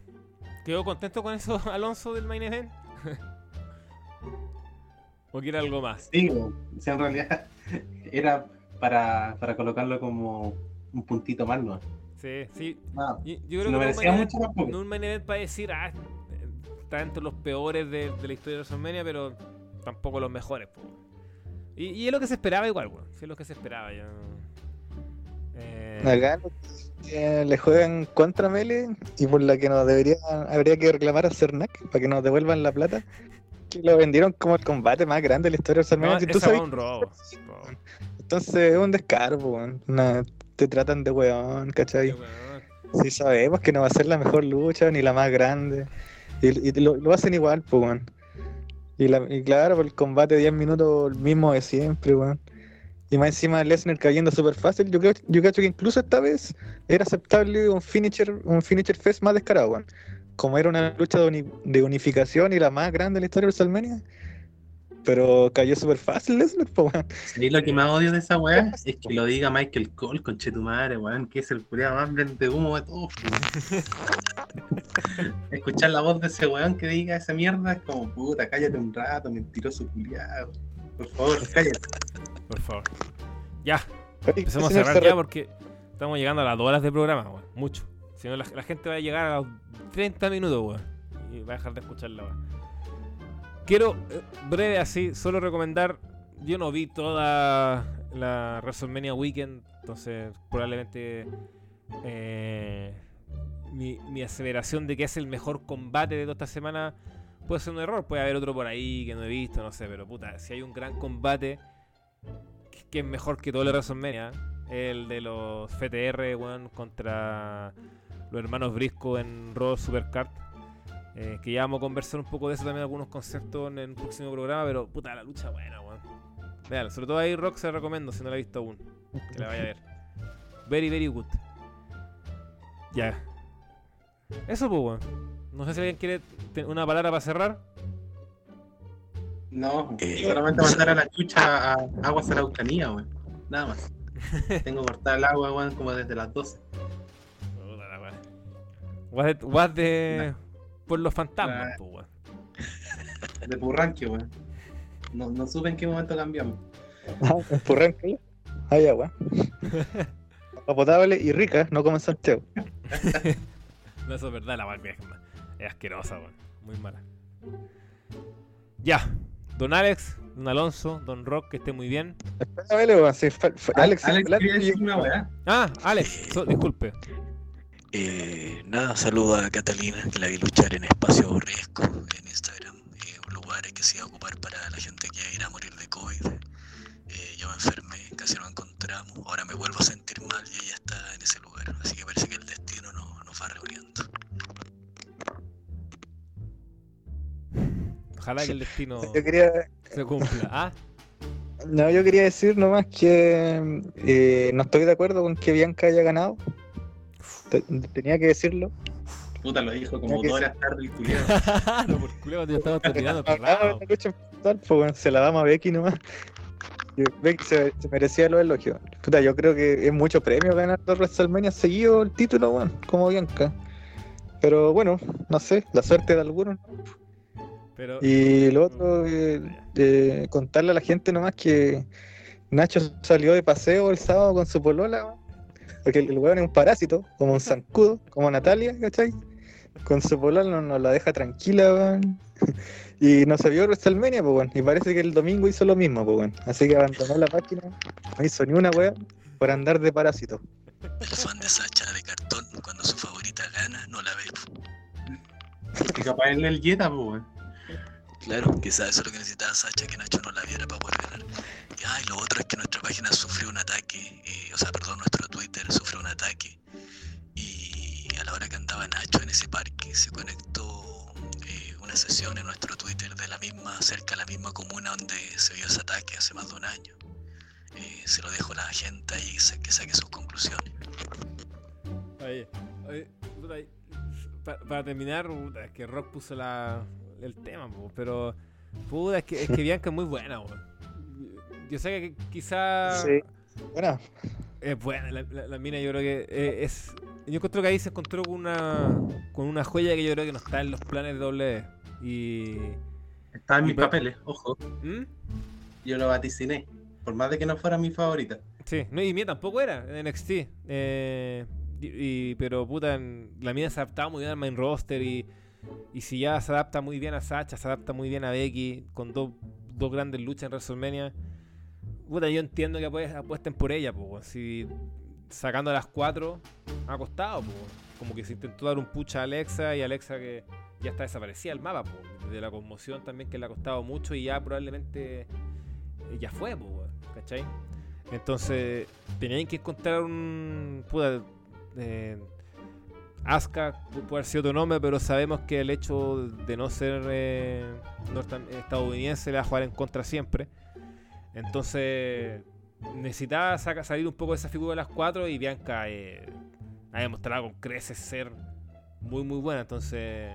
¿Quedó contento con eso [LAUGHS] Alonso del main event? [LAUGHS] ¿O quiere algo más? Sí, weón. O sea, en realidad [LAUGHS] era para, para colocarlo como un puntito más, ¿no? Sí, sí. No, Yo, yo creo no que merecía no mucho tampoco. no un main event para decir, ah, está entre los peores de, de la historia de WrestleMania, pero tampoco los mejores. Y, y es lo que se esperaba igual. Sí, es lo que se esperaba. Yo... Eh, Acá le juegan contra Mele y por la que nos debería, habría que reclamar a Cernac para que nos devuelvan la plata. Que lo vendieron como el combate más grande de la historia de no, WrestleMania. si tú fue sabes- un robo. Entonces es un descaro, po, weón. Una- te tratan de weón, ¿cachai? Sí sabemos que no va a ser la mejor lucha ni la más grande. Y, lo, lo hacen igual, pues. Y, la- claro, el combate de 10 minutos el mismo de siempre, weón. Y más encima Lesnar cayendo súper fácil. Yo creo, yo creo que incluso esta vez era aceptable un finisher, un finisher fest más descarado. Como era una lucha de, de unificación y la más grande de la historia de WrestleMania. Pero cayó súper fácil Lesnar, [LAUGHS] pues, weón. Y lo que más odio de esa weá es que lo diga Michael Cole, conchetumare, weón, que es el culiado más vende humo de todos. [LAUGHS] Escuchar la voz de ese weón que diga esa mierda es como puta, cállate un rato, mentiroso culiado. Por favor, cállate. Por favor. Ya, empecemos a cerrar ya porque estamos llegando a las 2 horas de programa, weón. Mucho. Si no, la, la gente va a llegar a los 30 minutos, weón. Y va a dejar de escucharla, weón. Quiero, eh, breve así, solo recomendar. Yo no vi toda la WrestleMania Weekend, entonces probablemente eh, mi, mi aseveración de que es el mejor combate de toda esta semana puede ser un error. Puede haber otro por ahí que no he visto, no sé, pero puta, si hay un gran combate que- es mejor que todo el WrestleMania, el de los FTR, weón, contra los hermanos Brisco en Raw Supercard. Eh, que ya vamos a conversar un poco de eso también, algunos conceptos en el próximo programa, pero puta, la lucha buena, weón. Vean, sobre todo ahí Rock se la recomiendo si no la he visto aún. Que la vaya a ver. Very, very good. Ya. Eso, pues, weón. No sé si alguien quiere una palabra para cerrar. No, Eh, solamente mandar a la chucha a aguas a la Araucanía, weón. Nada más. [LAUGHS] Tengo cortada el agua, weón, como desde las 12. Puta la weá. Por los fantasmas, pues, weón. [LAUGHS] De Purranque, weón. No, no supe en qué momento cambiamos. En Purranque. Ah, ya, weón. Agua potable y rica, no como en Santiago. [LAUGHS] No, eso es verdad, la weá es, es asquerosa, weón. Muy mala. Ya. Don Alex, Don Alonso, Don Rock, que esté muy bien. Fue- Alex, Alex Alex- quería decir una weá. Ah, Alex, so- disculpe. Eh, nada, saludo a Catalina, que la vi luchar en Espacio Riesgo en Instagram, eh, un lugar que se iba a ocupar para la gente que irá a morir de COVID. Eh, yo me enfermé, casi no encontramos, ahora me vuelvo a sentir mal y ella está en ese lugar, así que parece que el destino no- nos va reuniendo. Ojalá que el destino Yo quería, se cumpla. Ah, no, yo quería decir nomás que eh, no estoy de acuerdo con que Bianca haya ganado. Te- Tenía que decirlo. Puta, lo dijo como dos horas tarde el [LAUGHS] culiado. no, por lucha brutal, pues, bueno, se la damos a Becky nomás. Becky se, se merecía los elogios. Puta, yo creo que es mucho premio ganar dos WrestleMania seguido el título, weón, como Bianca. Pero bueno, no sé, la suerte de algunos. Pero, Y lo otro, eh, eh, contarle a la gente nomás que Nacho salió de paseo el sábado con su polola, weón. Porque el, el weón es un parásito, como un [LAUGHS] zancudo, como Natalia, ¿cachai? Con su polola no nos la deja tranquila, weón. [LAUGHS] Y no se vio WrestleMania, pues, weón. Y parece que el domingo hizo lo mismo, pues, weón. Así que abandonó la página, no hizo ni una weón por andar de parásito. El fan de Sacha de cartón, cuando su favorita gana, no la ve. Y capaz él el Jetta, pues, weón. Claro, quizás eso es lo que necesitaba Sacha, que Nacho no la viera para poder ganar. Y, ah, y lo otro es que nuestra página sufrió un ataque, eh, o sea, perdón, nuestro Twitter sufrió un ataque. Y a la hora que andaba Nacho en ese parque, se conectó eh, una sesión en nuestro Twitter de la misma, cerca de la misma comuna donde se vio ese ataque hace más de un año. Eh, se lo dejo a la gente ahí que saque sus conclusiones. Oye, para terminar, que Rock puso la, el tema, po, pero puta, es que, es que [LAUGHS] Bianca es muy buena. Yo sé que quizá Sí. Bueno, es buena, la, la- la mina yo creo que eh, es... Yo encuentro que ahí se encontró con una, con una joya que yo creo que no está en los planes de doble y... Estaba en Y mis pa- papeles, ojo. ¿Mm? Yo lo vaticiné. Por más de que no fuera mi favorita. Sí, no, y mía tampoco era en NXT. eh, y, y- pero puta, en- la mía se adaptaba muy bien al main roster y, y si ya se adapta muy bien a Sacha, se adapta muy bien a Becky, con dos, dos grandes luchas en WrestleMania. Puta, yo entiendo que apues- apuesten por ella, pues. Si sacando a las cuatro ha costado, pues. Como que se intentó dar un push a Alexa y Alexa que ya está desaparecida del mapa, pues. De la conmoción también que le ha costado mucho y ya probablemente eh, ya fue, weón, ¿cachai? Entonces, tenían que encontrar un. Puta. Eh, Asuka pu- puede haber sido otro nombre, pero sabemos que el hecho de no ser eh, estadounidense le va a jugar en contra siempre. Entonces, necesitaba saca- salir un poco de esa figura de las cuatro y Bianca eh, ha demostrado con creces ser muy, muy buena. Entonces,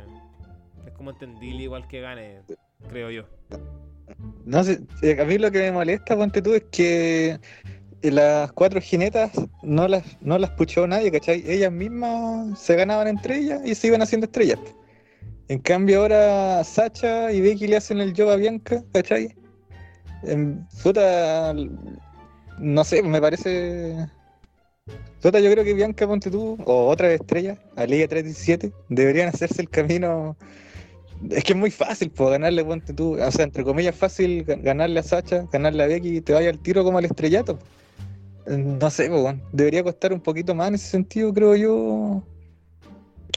es como entendible igual que gane, creo yo. No sé, eh, a mí lo que me molesta, ponte tú, es que las cuatro jinetas no las, no las puchó nadie, ¿cachai? Ellas mismas se ganaban entre ellas y se iban haciendo estrellas. En cambio ahora Sacha y Becky le hacen el job a Bianca, ¿cachai? En, puta, no sé, me parece... Puta, yo creo que Bianca, ponte tú, o otras estrellas, a Liga 317, deberían hacerse el camino es que es muy fácil, pues ganarle, ponte tú, o sea, entre comillas fácil ga- ganarle a Sacha, ganarle a Becky y te vaya al tiro como al estrellato. No sé, debería costar un poquito más en ese sentido, creo yo.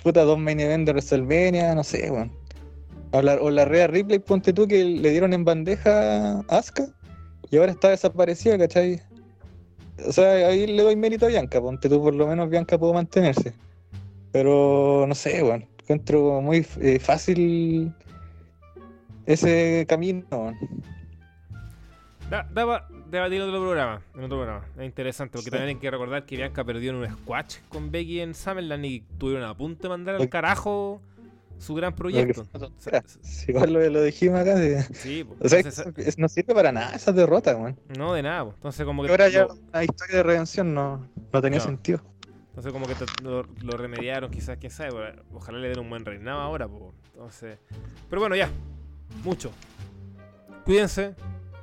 Puta, dos main event de WrestleMania, no sé, weón. O la, o la Rhea Ripley, ponte tú, que le dieron en bandeja a Asuka y ahora está desaparecida, ¿cachai? O sea, ahí le doy mérito a Bianca, ponte tú, por lo menos Bianca pudo mantenerse. Pero no sé, weón. Encuentro muy eh, fácil ese camino. weón. Da, daba debatir en otro programa, en otro programa. Es interesante porque Sí. también hay que recordar que Bianca perdió en un squash con Becky en Summerland y tuvieron a punto de mandar al carajo su gran proyecto. Lo que- O sea, Sí, igual lo, lo dijimos acá. sí, po. O sea, Entonces, es- no sirve para nada esa derrota, weón. no de nada, po. entonces como que Ahora ya una historia de redención no, no tenía No. sentido. entonces como que te- lo, lo remediaron, quizás quién sabe, ojalá le den un buen reinado ahora, po. entonces, pero bueno ya, mucho. Cuídense,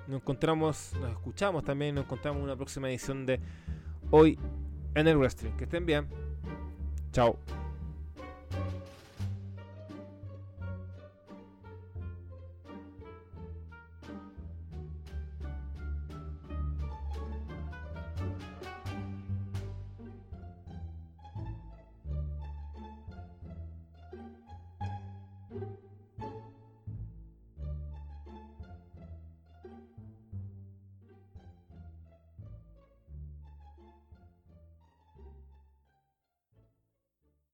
nos encontramos, nos escuchamos también, nos encontramos en una próxima edición de hoy en el wrestling. Que estén bien. Chao.